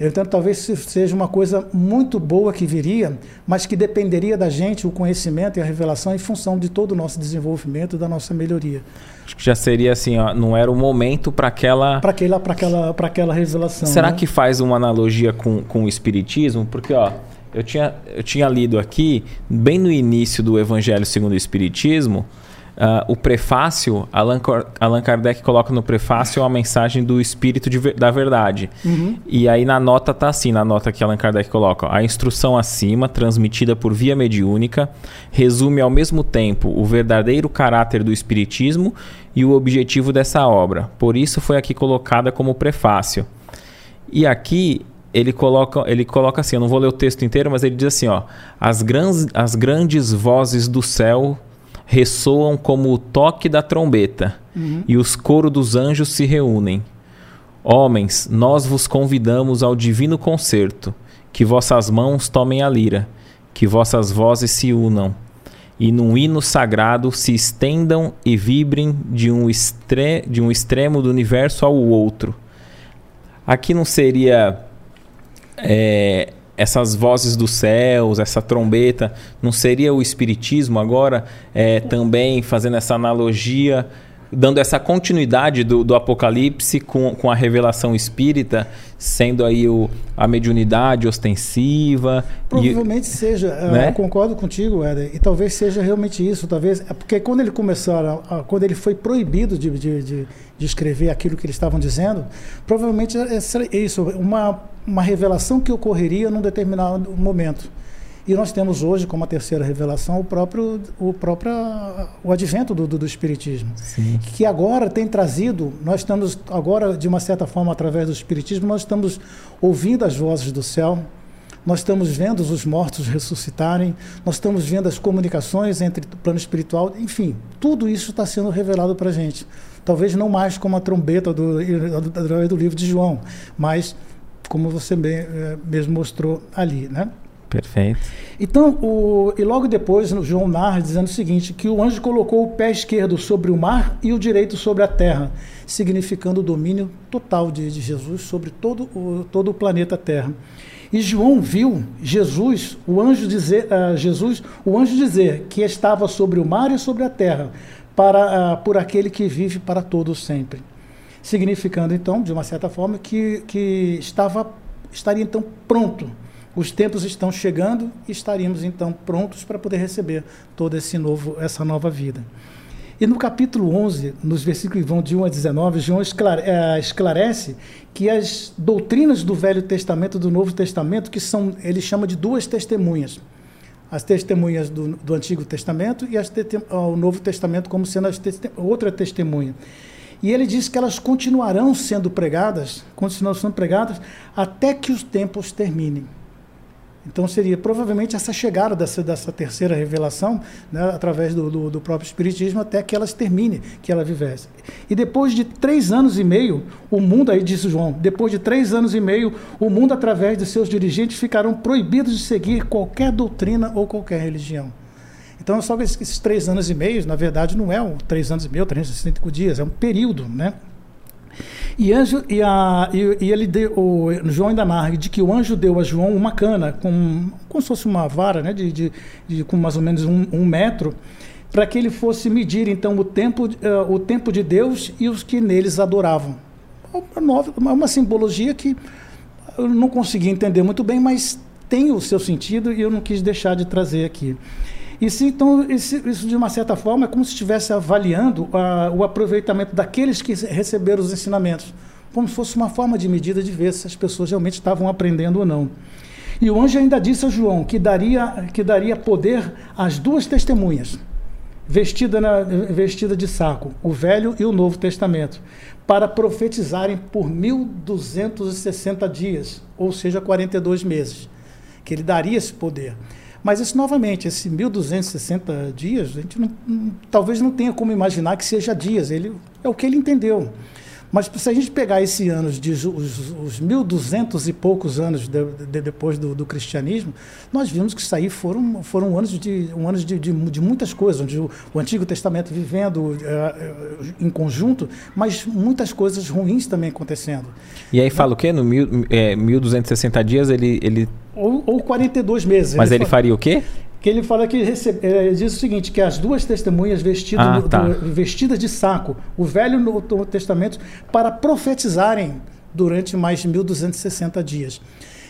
Então, talvez seja uma coisa muito boa que viria, mas que dependeria da gente, o conhecimento e a revelação, em função de todo o nosso desenvolvimento, da nossa melhoria. Acho que já seria assim, ó, não era o momento para aquela. Para aquela, aquela, aquela revelação. Será né? que faz uma analogia com, com o Espiritismo? Porque, ó, eu tinha, eu tinha lido aqui, bem no início do Evangelho segundo o Espiritismo, Uh, o prefácio, Allan, Allan Kardec coloca no prefácio a mensagem do Espírito de, da Verdade. Uhum. E aí na nota tá assim, na nota que Allan Kardec coloca, a instrução acima, transmitida por via mediúnica, resume ao mesmo tempo o verdadeiro caráter do Espiritismo e o objetivo dessa obra. Por isso foi aqui colocada como prefácio. E aqui ele coloca, ele coloca assim, eu não vou ler o texto inteiro, mas ele diz assim, ó, as, grans, as grandes vozes do céu ressoam como o toque da trombeta, uhum. e os coros dos anjos se reúnem. Homens, nós vos convidamos ao divino concerto, que vossas mãos tomem a lira, que vossas vozes se unam, e num hino sagrado se estendam e vibrem de um, estre de um extremo do universo ao outro. Aqui não seria é, essas vozes dos céus, essa trombeta, não seria o espiritismo agora é, também fazendo essa analogia, dando essa continuidade do, do Apocalipse com, com a revelação espírita, sendo aí o, a mediunidade ostensiva? Provavelmente e, seja, né? eu concordo contigo, Éder, e talvez seja realmente isso, talvez, é porque quando ele a, quando ele foi proibido de, de, de, de escrever aquilo que eles estavam dizendo, provavelmente é isso, uma uma revelação que ocorreria num determinado momento. E nós temos hoje, como a terceira revelação, o próprio, o próprio o advento do, do, do Espiritismo. Sim. Que agora tem trazido, nós estamos agora, de uma certa forma, através do Espiritismo, nós estamos ouvindo as vozes do céu, nós estamos vendo os mortos ressuscitarem, nós estamos vendo as comunicações entre o plano espiritual, enfim, tudo isso está sendo revelado para a gente. Talvez não mais como a trombeta do, do, do livro de João, mas como você é, mesmo mostrou ali, né? Perfeito. Então, o, e logo depois, João narra dizendo o seguinte: que o anjo colocou o pé esquerdo sobre o mar e o direito sobre a terra, significando o domínio total de, de Jesus sobre todo o, todo o planeta Terra. E João viu Jesus, o anjo dizer, uh, Jesus, o anjo dizer que estava sobre o mar e sobre a terra, para uh, por aquele que vive para todos sempre significando então, de uma certa forma, que, que estava estaria então pronto os tempos estão chegando e estaríamos então prontos para poder receber toda esse novo, essa nova vida. E no capítulo 11, nos versículos vão de 1 a 19, João eh, esclarece que as doutrinas do Velho Testamento e do Novo Testamento, que são, ele chama de duas testemunhas. As testemunhas do, do Antigo Testamento e as o Novo Testamento como sendo outra testemunha. E ele diz que elas continuarão sendo pregadas, continuarão sendo pregadas até que os tempos terminem. Então seria provavelmente essa chegada dessa, dessa terceira revelação, né, através do, do, do, próprio Espiritismo, até que elas termine, que ela vivesse. E depois de três anos e meio, o mundo, aí disse João, depois de três anos e meio, o mundo, através de seus dirigentes, ficarão proibidos de seguir qualquer doutrina ou qualquer religião. Então, só que esses três anos e meio, na verdade, não é um três anos e meio, 365 dias, é um período, né? E, anjo, e, a, e, e ele deu, o João ainda narra de que o anjo deu a João uma cana, com, como se fosse uma vara, né, de, de, de com mais ou menos um, um metro, para que ele fosse medir então o tempo, uh, o tempo de Deus e os que neles adoravam. Uma, uma simbologia que eu não consegui entender muito bem, mas tem o seu sentido e eu não quis deixar de trazer aqui. Isso, então, isso, isso, de uma certa forma, é como se estivesse avaliando uh, o aproveitamento daqueles que receberam os ensinamentos, como se fosse uma forma de medida de ver se as pessoas realmente estavam aprendendo ou não. E o anjo ainda disse a João que daria, que daria poder às duas testemunhas, vestida, na, vestida de saco, o Velho e o Novo Testamento, para profetizarem por 1260 dias, ou seja, 42 meses, que ele daria esse poder. Mas isso, novamente, esse 1.260 dias, a gente não, talvez não tenha como imaginar que seja dias. Ele, é o que ele entendeu. Mas se a gente pegar esse anos, de, os, os 1.200 e poucos anos de, de, depois do, do, cristianismo, nós vimos que isso aí foram, foram anos, de, um anos de, de, de muitas coisas, onde o, o Antigo Testamento vivendo uh, em conjunto, mas muitas coisas ruins também acontecendo. E aí fala o quê? No mil, é, 1.260 dias ele, ele... Ou, ou 42 meses. Mas ele, ele faria o quê? Que ele fala que recebe, é, diz o seguinte, que as duas testemunhas vestidas, ah, tá. do, vestidas de saco, o Velho e o Novo Testamento, para profetizarem durante mais de 1260 dias.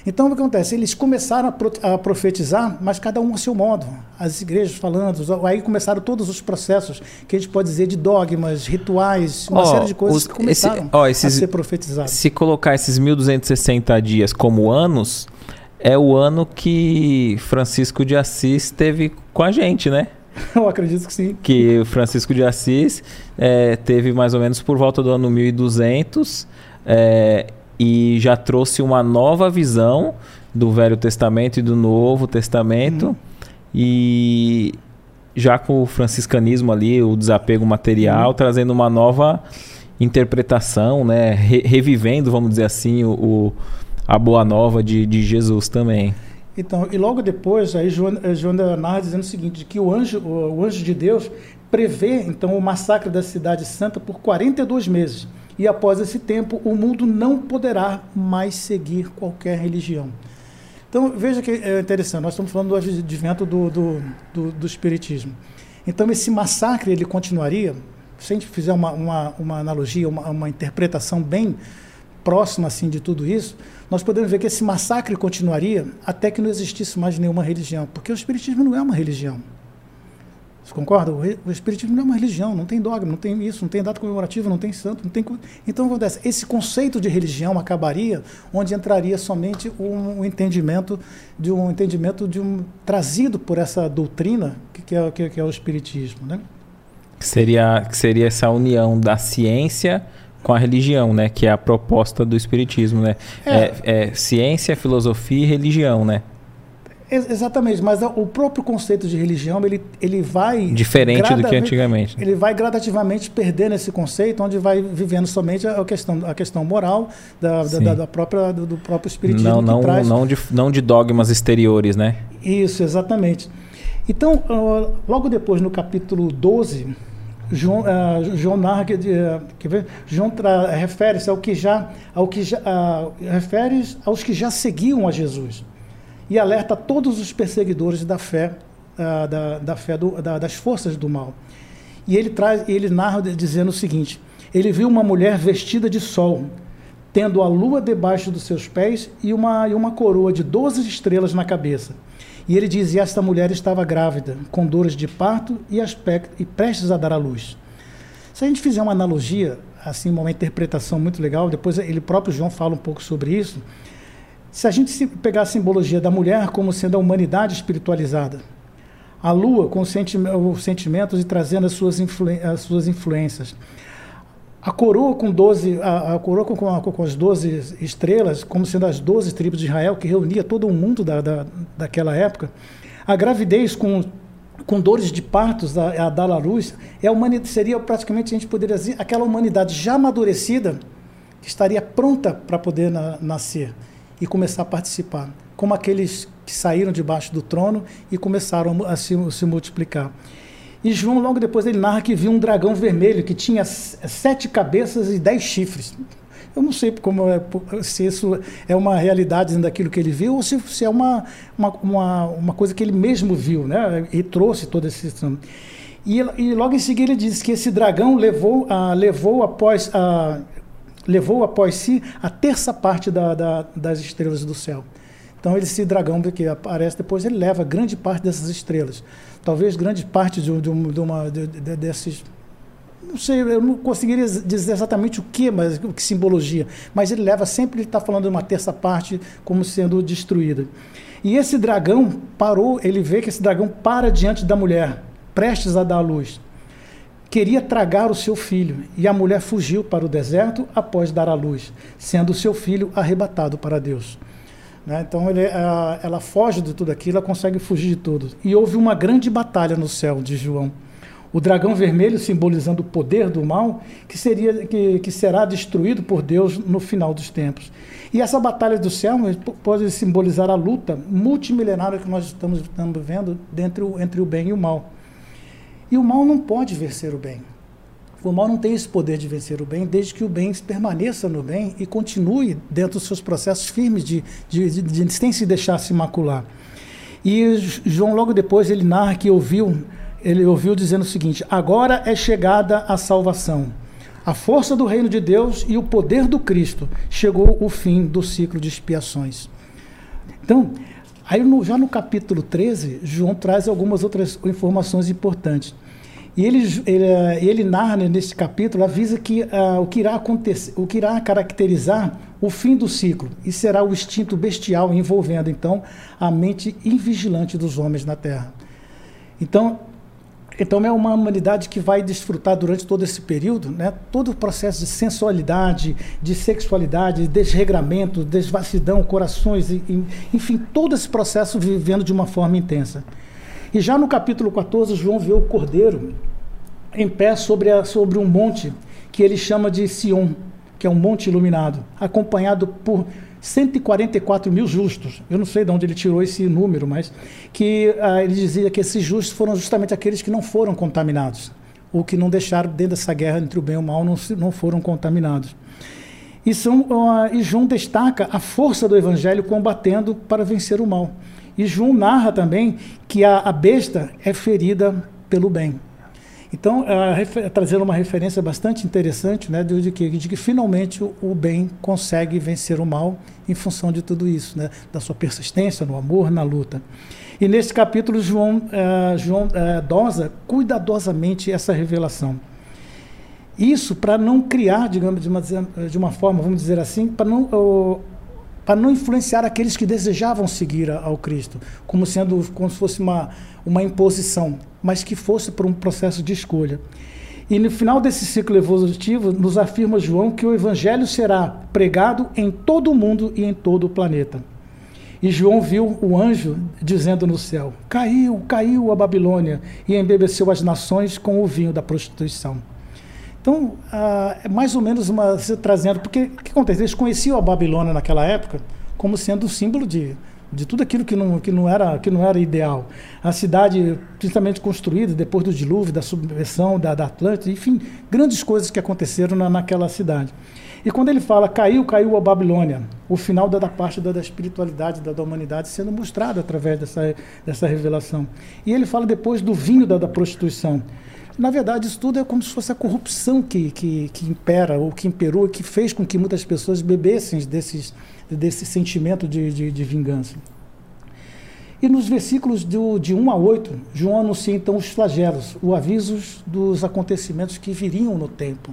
Então, o que acontece? Eles começaram a, pro, a, profetizar, mas cada um a seu modo. As igrejas falando, aí começaram todos os processos que a gente pode dizer de dogmas, rituais, uma oh, série de coisas os, que começaram esse, oh, esses, a ser profetizadas. Se colocar esses 1260 dias como anos, é o ano que Francisco de Assis teve com a gente, né? Eu acredito que sim. Que Francisco de Assis é, teve mais ou menos por volta do ano 1200 é, e já trouxe uma nova visão do Velho Testamento e do Novo Testamento. Uhum. E já com o franciscanismo ali, o desapego material, uhum. trazendo uma nova interpretação, né? Re revivendo, vamos dizer assim, o, o a boa nova de, de Jesus também. Então, e logo depois, aí João, eh, João narra dizendo o seguinte, que o anjo, o, o anjo de Deus prevê, então, o massacre da cidade santa por 42 meses. E após esse tempo, o mundo não poderá mais seguir qualquer religião. Então, veja que é interessante, nós estamos falando do advento do, do, do, do Espiritismo. Então, esse massacre, ele continuaria, se a gente fizer uma, uma, uma analogia, uma, uma interpretação bem próxima assim, de tudo isso, nós podemos ver que esse massacre continuaria até que não existisse mais nenhuma religião, porque o Espiritismo não é uma religião. Você concorda? O Espiritismo não é uma religião, não tem dogma, não tem isso, não tem data comemorativa, não tem santo, não tem. Então, acontece? Esse conceito de religião acabaria onde entraria somente um, entendimento de um entendimento de um trazido por essa doutrina que, é, que, é o Espiritismo, né? Seria, que seria essa união da ciência com a religião, né? Que é a proposta do espiritismo, né? É, é, é ciência, filosofia e religião, né? Exatamente, mas o próprio conceito de religião ele, ele vai diferente do que antigamente. Ele vai gradativamente perdendo esse conceito, onde vai vivendo somente a questão, a questão moral da, da, da própria do, do, próprio espiritismo. Não, não, traz... não, de, não de dogmas exteriores, né? Isso, exatamente. Então, logo depois no capítulo 12, João, uh, João narra que, uh, que João refere-se ao que já, ao que já uh, refere aos que já seguiam a Jesus e alerta todos os perseguidores da fé, da, da, fé do, da, das forças do mal. E ele traz, ele narra dizendo o seguinte: ele viu uma mulher vestida de sol, tendo a lua debaixo dos seus pés e uma, e uma coroa de doze estrelas na cabeça. E ele diz: E esta mulher estava grávida, com dores de parto e, aspecto, e prestes a dar à luz. Se a gente fizer uma analogia, assim, uma interpretação muito legal, depois ele próprio João fala um pouco sobre isso. Se a gente pegar a simbologia da mulher como sendo a humanidade espiritualizada, a lua com os sentimentos e trazendo as suas, influ as suas influências, a coroa com 12, a, a coroa com, com, com, as 12 estrelas, como sendo as 12 tribos de Israel, que reunia todo o mundo da, da, daquela época. A gravidez com, com dores de partos a, a dar à luz, é humanidade, seria praticamente, a gente poderia dizer, aquela humanidade já amadurecida, que estaria pronta para poder na, nascer e começar a participar, como aqueles que saíram debaixo do trono e começaram a se, se multiplicar. E João, logo depois, ele narra que viu um dragão vermelho que tinha sete cabeças e dez chifres. Eu não sei como é, se isso é uma realidade daquilo que ele viu ou se, se é uma, uma, uma, uma, coisa que ele mesmo viu, né? E trouxe todo esse. E, e logo em seguida ele diz que esse dragão levou, levou, após, levou após si a terça parte da, da, das estrelas do céu. Então, esse dragão que aparece depois, ele leva grande parte dessas estrelas talvez grande parte de, de, de uma de, de, desses não sei, eu não conseguiria dizer exatamente o que, mas o que simbologia, mas ele leva sempre ele está falando de uma terça parte como sendo destruída. E esse dragão parou, ele vê que esse dragão para diante da mulher, prestes a dar a luz. Queria tragar o seu filho, e a mulher fugiu para o deserto após dar a luz, sendo o seu filho arrebatado para Deus. Né? Então ele, ela, ela foge de tudo aquilo, ela consegue fugir de tudo. E houve uma grande batalha no céu de João. O dragão vermelho simbolizando o poder do mal, que, seria, que, que será destruído por Deus no final dos tempos. E essa batalha do céu pode simbolizar a luta multimilenária que nós estamos, estamos vendo entre o, entre o bem e o mal. E o mal não pode vencer o bem. O mal não tem esse poder de vencer o bem, desde que o bem permaneça no bem e continue dentro dos seus processos firmes de, de, de, de sem se deixar se macular. E João logo depois ele narra que ouviu, ele ouviu dizendo o seguinte: agora é chegada a salvação. A força do reino de Deus e o poder do Cristo chegou o fim do ciclo de expiações. Então, aí no, já no capítulo 13, João traz algumas outras informações importantes. E ele, ele, ele narra nesse capítulo, avisa que uh, o, que irá acontecer, o que irá caracterizar o fim do ciclo, e será o instinto bestial envolvendo, então, a mente invigilante dos homens na Terra. Então, então é uma humanidade que vai desfrutar durante todo esse período, né, todo o processo de sensualidade, de sexualidade, desregramento, desvassidão, corações, enfim, todo esse processo vivendo de uma forma intensa. E já no capítulo 14, João vê o cordeiro em pé sobre, a, sobre um monte que ele chama de Sion, que é um monte iluminado, acompanhado por 144 mil justos. Eu não sei de onde ele tirou esse número, mas que ah, ele dizia que esses justos foram justamente aqueles que não foram contaminados, ou que não deixaram dentro dessa guerra entre o bem e o mal, não, não foram contaminados. E, são, uh, e João destaca a força do evangelho combatendo para vencer o mal. E João narra também que a, a besta é ferida pelo bem. Então, trazendo uma referência bastante interessante né, de, que, de que finalmente o, o, bem consegue vencer o mal em função de tudo isso, né, da sua persistência no amor, na luta. E nesse capítulo, João, é, João é, dosa cuidadosamente essa revelação. Isso para não criar, digamos, de uma, de uma forma, vamos dizer assim, para não para não influenciar aqueles que desejavam seguir ao Cristo, como sendo como se fosse uma, uma imposição, mas que fosse por um processo de escolha. E no final desse ciclo evolutivo, nos afirma João que o evangelho será pregado em todo o mundo e em todo o planeta. E João viu o anjo dizendo no céu: Caiu, caiu a Babilônia e embebeceu as nações com o vinho da prostituição. Então, ah, é mais ou menos uma trazendo, porque o que acontece? Eles conheciam a Babilônia naquela época como sendo o símbolo de, de tudo aquilo que não, que, não era, que não era ideal. A cidade, principalmente construída depois do dilúvio, da subversão da, da Atlântida, enfim, grandes coisas que aconteceram na, naquela cidade. E quando ele fala caiu, caiu a Babilônia, o final da, da parte da, da espiritualidade da, da, humanidade sendo mostrado através dessa, dessa revelação. E ele fala depois do vinho da, da prostituição Na verdade, isso tudo é como se fosse a corrupção que, que, que impera, ou que imperou, que fez com que muitas pessoas bebessem desses, desse sentimento de, de, de vingança. E nos versículos do, de 1 a 8, João anuncia então os flagelos, o aviso dos acontecimentos que viriam no tempo.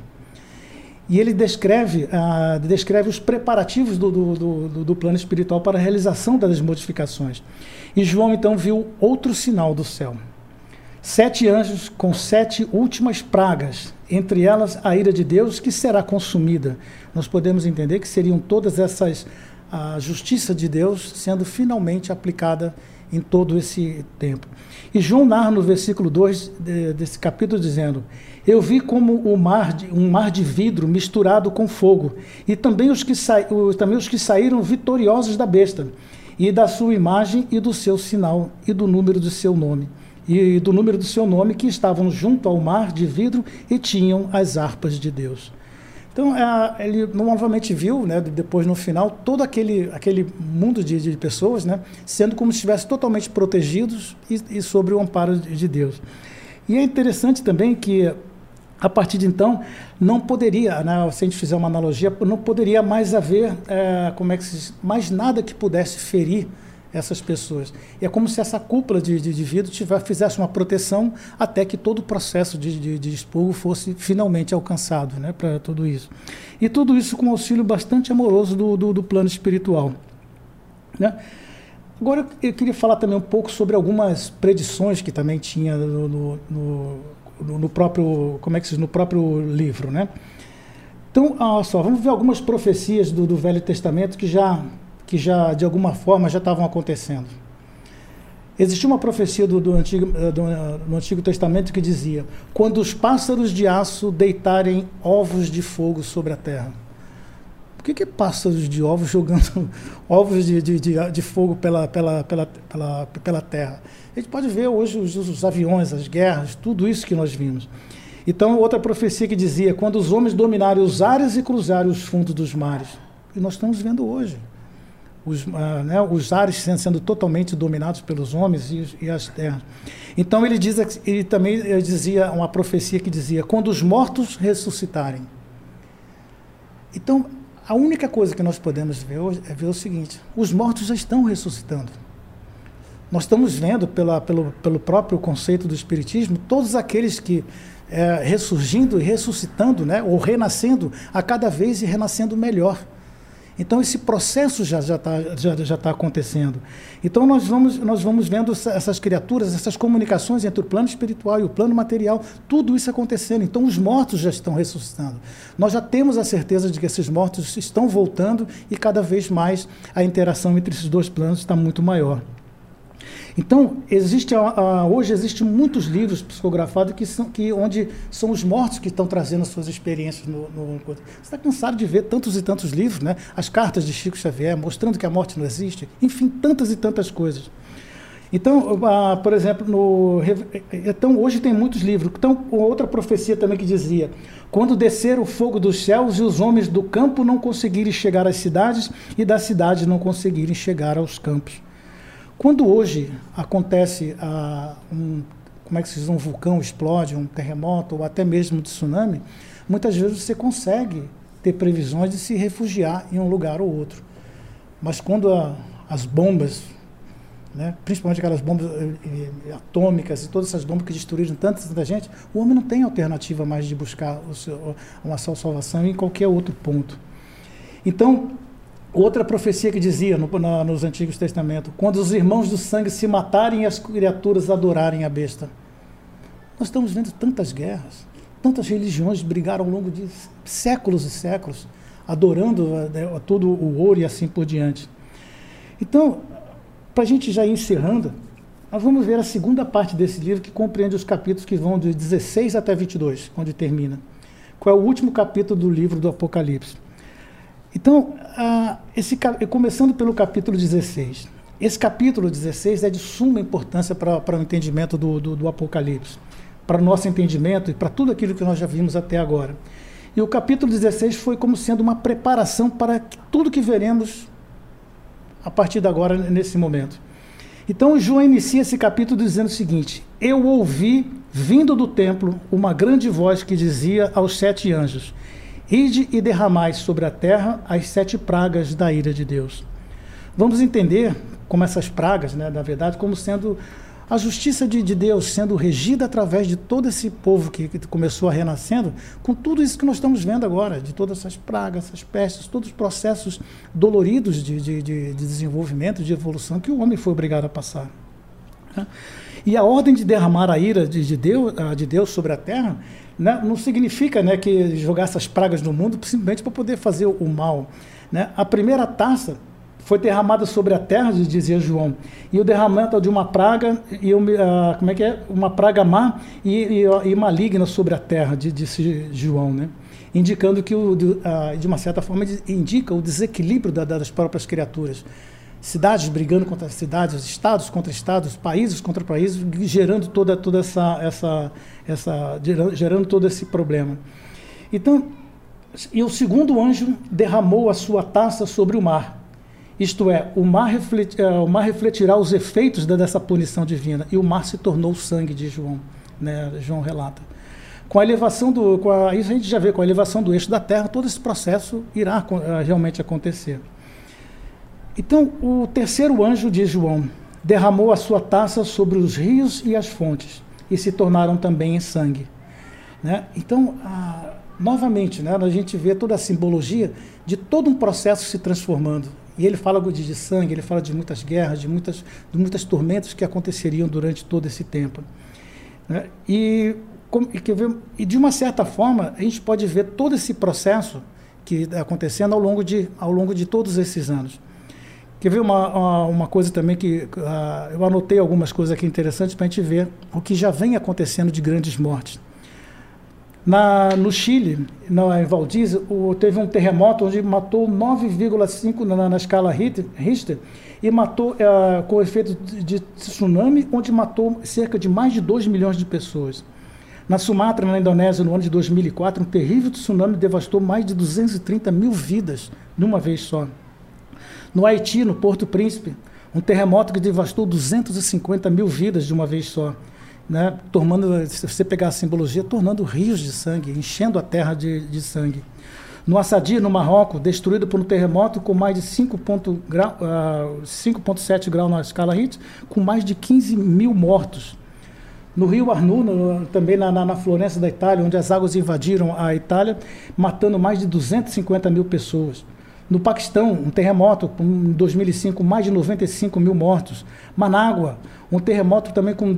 E ele descreve, ah, descreve os preparativos do, do, do, do, plano espiritual para a realização das modificações. E João então viu outro sinal do céu. Sete anjos com sete últimas pragas, entre elas a ira de Deus que será consumida. Nós podemos entender que seriam todas essas, a justiça de Deus sendo finalmente aplicada em todo esse tempo. E João narra no versículo 2 de, desse capítulo dizendo: Eu vi como o mar de, um mar de vidro misturado com fogo, e também os, que sa, também os que saíram vitoriosos da besta, e da sua imagem e do seu sinal, e do número do seu nome. E do número do seu nome, que estavam junto ao mar de vidro e tinham as harpas de Deus. Então, é, ele novamente viu, né, depois no final, todo aquele, aquele mundo de, de pessoas né, sendo como se estivessem totalmente protegidos e, e sobre o amparo de, de Deus. E é interessante também que, a partir de então, não poderia, né, se a gente fizer uma analogia, não poderia mais haver é, como é que se, mais nada que pudesse ferir essas pessoas. E é como se essa cúpula de, de, vidro tiver, fizesse uma proteção até que todo o processo de, de, de expurgo fosse finalmente alcançado né, para tudo isso. E tudo isso com auxílio bastante amoroso do, do, do plano espiritual. Né? Agora eu queria falar também um pouco sobre algumas predições que também tinha no, no, no, no próprio, como é que se diz, no próprio livro, né? Então, olha só, vamos ver algumas profecias do, do Velho Testamento que já que já de alguma forma já estavam acontecendo. Existia uma profecia do, do, Antigo, eh, do, no Antigo Testamento que dizia: Quando os pássaros de aço deitarem ovos de fogo sobre a terra. Por que, que pássaros de ovos jogando ovos de, de, de, de, fogo pela, pela, pela, pela, pela terra? A gente pode ver hoje os, os aviões, as guerras, tudo isso que nós vimos. Então, outra profecia que dizia: Quando os homens dominarem os ares e cruzarem os fundos dos mares. E nós estamos vendo hoje os, uh, né, os ares sendo, totalmente dominados pelos homens e, e, as terras. Então ele diz, ele também dizia uma profecia que dizia: quando os mortos ressuscitarem. Então a única coisa que nós podemos ver hoje é ver o seguinte: os mortos já estão ressuscitando. Nós estamos vendo pela, pelo, pelo próprio conceito do espiritismo todos aqueles que é, ressurgindo e ressuscitando, né, ou renascendo a cada vez e renascendo melhor. Então esse processo já já está já, já tá acontecendo. Então nós vamos nós vamos vendo essas criaturas, essas comunicações entre o plano espiritual e o plano material, tudo isso acontecendo. Então os mortos já estão ressuscitando. Nós já temos a certeza de que esses mortos estão voltando e cada vez mais a interação entre esses dois planos está muito maior. Então, existe, hoje existem muitos livros psicografados que são, que, onde são os mortos que estão trazendo as suas experiências. No, Você está cansado de ver tantos e tantos livros, né? as cartas de Chico Xavier, mostrando que a morte não existe, enfim, tantas e tantas coisas. Então, por exemplo, no, então hoje tem muitos livros. Então, outra profecia também que dizia: quando descer o fogo dos céus e os homens do campo não conseguirem chegar às cidades e das cidades não conseguirem chegar aos campos. Quando hoje acontece uh, um, como é que se diz, um vulcão explode, um terremoto ou até mesmo um tsunami, muitas vezes você consegue ter previsões de se refugiar em um lugar ou outro. Mas quando a, as bombas, né, principalmente aquelas bombas eh, eh, atômicas e todas essas bombas que destruíram tanta, tanta gente, o homem não tem alternativa mais de buscar seu, uma salvação em qualquer outro ponto. Então, Outra profecia que dizia no, nos Antigos Testamentos: quando os irmãos do sangue se matarem e as criaturas adorarem a besta. Nós estamos vendo tantas guerras, tantas religiões brigaram ao longo de séculos e séculos, adorando né, todo o ouro e assim por diante. Então, para a gente já ir encerrando, nós vamos ver a segunda parte desse livro que compreende os capítulos que vão de 16 até 22, onde termina. Qual é o último capítulo do livro do Apocalipse? Então, uh, esse, começando pelo capítulo 16. Esse capítulo 16 é de suma importância para o entendimento do, do, do Apocalipse, para o nosso entendimento e para tudo aquilo que nós já vimos até agora. E o capítulo 16 foi como sendo uma preparação para tudo que veremos a partir de agora, nesse momento. Então, João inicia esse capítulo dizendo o seguinte: Eu ouvi vindo do templo, uma grande voz que dizia aos sete anjos: Ide e derramai sobre a terra as sete pragas da ira de Deus. Vamos entender como essas pragas, né, na verdade, como sendo a justiça de, de, Deus sendo regida através de todo esse povo que, que, começou a renascendo, com tudo isso que nós estamos vendo agora, de todas essas pragas, essas pestes, todos os processos doloridos de, de, de desenvolvimento, de evolução que o homem foi obrigado a passar. Né? E a ordem de derramar a ira de, Deus, de Deus sobre a terra né, não significa né, que jogar essas pragas no mundo simplesmente para poder fazer o mal. Né? A primeira taça foi derramada sobre a terra, dizia João, e o derramamento de uma praga, e como é que é? Uma praga má e, e, e maligna sobre a terra, disse João, né? indicando que, o, de uma certa forma, indica o desequilíbrio da, das próprias criaturas. Cidades brigando contra cidades, estados contra estados, países contra países, gerando toda, toda essa, essa, essa, gerando todo esse problema. Então, e o segundo anjo derramou a sua taça sobre o mar isto é, o mar, reflet, é, o mar refletirá os efeitos dessa punição divina. E o mar se tornou sangue de João. Né? João relata. Com a elevação do. A, isso a gente já vê, com a elevação do eixo da Terra, todo esse processo irá uh, realmente acontecer. Então, o terceiro anjo de João derramou a sua taça sobre os rios e as fontes, e se tornaram também em sangue. Né? Então, a, novamente, né, a gente vê toda a simbologia de todo um processo se transformando. E ele fala de, de sangue, ele fala de muitas guerras, de muitas, de muitas tormentas que aconteceriam durante todo esse tempo. Né? E, e, de uma certa forma, a gente pode ver todo esse processo que acontecendo ao longo, de, ao longo de todos esses anos. Quer ver uma, uma coisa também que uh, eu anotei algumas coisas aqui interessantes para a gente ver o que já vem acontecendo de grandes mortes. Na, no Chile, na, em Valdívia, o, teve um terremoto onde matou 9,5 na, na, escala Richter e matou é, com efeito de, de tsunami, onde matou cerca de mais de 2 milhões de pessoas. Na Sumatra, na Indonésia, no ano de 2004, um terrível tsunami devastou mais de 230 mil vidas numa vez só. No Haiti, no Porto Príncipe, um terremoto que devastou 250 mil vidas de uma vez só né, tornando, se você pegar a simbologia, tornando rios de sangue, enchendo a terra de, de sangue. No Assadia, no Marrocos, destruído por um terremoto com mais de 5,7 grau, uh, graus na escala Richter, com mais de 15 mil mortos. No rio Arnu, no, também na, na, na, Florença da Itália, onde as águas invadiram a Itália, matando mais de 250 mil pessoas. No Paquistão, um terremoto em 2005, mais de 95 mil mortos. Manágua, um terremoto também com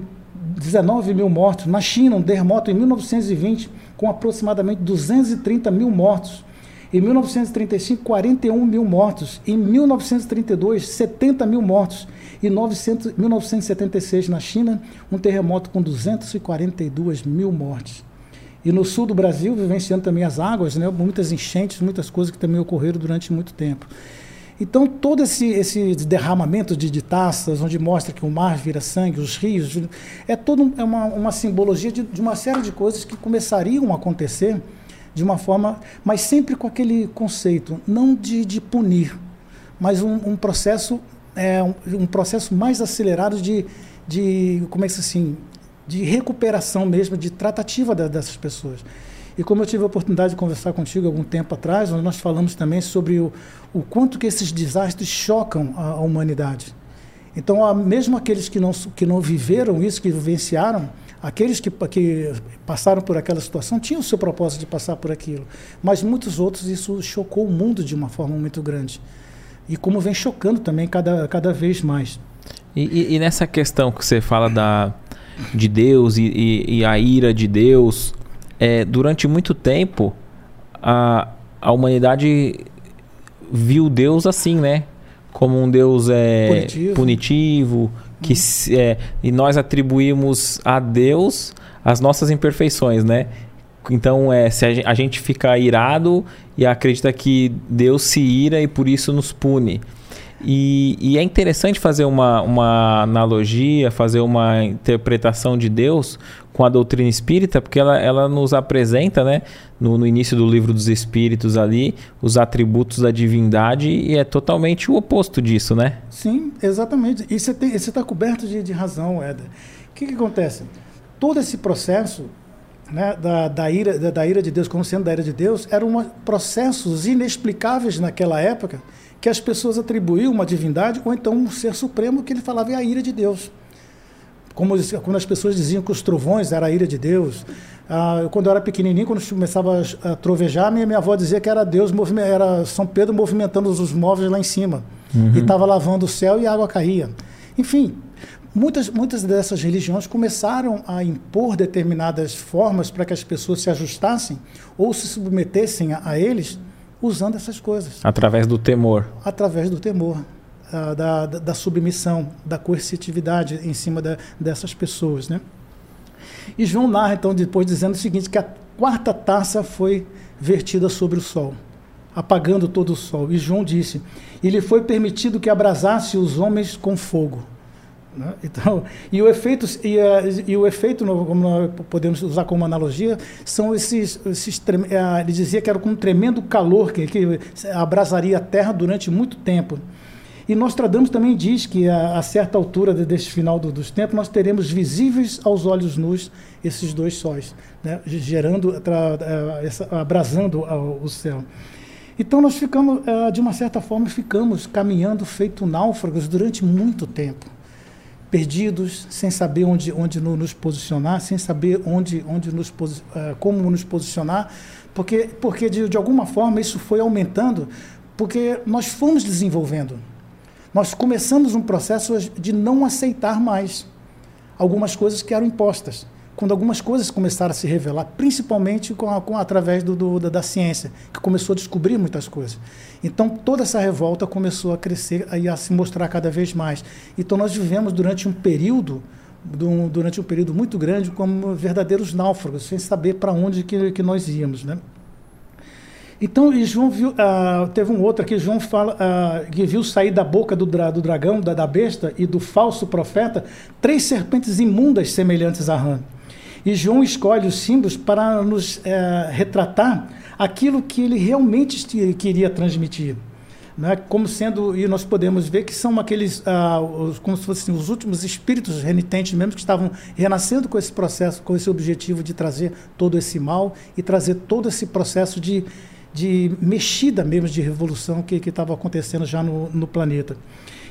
19 mil mortos. Na China, um terremoto em 1920, com aproximadamente 230 mil mortos. Em 1935, 41 mil mortos. Em 1932, 70 mil mortos. Em 900, 1976, na China, um terremoto com 242 mil mortes. E no sul do Brasil, vivenciando também as águas, né, muitas enchentes, muitas coisas que também ocorreram durante muito tempo. Então, todo esse, esse derramamento de, de, taças, onde mostra que o mar vira sangue, os rios, é toda é uma, uma simbologia de, de uma série de coisas que começariam a acontecer de uma forma, mas sempre com aquele conceito, não de, de punir, mas um, um processo é, um, um, processo mais acelerado de, de como é que assim, de recuperação mesmo, de tratativa dessas pessoas. E como eu tive a oportunidade de conversar contigo algum tempo atrás, nós falamos também sobre o, o quanto que esses desastres chocam a, a humanidade. Então, mesmo aqueles que não, que não viveram isso, que vivenciaram, aqueles que, que passaram por aquela situação tinham o seu propósito de passar por aquilo. Mas muitos outros, isso chocou o mundo de uma forma muito grande. E como vem chocando também cada, cada vez mais. E, e, e nessa questão que você fala da, de Deus e, e a ira de Deus, é, durante muito tempo, a, a humanidade viu Deus assim, né? Como um Deus é, punitivo, punitivo que hum. é, e nós atribuímos a Deus as nossas imperfeições, né? Então, é, se a gente fica irado e acredita que Deus se ira e por isso nos pune. E, e, é interessante fazer uma, uma analogia, fazer uma interpretação de Deus com a doutrina espírita, porque ela, ela nos apresenta, né, no, no início do livro dos Espíritos ali, os atributos da divindade e é totalmente o oposto disso, né? Sim, exatamente. E você está coberto de, de razão, Éder. O que, que acontece? todo esse processo né, da, da, ira, da, da, ira de Deus, como sendo da ira de Deus, eram uma, processos inexplicáveis naquela época que as pessoas atribuíam uma divindade ou então um ser supremo que ele falava é a ira de Deus. Como quando as pessoas diziam que os trovões era a ira de Deus. Ah, quando eu era pequenininho, quando começava a trovejar, minha, minha avó dizia que era Deus, era São Pedro movimentando os móveis lá em cima. Uhum. E estava lavando o céu e a água caía. Enfim, Muitas, muitas dessas religiões começaram a impor determinadas formas para que as pessoas se ajustassem ou se submetessem a, a eles usando essas coisas. Através do temor. Através do temor, a, da, da, da, submissão, da coercitividade em cima da, dessas pessoas. Né? E João narra, então, depois dizendo o seguinte, que a quarta taça foi vertida sobre o sol, apagando todo o sol. E João disse, e lhe foi permitido que abrasasse os homens com fogo. Né? Então, e o efeito, e, uh, e o efeito como nós podemos usar como analogia, são esses. esses uh, ele dizia que era com um tremendo calor que, que abrasaria a terra durante muito tempo. E Nostradamus também diz que a, a certa altura de, deste final do, dos tempos nós teremos visíveis aos olhos nus esses dois sóis, né? gerando, tra, uh, essa, abrasando o céu. Então nós ficamos, de uma certa forma, ficamos caminhando feito náufragos durante muito tempo perdidos, sem saber onde, onde nos posicionar, sem saber onde, onde nos, uh, como nos posicionar, porque, porque de, de alguma forma isso foi aumentando, porque nós fomos desenvolvendo. Nós começamos um processo de não aceitar mais algumas coisas que eram impostas quando algumas coisas começaram a se revelar, principalmente com, com através do, do, da, da, ciência, que começou a descobrir muitas coisas. Então, toda essa revolta começou a crescer e a se mostrar cada vez mais. Então, nós vivemos durante um período durante um período muito grande como verdadeiros náufragos, sem saber para onde que, que nós íamos, né? Então, João viu, uh, teve um outro aqui, João fala uh, que viu sair da boca do, dra, do dragão, da, da, besta e do falso profeta três serpentes imundas semelhantes a rã. E João escolhe os símbolos para nos é, retratar aquilo que ele realmente queria transmitir. Né? Como sendo, e nós podemos ver que são aqueles, ah, os, como se fossem os últimos espíritos renitentes mesmo, que estavam renascendo com esse processo, com esse objetivo de trazer todo esse mal e trazer todo esse processo de, de mexida mesmo, de revolução que estava acontecendo já no, no planeta.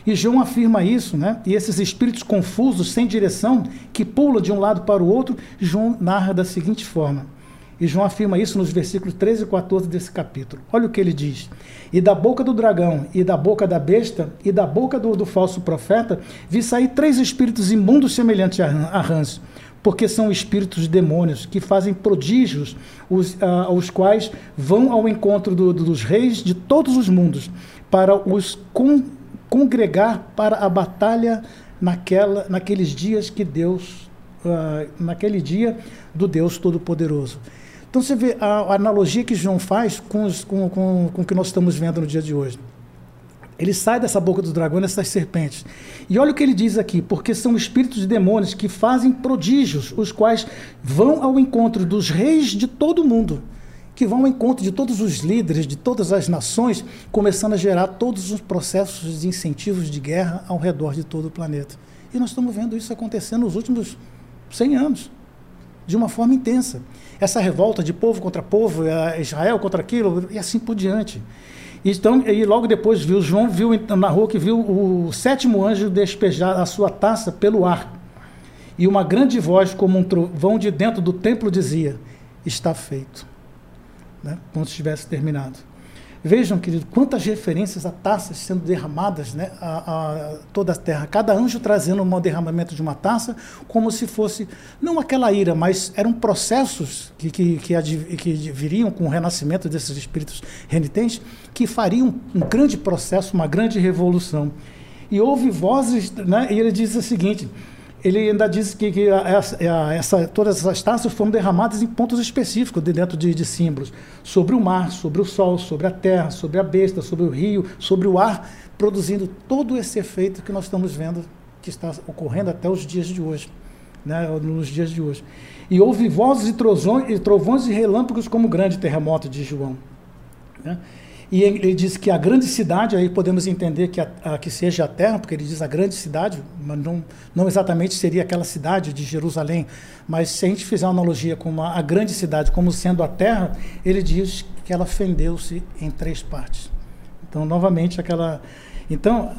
E João afirma isso, né? E esses espíritos confusos, sem direção, que pulam de um lado para o outro, João narra da seguinte forma. E João afirma isso nos versículos 13 e 14 desse capítulo. Olha o que ele diz. E da boca do dragão, e da boca da besta, e da boca do, do falso profeta, vi sair três espíritos imundos semelhantes a rãs, porque são espíritos demônios que fazem prodígios, os, uh, os quais vão ao encontro do, do, dos reis de todos os mundos, para os con congregar para a batalha naquela, naqueles dias que Deus, uh, naquele dia do Deus Todo-Poderoso. Então você vê a, analogia que João faz com, os, com, com, com o que nós estamos vendo no dia de hoje. Ele sai dessa boca do dragão, dessas serpentes. E olha o que ele diz aqui: porque são espíritos de demônios que fazem prodígios, os quais vão ao encontro dos reis de todo o mundo que vão ao encontro de todos os líderes, de todas as nações, começando a gerar todos os processos de incentivos de guerra ao redor de todo o planeta. E nós estamos vendo isso acontecendo nos últimos 100 anos, de uma forma intensa. Essa revolta de povo contra povo, é, Israel contra aquilo, e assim por diante. Então, e logo depois viu, João viu na rua que viu o sétimo anjo despejar a sua taça pelo ar. E uma grande voz, como um trovão de dentro do templo, dizia: Está feito né, como se tivesse terminado. Vejam, querido, quantas referências a taças sendo derramadas né, a, a, toda a terra. Cada anjo trazendo um derramamento de uma taça, como se fosse, não aquela ira, mas eram processos que, que, que, que viriam com o renascimento desses espíritos renitentes, que fariam um grande processo, uma grande revolução. E houve vozes, né, e ele diz o seguinte: ele ainda diz que, que essa, essa, todas essas taças foram derramadas em pontos específicos de dentro de, de, símbolos, sobre o mar, sobre o sol, sobre a terra, sobre a besta, sobre o rio, sobre o ar, produzindo todo esse efeito que nós estamos vendo que está ocorrendo até os dias de hoje, né, nos dias de hoje. E houve vozes e trovões, e trovões e relâmpagos como grande terremoto de João. Né? E ele diz que a grande cidade, aí podemos entender que, a, a, que seja a terra, porque ele diz a grande cidade, mas não, não exatamente seria aquela cidade de Jerusalém, mas se a gente fizer uma analogia com a, a grande cidade como sendo a terra, ele diz que ela fendeu-se em três partes. Então, novamente, aquela. Então,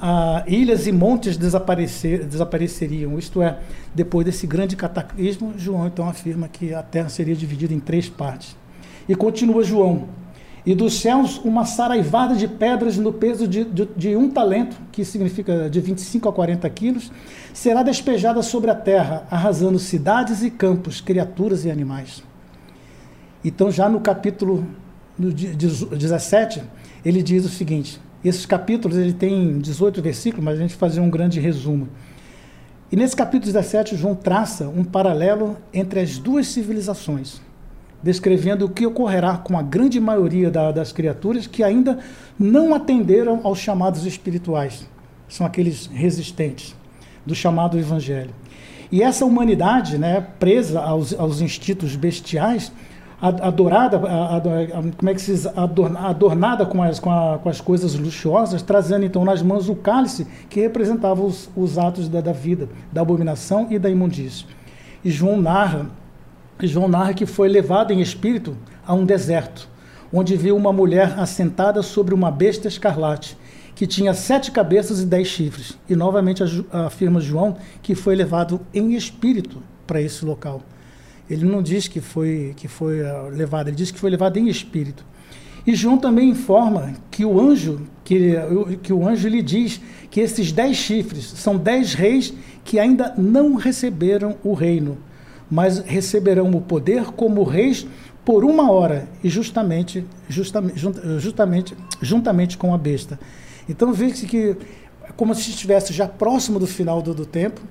ilhas e montes desaparecer, desapareceriam, isto é, depois desse grande cataclismo, João então afirma que a terra seria dividida em três partes. E continua João e dos céus uma saraivada de pedras no peso de, de, de, um talento, que significa de 25 a 40 quilos, será despejada sobre a terra, arrasando cidades e campos, criaturas e animais. Então, já no capítulo no 17, ele diz o seguinte: esses capítulos ele tem 18 versículos, mas a gente fazer um grande resumo. E nesse capítulo 17, João traça um paralelo entre as duas civilizações descrevendo o que ocorrerá com a grande maioria da, das criaturas que ainda não atenderam aos chamados espirituais. São aqueles resistentes do chamado evangelho. E essa humanidade, né, presa aos, aos instintos bestiais, adorada, como é que se diz, adornada com as, com, a, com, as coisas luxuosas, trazendo então nas mãos o cálice que representava os, os atos da, da vida, da abominação e da imundícia. E João narra João narra que foi levado em espírito a um deserto, onde viu uma mulher assentada sobre uma besta escarlate, que tinha sete cabeças e dez chifres. E novamente afirma João que foi levado em espírito para esse local. Ele não diz que foi, que foi ah, levado, ele diz que foi levado em espírito. E João também informa que o anjo, que, que o anjo lhe diz que esses dez chifres são dez reis que ainda não receberam o reino mas receberão o poder como reis por uma hora e justamente, justamente, justamente juntamente com a besta. Então veja que é como se estivesse já próximo do final do, do tempo,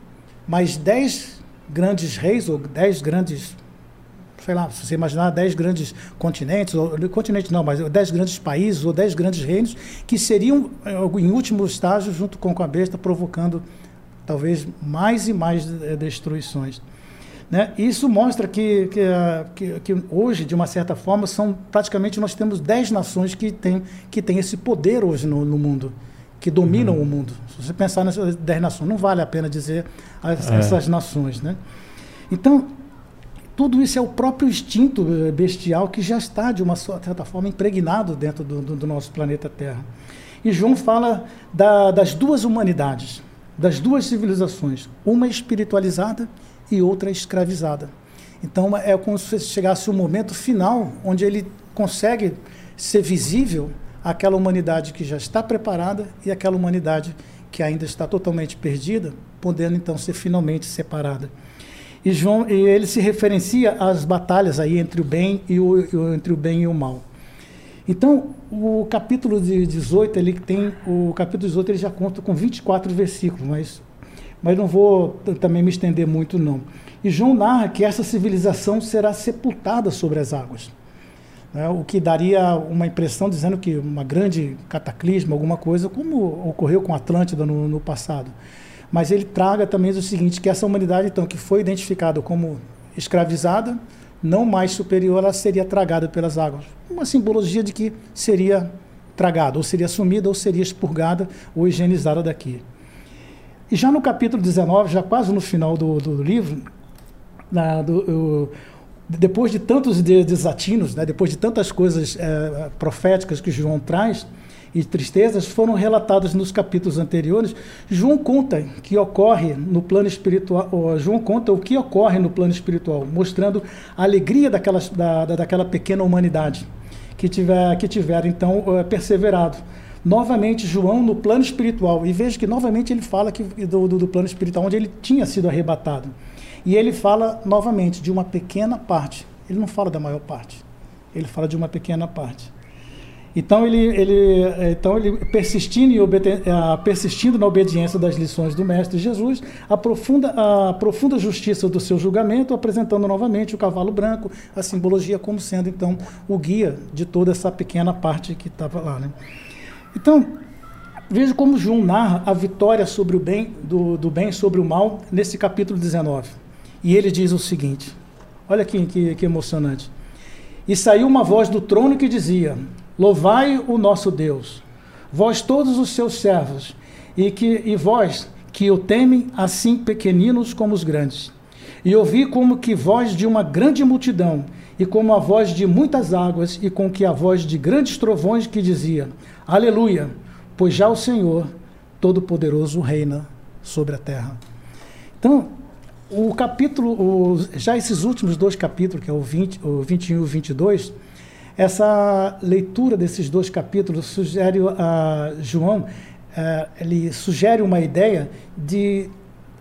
mas dez grandes reis ou dez grandes sei lá, se você imaginar dez grandes continentes, ou continente não, mas dez grandes países ou dez grandes reinos que seriam em último estágio junto com a besta provocando talvez mais e mais eh, destruições. Né? Isso mostra que, que, que, hoje, de uma certa forma, são praticamente nós temos dez nações que têm que tem esse poder hoje no, no mundo, que dominam uhum. o mundo. Se você pensar nessas dez nações, não vale a pena dizer as, é. essas nações. Né? Então, tudo isso é o próprio instinto eh, bestial que já está, de uma certa forma, impregnado dentro do, do, do nosso planeta Terra. E João fala da, das duas humanidades, das duas civilizações, uma espiritualizada e outra escravizada. Então é como se chegasse o um momento final onde ele consegue ser visível aquela humanidade que já está preparada e aquela humanidade que ainda está totalmente perdida, podendo então ser finalmente separada. E João e ele se referencia às batalhas aí entre o bem e o entre o bem e o mal. Então, o capítulo de 18, ele tem o capítulo 18 ele já conta com 24 versículos, mas mas não vou também me estender muito não. E João narra que essa civilização será sepultada sobre as águas. Né? O que daria uma impressão dizendo que uma grande cataclisma, alguma coisa, como ocorreu com Atlântida no, no passado. Mas ele traga também o seguinte, que essa humanidade, então, que foi identificada como escravizada, não mais superior, ela seria tragada pelas águas. Uma simbologia de que seria tragada, ou seria sumida, ou seria expurgada, ou higienizada daqui. E já no capítulo 19, já quase no final do, do livro, na, do, o, depois de tantos desatinos, né, depois de tantas coisas é, proféticas que João traz e tristezas foram relatadas nos capítulos anteriores, João conta que ocorre no plano espiritual, João conta o que ocorre no plano espiritual, mostrando a alegria daquelas, da, daquela pequena humanidade que tiver, que tiver então é, perseverado novamente João no plano espiritual. E veja que novamente ele fala que, do, do, do plano espiritual, onde ele tinha sido arrebatado. E ele fala novamente de uma pequena parte. Ele não fala da maior parte. Ele fala de uma pequena parte. Então ele, ele, então ele persistindo, em persistindo na obediência das lições do Mestre Jesus, aprofunda a profunda justiça do seu julgamento, apresentando novamente o cavalo branco, a simbologia como sendo então o guia de toda essa pequena parte que estava lá. Né? Então, veja como João narra a vitória sobre o bem, do, do bem sobre o mal, nesse capítulo 19. E ele diz o seguinte: olha que, que, que emocionante. E saiu uma voz do trono que dizia: Louvai o nosso Deus, vós todos os seus servos, e, que, e vós que o temem, assim pequeninos como os grandes. E ouvi como que voz de uma grande multidão, e como a voz de muitas águas, e com que a voz de grandes trovões que dizia: Aleluia, pois já o Senhor Todo-Poderoso reina sobre a terra. Então, o capítulo, o, já esses últimos dois capítulos, que é o, 20, o 21 e o 22, essa leitura desses dois capítulos sugere a João, uh, ele sugere uma ideia de,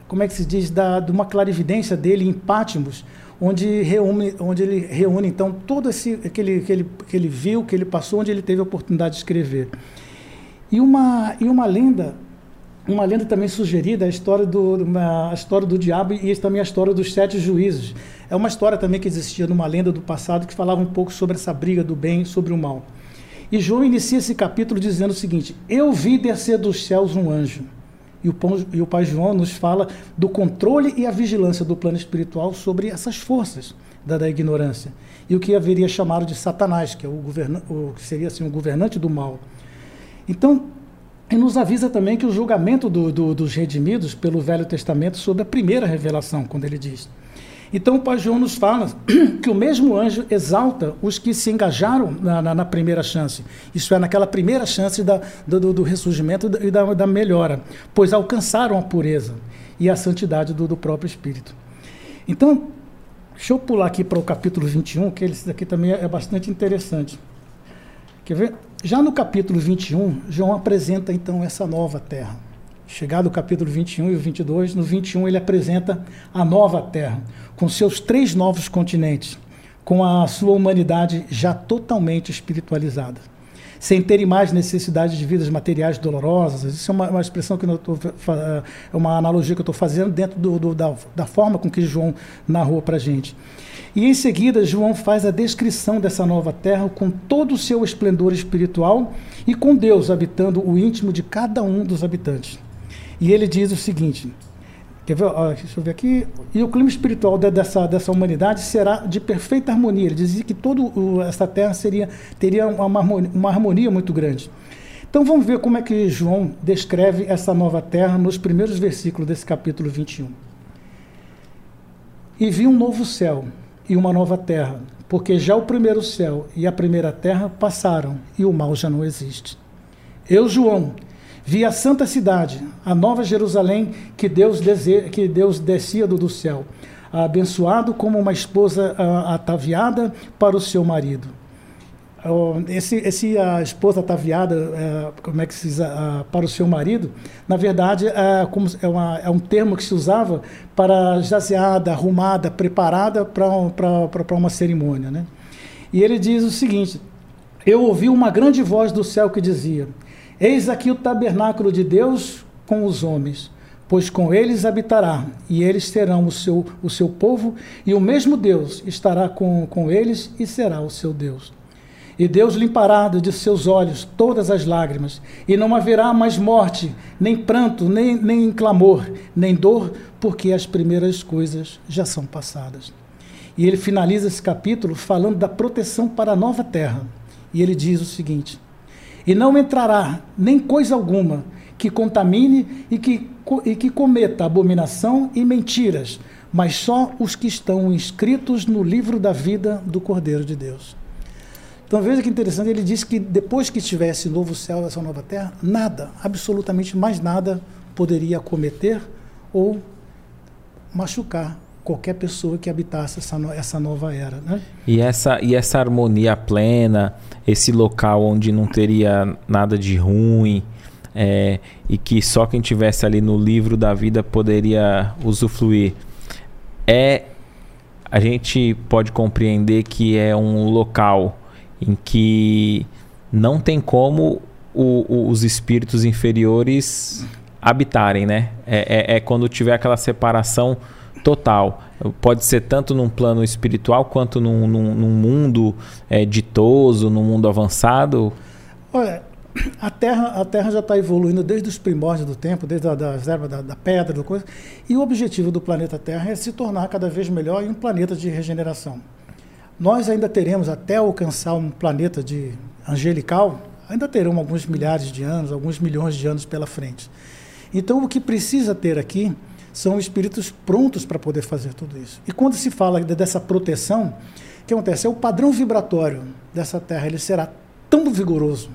como é que se diz, da, de uma clarividência dele em Pátimos, onde, reúne, onde ele reúne então todo esse que ele, que, ele, que ele viu, que ele passou, onde ele teve a oportunidade de escrever. E uma, e uma lenda uma lenda também sugerida, a história do, uma, a história do diabo e também a história dos sete juízes. É uma história também que existia numa lenda do passado que falava um pouco sobre essa briga do bem sobre o mal. E João inicia esse capítulo dizendo o seguinte: Eu vi descer dos céus um anjo. E o, e o pai João nos fala do controle e a vigilância do plano espiritual sobre essas forças da, da ignorância. E o que haveria chamado de Satanás, que é o, governa, o seria assim, o governante do mal. Então, e nos avisa também que o julgamento do, do, dos redimidos pelo Velho Testamento sobre a primeira revelação, quando ele diz. Então o Pai João nos fala que o mesmo anjo exalta os que se engajaram na, na, na primeira chance, isso é, naquela primeira chance da, do, do, ressurgimento e da, da, melhora, pois alcançaram a pureza e a santidade do, do próprio Espírito. Então, deixa eu pular aqui para o capítulo 21, que esse daqui também é bastante interessante. Quer ver? Já no capítulo 21, João apresenta então essa nova terra. Chegado o capítulo 21 e o 22, no 21 ele apresenta a nova terra, com seus três novos continentes, com a sua humanidade já totalmente espiritualizada sem terem mais necessidade de vidas materiais dolorosas. Isso é uma, uma expressão que eu tô, é uma analogia que eu estou fazendo dentro do, do, da, da, forma com que João narrou para a gente. E em seguida, João faz a descrição dessa nova terra com todo o seu esplendor espiritual e com Deus habitando o íntimo de cada um dos habitantes. E ele diz o seguinte: Quer ver? deixa eu ver aqui. E o clima espiritual dessa, dessa humanidade será de perfeita harmonia. Ele dizia que toda essa terra seria, teria uma harmonia, uma harmonia muito grande. Então vamos ver como é que João descreve essa nova terra nos primeiros versículos desse capítulo 21. E vi um novo céu e uma nova terra, porque já o primeiro céu e a primeira terra passaram e o mal já não existe. Eu, João, Vi a santa cidade, a nova Jerusalém que Deus, dese... que Deus descia do, céu, abençoado como uma esposa uh, ataviada para o seu marido. Uh, esse, esse a esposa ataviada, uh, como é que se diz, para o seu marido, na verdade é, como, é, uma, é um termo que se usava para jazeada, arrumada, preparada para uma cerimônia. Né? E ele diz o seguinte: Eu ouvi uma grande voz do céu que dizia: Eis aqui o tabernáculo de Deus com os homens, pois com eles habitará, e eles serão o seu, o seu povo, e o mesmo Deus estará com, com eles e será o seu Deus. E Deus limpará de seus olhos todas as lágrimas, e não haverá mais morte, nem pranto, nem, nem clamor, nem dor, porque as primeiras coisas já são passadas. E ele finaliza esse capítulo falando da proteção para a nova terra. E ele diz o seguinte: e não entrará nem coisa alguma que contamine e que, e que cometa abominação e mentiras, mas só os que estão inscritos no livro da vida do Cordeiro de Deus. Então veja que interessante, ele diz que depois que tivesse novo céu e essa nova terra, nada, absolutamente mais nada, poderia cometer ou machucar qualquer pessoa que habitasse essa, essa nova era. Né? E, essa, e essa harmonia plena, esse local onde não teria nada de ruim, é, e que só quem tivesse ali no livro da vida poderia usufruir, é a gente pode compreender que é um local em que não tem como o, o, os espíritos inferiores habitarem, né? É, é, é quando tiver aquela separação total. Pode ser tanto num plano espiritual quanto num, num, num mundo é, ditoso, num mundo avançado? Olha, a Terra, a terra já está evoluindo desde os primórdios do tempo, desde a da, da, da pedra, da coisa, e o objetivo do planeta Terra é se tornar cada vez melhor em um planeta de regeneração. Nós ainda teremos até alcançar um planeta de angelical, ainda terão alguns milhares de anos, alguns milhões de anos pela frente. Então, o que precisa ter aqui são espíritos prontos para poder fazer tudo isso. E quando se fala dessa proteção, o que acontece? É o padrão vibratório dessa Terra, ele será tão vigoroso,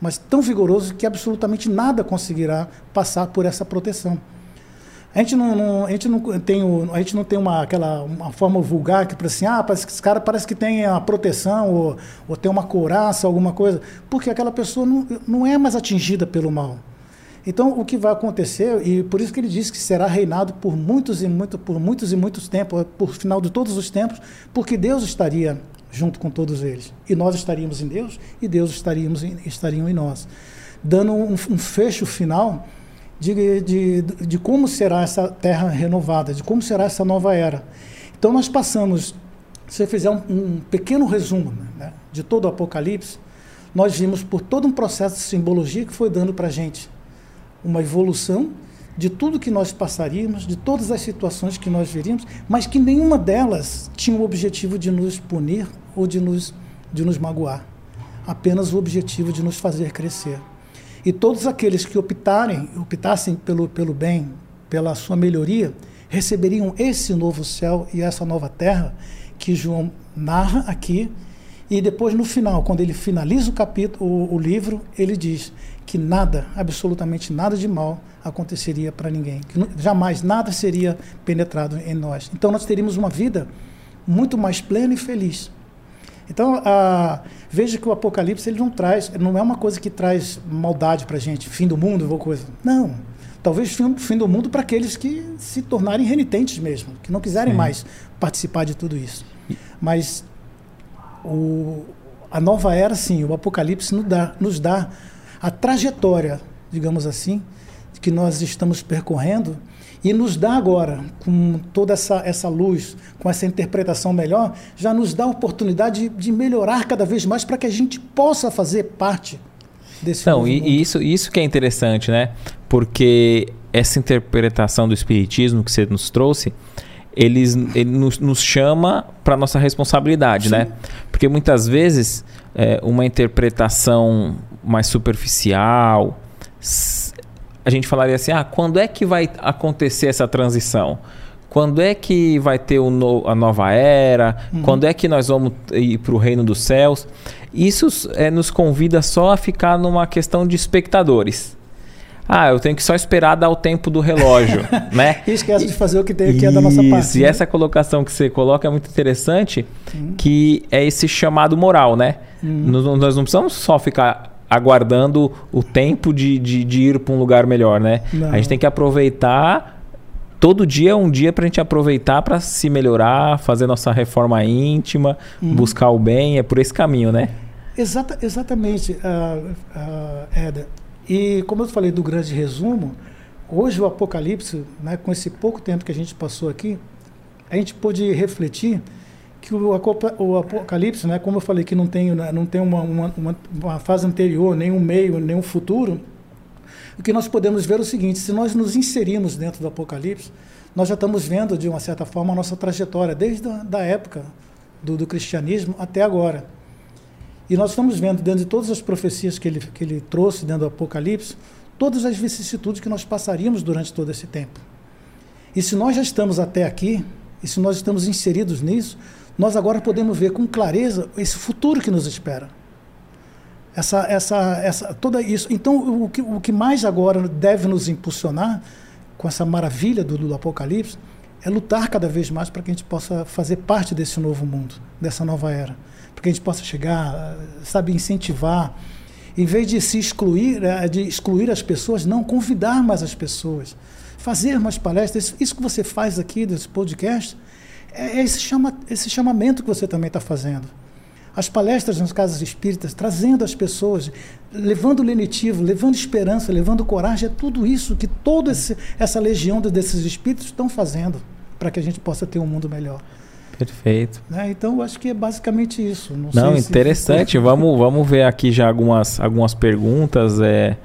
mas tão vigoroso que absolutamente nada conseguirá passar por essa proteção. A gente não, não, a gente não tem, a gente não tem uma, aquela, uma forma vulgar que para assim, ah, parece que esse cara parece que tem a proteção ou, ou tem uma couraça, alguma coisa, porque aquela pessoa não, não é mais atingida pelo mal. Então, o que vai acontecer, e por isso que ele diz que será reinado por muitos e muito, por muitos e muitos tempos, por final de todos os tempos, porque Deus estaria junto com todos eles. E nós estaríamos em Deus e Deus estaríamos em, estariam em nós. Dando um, um fecho final de, de, de como será essa terra renovada, de como será essa nova era. Então, nós passamos, se você fizer um, um pequeno resumo né, de todo o Apocalipse, nós vimos por todo um processo de simbologia que foi dando para a gente uma evolução de tudo que nós passaríamos, de todas as situações que nós veríamos, mas que nenhuma delas tinha o objetivo de nos punir ou de nos, de nos magoar. Apenas o objetivo de nos fazer crescer. E todos aqueles que optarem, optassem pelo, pelo bem, pela sua melhoria, receberiam esse novo céu e essa nova terra que João narra aqui. E depois, no final, quando ele finaliza o capítulo, o, o livro, ele diz: que nada, absolutamente nada de mal aconteceria para ninguém, que jamais nada seria penetrado em nós. Então nós teríamos uma vida muito mais plena e feliz. Então, a, veja que o Apocalipse ele não traz, não é uma coisa que traz maldade para a gente, fim do mundo ou coisa. Não. Talvez fim, fim do mundo para aqueles que se tornarem renitentes mesmo, que não quiserem Sim. mais participar de tudo isso. Mas o, a nova era, sim, o Apocalipse nos dá, nos dá a trajetória, digamos assim, que nós estamos percorrendo e nos dá agora, com toda essa, essa luz, com essa interpretação melhor, já nos dá a oportunidade de, de melhorar cada vez mais para que a gente possa fazer parte desse Não, e, e, isso, isso que é interessante, né? Porque essa interpretação do Espiritismo que você nos trouxe, eles, ele nos, nos chama para nossa responsabilidade, Sim. né? Porque muitas vezes é, uma interpretação mais superficial, a gente falaria assim: ah, quando é que vai acontecer essa transição? Quando é que vai ter no, a nova era? Uhum. Quando é que nós vamos ir para o reino dos céus? Isso é, nos convida só a ficar numa questão de espectadores. Ah, eu tenho que só esperar dar o tempo do relógio, né? E esquece de fazer o que tem que é da nossa parte. E né? essa colocação que você coloca é muito interessante, uhum. que é esse chamado moral, né? Uhum. Nós, nós, não precisamos só ficar aguardando o tempo de, de, de ir para um lugar melhor, né? Não. A gente tem que aproveitar todo dia é um dia para a gente aproveitar para se melhorar, fazer nossa reforma íntima, uhum. buscar o bem, é por esse caminho, né? Exata, exatamente, uh, uh, Éder. E como eu falei do grande resumo, hoje o Apocalipse, né, com esse pouco tempo que a gente passou aqui, a gente pôde refletir que o, o Apocalipse, né, como eu falei que não tem, né, não tem uma, uma, uma, fase anterior, nem um meio, nem um futuro, o que nós podemos ver é o seguinte, se nós nos inserirmos dentro do Apocalipse, nós já estamos vendo, de uma certa forma, a nossa trajetória, desde a da época do, do cristianismo até agora. E nós estamos vendo, dentro de todas as profecias que ele, que ele trouxe dentro do Apocalipse, todas as vicissitudes que nós passaríamos durante todo esse tempo. E se nós já estamos até aqui, e se nós estamos inseridos nisso, nós agora podemos ver com clareza esse futuro que nos espera. Essa, essa, essa, toda isso. Então, o que, o que mais agora deve nos impulsionar com essa maravilha do, do Apocalipse é lutar cada vez mais para que a gente possa fazer parte desse novo mundo, dessa nova era que a gente possa chegar, sabe, incentivar. Em vez de se excluir, né, de excluir as pessoas, não, convidar mais as pessoas. Fazer mais palestras. Isso que você faz aqui desse podcast é esse, chama, esse chamamento que você também está fazendo. As palestras nas casas espíritas, trazendo as pessoas, levando lenitivo, levando esperança, levando coragem, é tudo isso que toda essa legião desses espíritos estão fazendo para que a gente possa ter um mundo melhor. Perfeito. Né? Então, acho que é basicamente isso. Não, Não interessante. Se... vamos, vamos ver aqui já algumas, algumas perguntas é,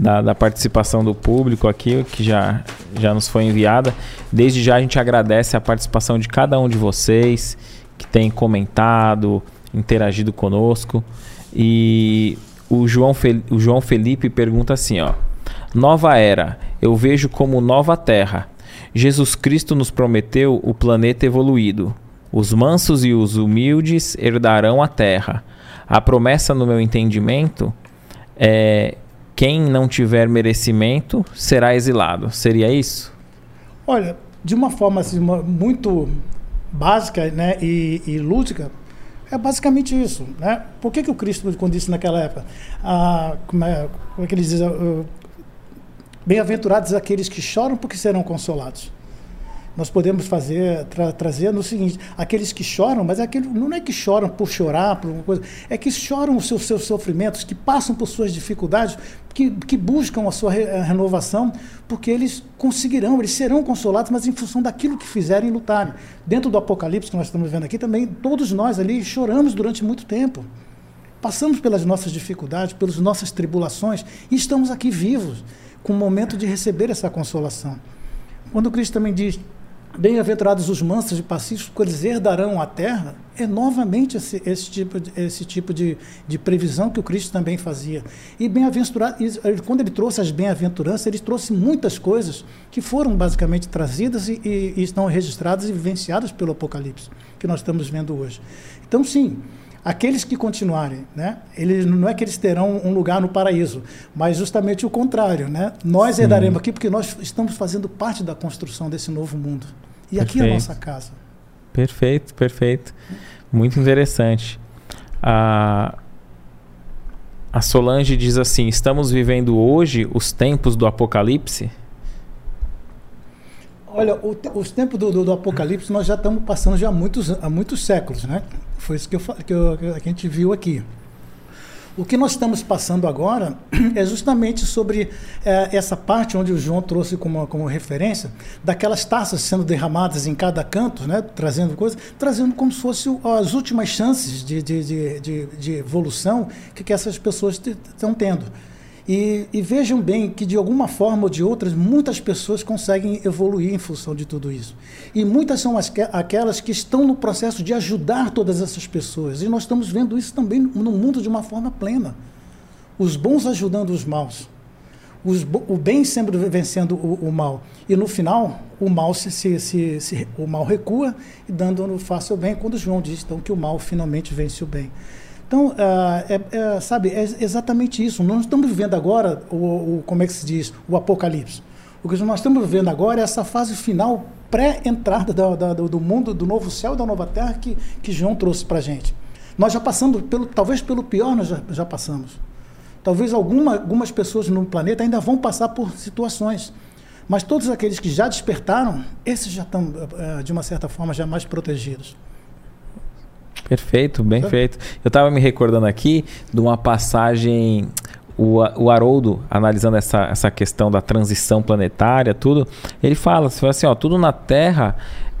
da, da participação do público aqui, que já, já nos foi enviada. Desde já a gente agradece a participação de cada um de vocês que tem comentado, interagido conosco. E o João, o João Felipe pergunta assim, ó. Nova era, eu vejo como nova terra. Jesus Cristo nos prometeu o planeta evoluído. Os mansos e os humildes herdarão a terra. A promessa, no meu entendimento, é quem não tiver merecimento será exilado. Seria isso? Olha, de uma forma assim, muito básica né, e, e lúdica, é basicamente isso. Né? Por que, que o Cristo, quando disse naquela época, ah, como, é, como é que ele diz? Uh, Bem-aventurados aqueles que choram, porque serão consolados nós podemos fazer tra, trazer no seguinte aqueles que choram mas aquele, não é que choram por chorar por alguma coisa é que choram os seus, seus sofrimentos que passam por suas dificuldades que, que buscam a sua re, a renovação porque eles conseguirão eles serão consolados mas em função daquilo que fizerem e lutarem. Dentro do apocalipse que nós estamos vendo aqui também todos nós ali choramos durante muito tempo. Passamos pelas nossas dificuldades pelas nossas tribulações e estamos aqui vivos com o momento de receber essa consolação. Quando Cristo também diz Bem-aventurados os mansos e pacíficos, porque eles herdarão a terra. É novamente esse, esse tipo, de, esse tipo de, de previsão que o Cristo também fazia. E bem-aventurado, quando ele trouxe as bem-aventuranças, ele trouxe muitas coisas que foram basicamente trazidas e, e, e estão registradas e vivenciadas pelo Apocalipse, que nós estamos vendo hoje. Então, sim, aqueles que continuarem, né? Eles não é que eles terão um lugar no paraíso, mas justamente o contrário, né? Nós Sim. herdaremos aqui porque nós estamos fazendo parte da construção desse novo mundo. E perfeito. aqui é a nossa casa. Perfeito, perfeito. Muito interessante. A, a Solange diz assim: estamos vivendo hoje os tempos do Apocalipse? Olha, o, os tempos do, do, do, Apocalipse nós já estamos passando já há muitos, há muitos séculos, né? Foi isso que, eu, que, eu, que a gente viu aqui. O que nós estamos passando agora é justamente sobre é, essa parte onde o João trouxe como, como referência, daquelas taças sendo derramadas em cada canto, né, trazendo coisas, trazendo como se fossem as últimas chances de, de, de, de, de evolução que, que essas pessoas estão tendo. E, e, vejam bem que, de alguma forma ou de outras, muitas pessoas conseguem evoluir em função de tudo isso. E muitas são as, aquelas que estão no processo de ajudar todas essas pessoas. E nós estamos vendo isso também no mundo de uma forma plena. Os bons ajudando os maus. Os, o bem sempre vencendo o, o, mal. E no final, o mal, se, se, se, se o mal recua dando no fácil bem, quando João diz então, que o mal finalmente vence o bem. Então, uh, é, é, sabe, é exatamente isso. Nós estamos vivendo agora, o, o, como é que se diz, o apocalipse. O que nós estamos vivendo agora é essa fase final, pré-entrada do, do mundo, do novo céu da nova terra que, que João trouxe para a gente. Nós já passamos, pelo, talvez pelo pior, nós já, já passamos. Talvez alguma, algumas pessoas no planeta ainda vão passar por situações. Mas todos aqueles que já despertaram, esses já estão, uh, de uma certa forma, já mais protegidos. Perfeito, bem é. feito. Eu estava me recordando aqui de uma passagem o, o Haroldo, analisando essa, essa questão da transição planetária, tudo, ele fala, fala assim, ó, tudo na Terra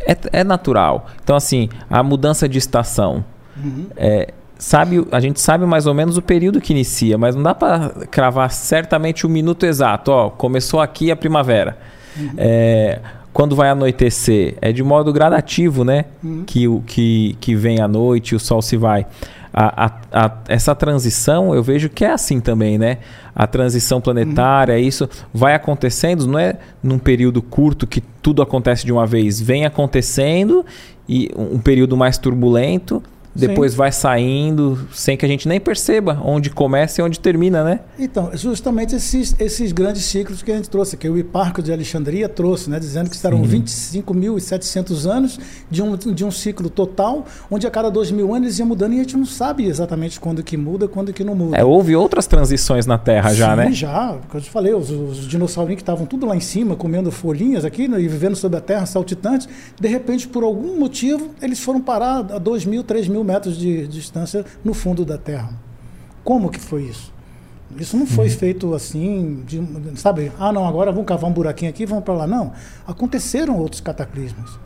é, é natural. Então, assim, a mudança de estação. Uhum. É, sabe, a gente sabe mais ou menos o período que inicia, mas não dá para cravar certamente o minuto exato. Ó, começou aqui a primavera. Uhum. É, quando vai anoitecer, é de modo gradativo, né? Uhum. Que, que, que vem a noite e o sol se vai. A, a, a, essa transição eu vejo que é assim também, né? A transição planetária, uhum. isso vai acontecendo, não é num período curto que tudo acontece de uma vez, vem acontecendo e um período mais turbulento depois Sim. vai saindo sem que a gente nem perceba onde começa e onde termina, né? Então, justamente esses, esses grandes ciclos que a gente trouxe, que o Hiparco de Alexandria trouxe, né, dizendo que serão 25.700 anos de um, de um ciclo total, onde a cada dois mil anos ia mudando e a gente não sabe exatamente quando que muda quando que não muda. É, houve outras transições na Terra Sim, já, né? já. Como eu te falei, os, os dinossauros que estavam tudo lá em cima, comendo folhinhas aqui né, e vivendo sobre a Terra, saltitantes, de repente, por algum motivo, eles foram parar a dois mil, três mil mil metros de, distância no fundo da Terra. Como que foi isso? Isso não foi uhum. feito assim, de, sabe? Ah, não, agora vamos cavar um buraquinho aqui, vamos para lá. Não. Aconteceram outros cataclismos.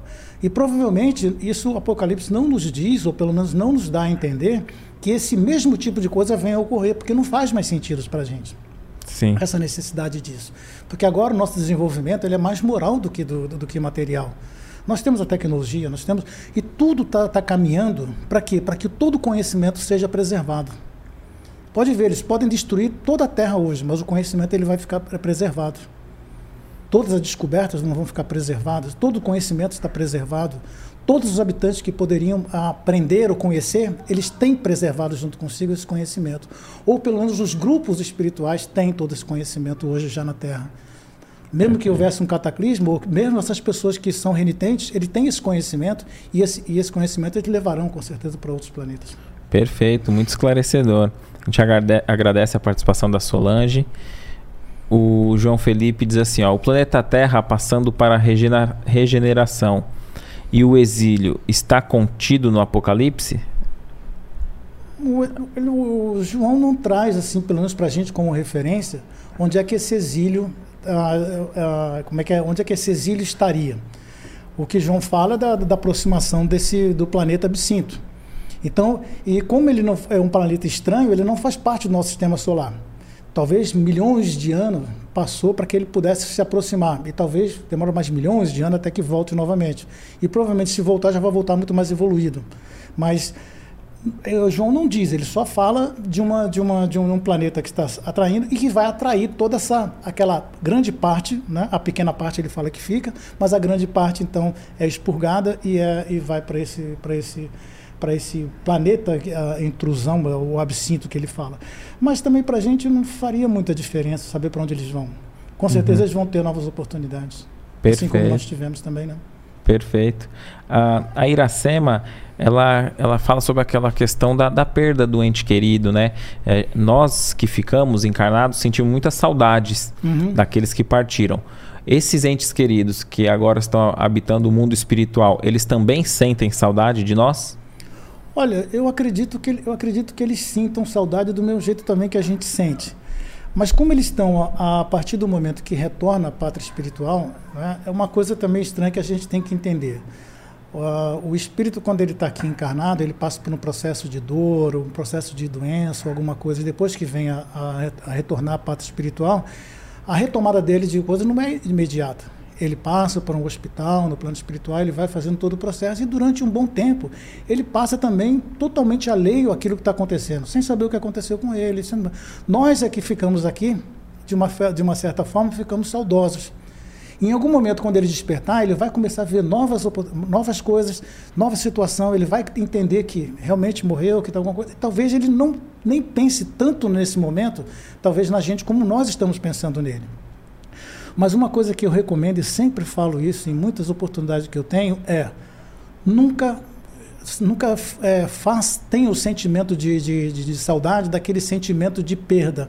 E provavelmente isso o Apocalipse não nos diz, ou pelo menos não nos dá a entender, que esse mesmo tipo de coisa venha a ocorrer, porque não faz mais sentido para a gente. Sim. Essa necessidade disso. Porque agora o nosso desenvolvimento ele é mais moral do que, do, do que material. Nós temos a tecnologia, nós temos. E tudo está tá caminhando para quê? Para que todo conhecimento seja preservado. Pode ver, eles podem destruir toda a Terra hoje, mas o conhecimento ele vai ficar preservado. Todas as descobertas não vão ficar preservadas, todo o conhecimento está preservado. Todos os habitantes que poderiam aprender ou conhecer, eles têm preservado junto consigo esse conhecimento. Ou pelo menos os grupos espirituais têm todo esse conhecimento hoje já na Terra. Mesmo que houvesse um cataclismo, mesmo essas pessoas que são renitentes, ele tem esse conhecimento e esse, e esse conhecimento eles levarão com certeza para outros planetas. Perfeito, muito esclarecedor. A gente agradece a participação da Solange. O João Felipe diz assim: ó, o planeta Terra passando para a regeneração e o exílio está contido no Apocalipse? O, o, o João não traz, assim, pelo menos para a gente como referência, onde é que esse exílio, como é que é, onde é que esse exílio estaria. O que João fala é da, da aproximação desse do planeta absinto. Então, e como ele não é um planeta estranho, ele não faz parte do nosso sistema solar. Talvez milhões de anos passou para que ele pudesse se aproximar. E talvez demore mais milhões de anos até que volte novamente. E provavelmente, se voltar, já vai voltar muito mais evoluído. Mas eh, João não diz, ele só fala de, uma, de, uma, de um planeta que está atraindo e que vai atrair toda essa aquela grande parte, né? a pequena parte ele fala que fica, mas a grande parte então é expurgada e, é, e vai para esse, esse esse planeta, a intrusão, o absinto que ele fala. Mas também para a gente não faria muita diferença saber para onde eles vão. Com certeza uhum. eles vão ter novas oportunidades. Perfeito. Assim como nós tivemos também, né? Perfeito. Uh, a Iracema, ela, ela fala sobre aquela questão da, da perda do ente querido, né? É, nós que ficamos encarnados sentimos muitas saudades uhum. daqueles que partiram. Esses entes queridos que agora estão habitando o mundo espiritual, eles também sentem saudade de nós? Olha, eu acredito que eu acredito que eles sintam saudade do mesmo jeito também que a gente sente. Mas como eles estão a, a partir do momento que retorna à pátria espiritual, né, é uma coisa também estranha que a gente tem que entender. Uh, o espírito, quando ele está aqui encarnado, ele passa por um processo de dor, um processo de doença, alguma coisa, e depois que vem a, a, a retornar à pátria espiritual, a retomada dele de coisa não é imediata ele passa por um hospital no plano espiritual, ele vai fazendo todo o processo e durante um bom tempo ele passa também totalmente alheio àquilo que está acontecendo, sem saber o que aconteceu com ele. Nós é que ficamos aqui, de uma, de uma certa forma, ficamos saudosos. Em algum momento, quando ele despertar, ele vai começar a ver novas, novas coisas, nova situação, ele vai entender que realmente morreu, que está alguma coisa. Talvez ele não nem pense tanto nesse momento, talvez na gente, como nós estamos pensando nele. Mas uma coisa que eu recomendo, e sempre falo isso em muitas oportunidades que eu tenho, é nunca nunca é, faz, tenha o sentimento de, de, de, de, saudade daquele sentimento de perda.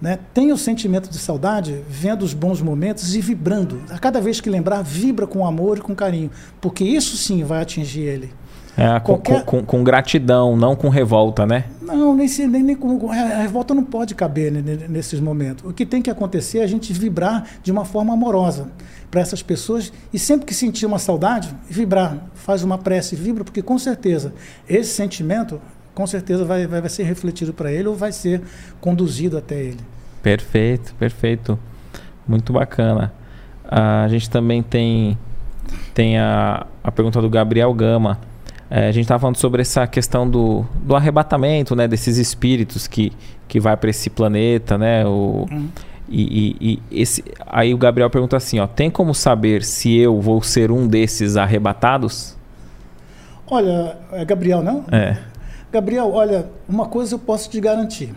Né? Tenha o sentimento de saudade vendo os bons momentos e vibrando. A cada vez que lembrar, vibra com amor e com carinho, porque isso sim vai atingir ele. É, Qualquer... com, com, com, gratidão, não com revolta, né? Não, nem, nem, nem com. A revolta não pode caber nesses momentos. O que tem que acontecer é a gente vibrar de uma forma amorosa para essas pessoas e sempre que sentir uma saudade, vibrar. Faz uma prece, vibra, porque com certeza esse sentimento, com certeza vai, vai, vai ser refletido para ele ou vai ser conduzido até ele. Perfeito, perfeito. Muito bacana. A gente também tem, tem a, a pergunta do Gabriel Gama. É, a gente estava falando sobre essa questão do, do arrebatamento, né? Desses espíritos que, que vai para esse planeta, né? O, uhum. e, e, e, esse, aí o Gabriel pergunta assim, ó, tem como saber se eu vou ser um desses arrebatados? Olha, é Gabriel, não? É. Gabriel, olha, uma coisa eu posso te garantir,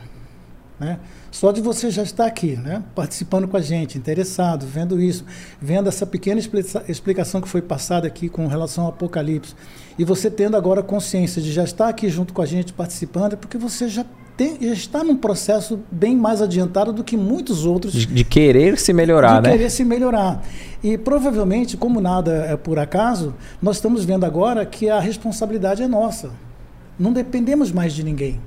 né? Só de você já estar aqui, né? participando com a gente, interessado, vendo isso, vendo essa pequena explicação que foi passada aqui com relação ao Apocalipse, e você tendo agora consciência de já estar aqui junto com a gente participando, é porque você já, tem, já está num processo bem mais adiantado do que muitos outros. De, de querer se melhorar, de né? De querer se melhorar. E provavelmente, como nada é por acaso, nós estamos vendo agora que a responsabilidade é nossa. Não dependemos mais de ninguém.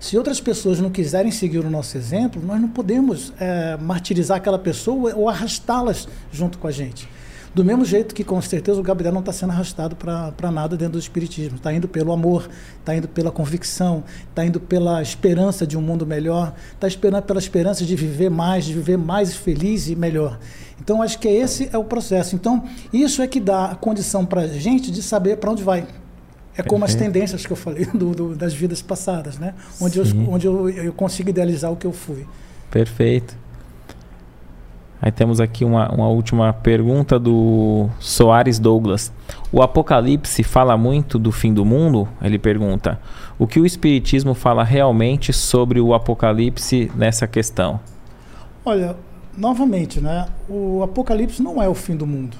Se outras pessoas não quiserem seguir o nosso exemplo, nós não podemos é, martirizar aquela pessoa ou arrastá-las junto com a gente. Do mesmo jeito que, com certeza, o Gabriel não está sendo arrastado para nada dentro do Espiritismo. Está indo pelo amor, está indo pela convicção, está indo pela esperança de um mundo melhor, está esperando pela esperança de viver mais, de viver mais feliz e melhor. Então, acho que esse é o processo. Então, isso é que dá a condição para a gente de saber para onde vai. É como as tendências que eu falei do, do, das vidas passadas, né? Onde, eu, onde eu, eu consigo idealizar o que eu fui. Perfeito. Aí temos aqui uma, uma última pergunta do Soares Douglas. O Apocalipse fala muito do fim do mundo? Ele pergunta. O que o Espiritismo fala realmente sobre o Apocalipse nessa questão? Olha, novamente, né? O Apocalipse não é o fim do mundo.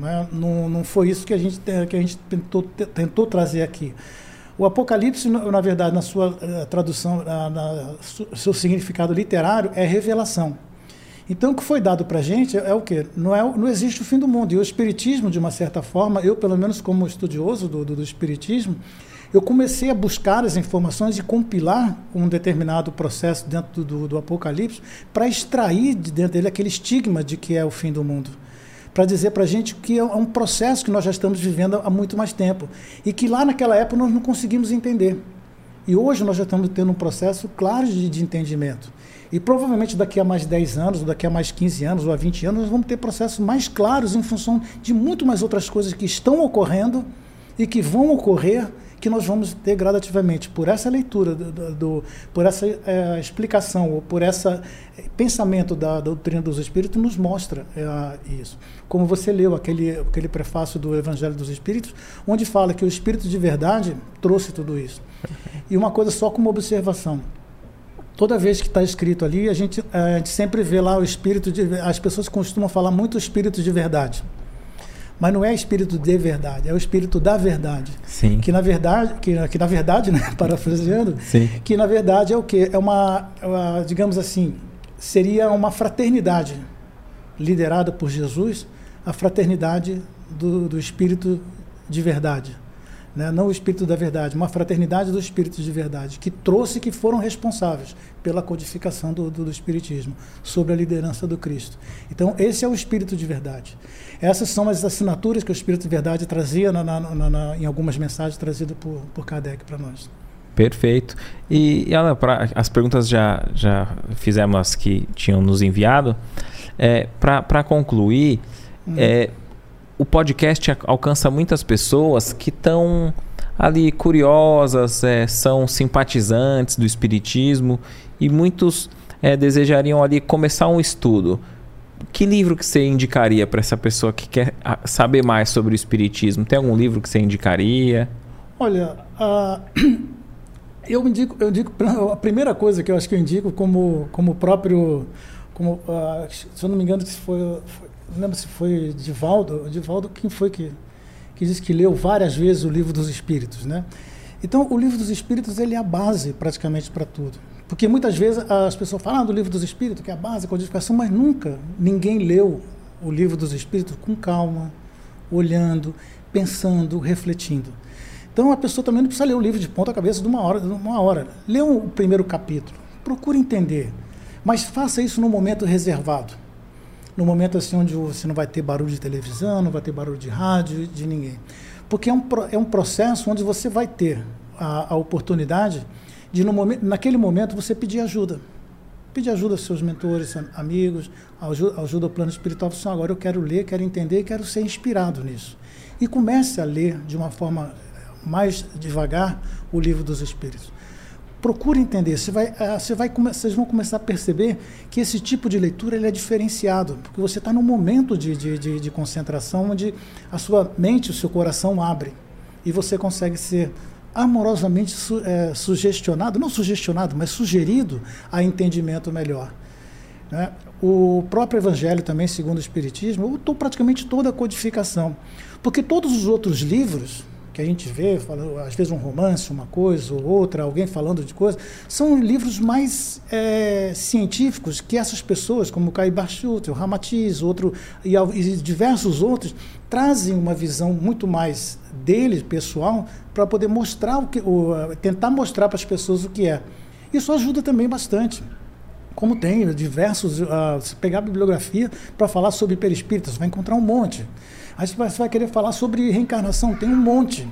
Né? Não, não foi isso que a gente, que a gente tentou, tentou trazer aqui. O Apocalipse, na verdade, na sua uh, tradução, uh, na, seu significado literário, é revelação. Então, o que foi dado para a gente é, é, o quê? Não, é, não existe o fim do mundo. E o Espiritismo, de uma certa forma, eu, pelo menos como estudioso do, do, do Espiritismo, eu comecei a buscar as informações e compilar um determinado processo dentro do, do Apocalipse para extrair de dentro dele aquele estigma de que é o fim do mundo para dizer para a gente que é um processo que nós já estamos vivendo há muito mais tempo e que lá naquela época nós não conseguimos entender. E hoje nós já estamos tendo um processo claro de, de entendimento. E provavelmente daqui a mais 10 anos, ou daqui a mais 15 anos, ou a 20 anos, nós vamos ter processos mais claros em função de muito mais outras coisas que estão ocorrendo e que vão ocorrer que nós vamos ter gradativamente por essa leitura, do, do, por essa é, explicação, ou por esse é, pensamento da, da, doutrina dos Espíritos, nos mostra é, isso. Como você leu aquele, aquele prefácio do Evangelho dos Espíritos, onde fala que o Espírito de verdade trouxe tudo isso. E uma coisa só como observação. Toda vez que está escrito ali, a gente, a gente sempre vê lá o espírito de. As pessoas costumam falar muito espírito de verdade. Mas não é espírito de verdade, é o espírito da verdade. Sim. Que na verdade, que, que na verdade, né, parafraseando, Sim. que na verdade é o quê? É uma, uma, digamos assim, seria uma fraternidade liderada por Jesus, a fraternidade do, do espírito de verdade. Né? não o espírito da verdade, uma fraternidade dos espíritos de verdade, que trouxe que foram responsáveis pela codificação do, do, do espiritismo, sob a liderança do Cristo. Então, esse é o espírito de verdade. Essas são as assinaturas que o Espírito de Verdade trazia na, na, na, em algumas mensagens trazidas por, por Kardec para nós. Perfeito. E, Alan, pra, as perguntas já, já fizemos as que tinham nos enviado. É, para concluir, hum. é, o podcast alcança muitas pessoas que estão ali curiosas, é, são simpatizantes do Espiritismo e muitos é, desejariam ali começar um estudo que livro que você indicaria para essa pessoa que quer saber mais sobre o espiritismo? Tem algum livro que você indicaria? Olha, uh, eu indico, eu indico a primeira coisa que eu acho que eu indico como como próprio como uh, se eu não me engano se foi, foi não lembro se foi Divaldo, Divaldo quem foi que que disse que leu várias vezes o livro dos Espíritos, né? Então, o livro dos Espíritos ele é a base praticamente para tudo. Porque muitas vezes as pessoas falam ah, do livro dos Espíritos, que é a base, a codificação, mas nunca ninguém leu o livro dos Espíritos com calma, olhando, pensando, refletindo. Então a pessoa também não precisa ler o livro de ponta cabeça de uma hora, de uma hora. Lê o primeiro capítulo, procure entender, mas faça isso no momento reservado. No momento assim onde você não vai ter barulho de televisão, não vai ter barulho de rádio, de ninguém. Porque é um, é um processo onde você vai ter a, a oportunidade de no momento, naquele momento você pedir ajuda. Pedir ajuda aos seus mentores, amigos, ajuda, ajuda ao plano espiritual. Você, agora eu quero ler, quero entender, quero ser inspirado nisso. E comece a ler de uma forma mais devagar o livro dos Espíritos. Procure entender. Você vai, ah, você vai, vocês vão começar a perceber que esse tipo de leitura ele é diferenciado, porque você está num momento de, de, de, de concentração onde a sua mente, o seu coração abre e você consegue ser amorosamente su, é, sugestionado, não sugestionado, mas sugerido a entendimento melhor. Né? O próprio Evangelho também, segundo o Espiritismo, ou praticamente toda a codificação. Porque todos os outros livros que a gente vê, às vezes um romance, uma coisa ou outra, alguém falando de coisa, são livros mais é, científicos que essas pessoas, como Kai Barchut, o Ramatiz, outro, e, e diversos outros, trazem uma visão muito mais dele, pessoal, para poder mostrar o que, o, tentar mostrar para as pessoas o que é. Isso ajuda também bastante. Como tem diversos, uh, se pegar a bibliografia para falar sobre perispíritas, vai encontrar um monte. Aí você vai querer falar sobre reencarnação, tem um monte.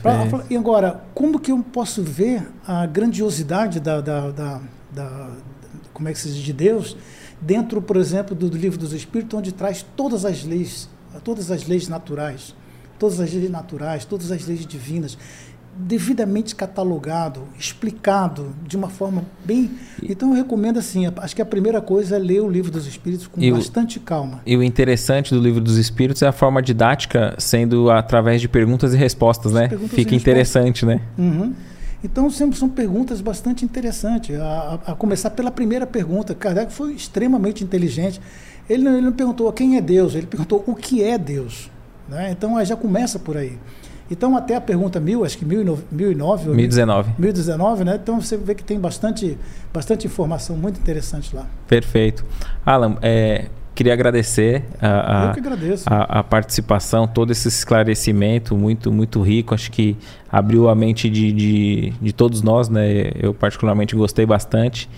Pra, e agora, como que eu posso ver a grandiosidade da, da, da, da como é que se diz, de Deus dentro, por exemplo, do, do livro dos Espíritos, onde traz todas as leis, todas as leis naturais todas as leis naturais, todas as leis divinas, devidamente catalogado, explicado de uma forma bem. Então eu recomendo assim, acho que a primeira coisa é ler o livro dos Espíritos com e bastante o, calma. E o interessante do livro dos Espíritos é a forma didática sendo através de perguntas e respostas, né? Perguntas Fica interessante, né? Uhum. Então sempre são perguntas bastante interessantes. A, a, a, começar pela primeira pergunta, Kardec foi extremamente inteligente. Ele, ele não perguntou quem é Deus, ele perguntou o que é Deus. Né? Então já começa por aí. Então, até a pergunta mil, acho que 1009 ou 1019. 1019, né? Então você vê que tem bastante, bastante informação muito interessante lá. Perfeito. Alan, é, queria agradecer a, a, a, a, participação, todo esse esclarecimento muito, muito rico. Acho que abriu a mente de, de, de todos nós, né? Eu particularmente gostei bastante.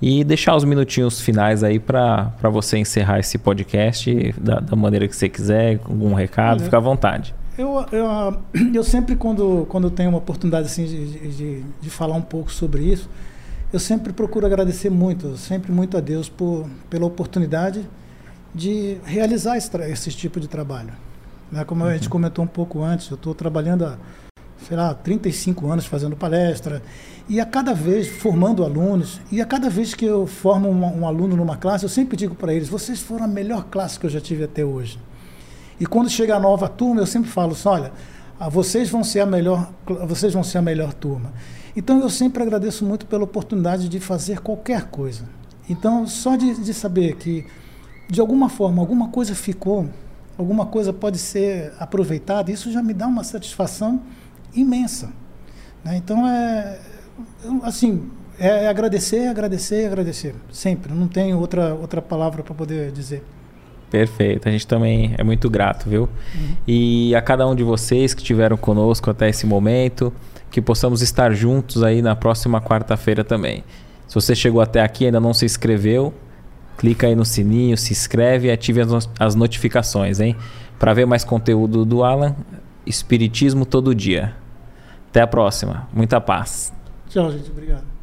E deixar os minutinhos finais aí para você encerrar esse podcast da, da, maneira que você quiser, com algum recado, fica à vontade. Eu, eu, eu sempre, quando, quando tenho uma oportunidade assim, de, de, de, falar um pouco sobre isso, eu sempre procuro agradecer muito, sempre muito a Deus por, pela oportunidade de realizar esse, esse tipo de trabalho. Né? Como a gente uhum. comentou um pouco antes, eu estou trabalhando há, sei lá, 35 anos fazendo palestra, e a cada vez formando alunos, e a cada vez que eu formo um, um aluno numa classe, eu sempre digo para eles: vocês foram a melhor classe que eu já tive até hoje. E quando chega a nova turma, eu sempre falo assim, olha, vocês vão ser a melhor, vocês vão ser a melhor turma. Então eu sempre agradeço muito pela oportunidade de fazer qualquer coisa. Então só de, de saber que de alguma forma alguma coisa ficou, alguma coisa pode ser aproveitada, isso já me dá uma satisfação imensa. Né? Então é assim é, é agradecer, agradecer, agradecer sempre. Não tenho outra outra palavra para poder dizer. Perfeito, a gente também é muito grato, viu? Uhum. E a cada um de vocês que estiveram conosco até esse momento, que possamos estar juntos aí na próxima quarta-feira também. Se você chegou até aqui e ainda não se inscreveu, clica aí no sininho, se inscreve e ative as, as notificações, hein? Para ver mais conteúdo do Alan, Espiritismo todo dia. Até a próxima. Muita paz. Tchau, gente. Obrigado.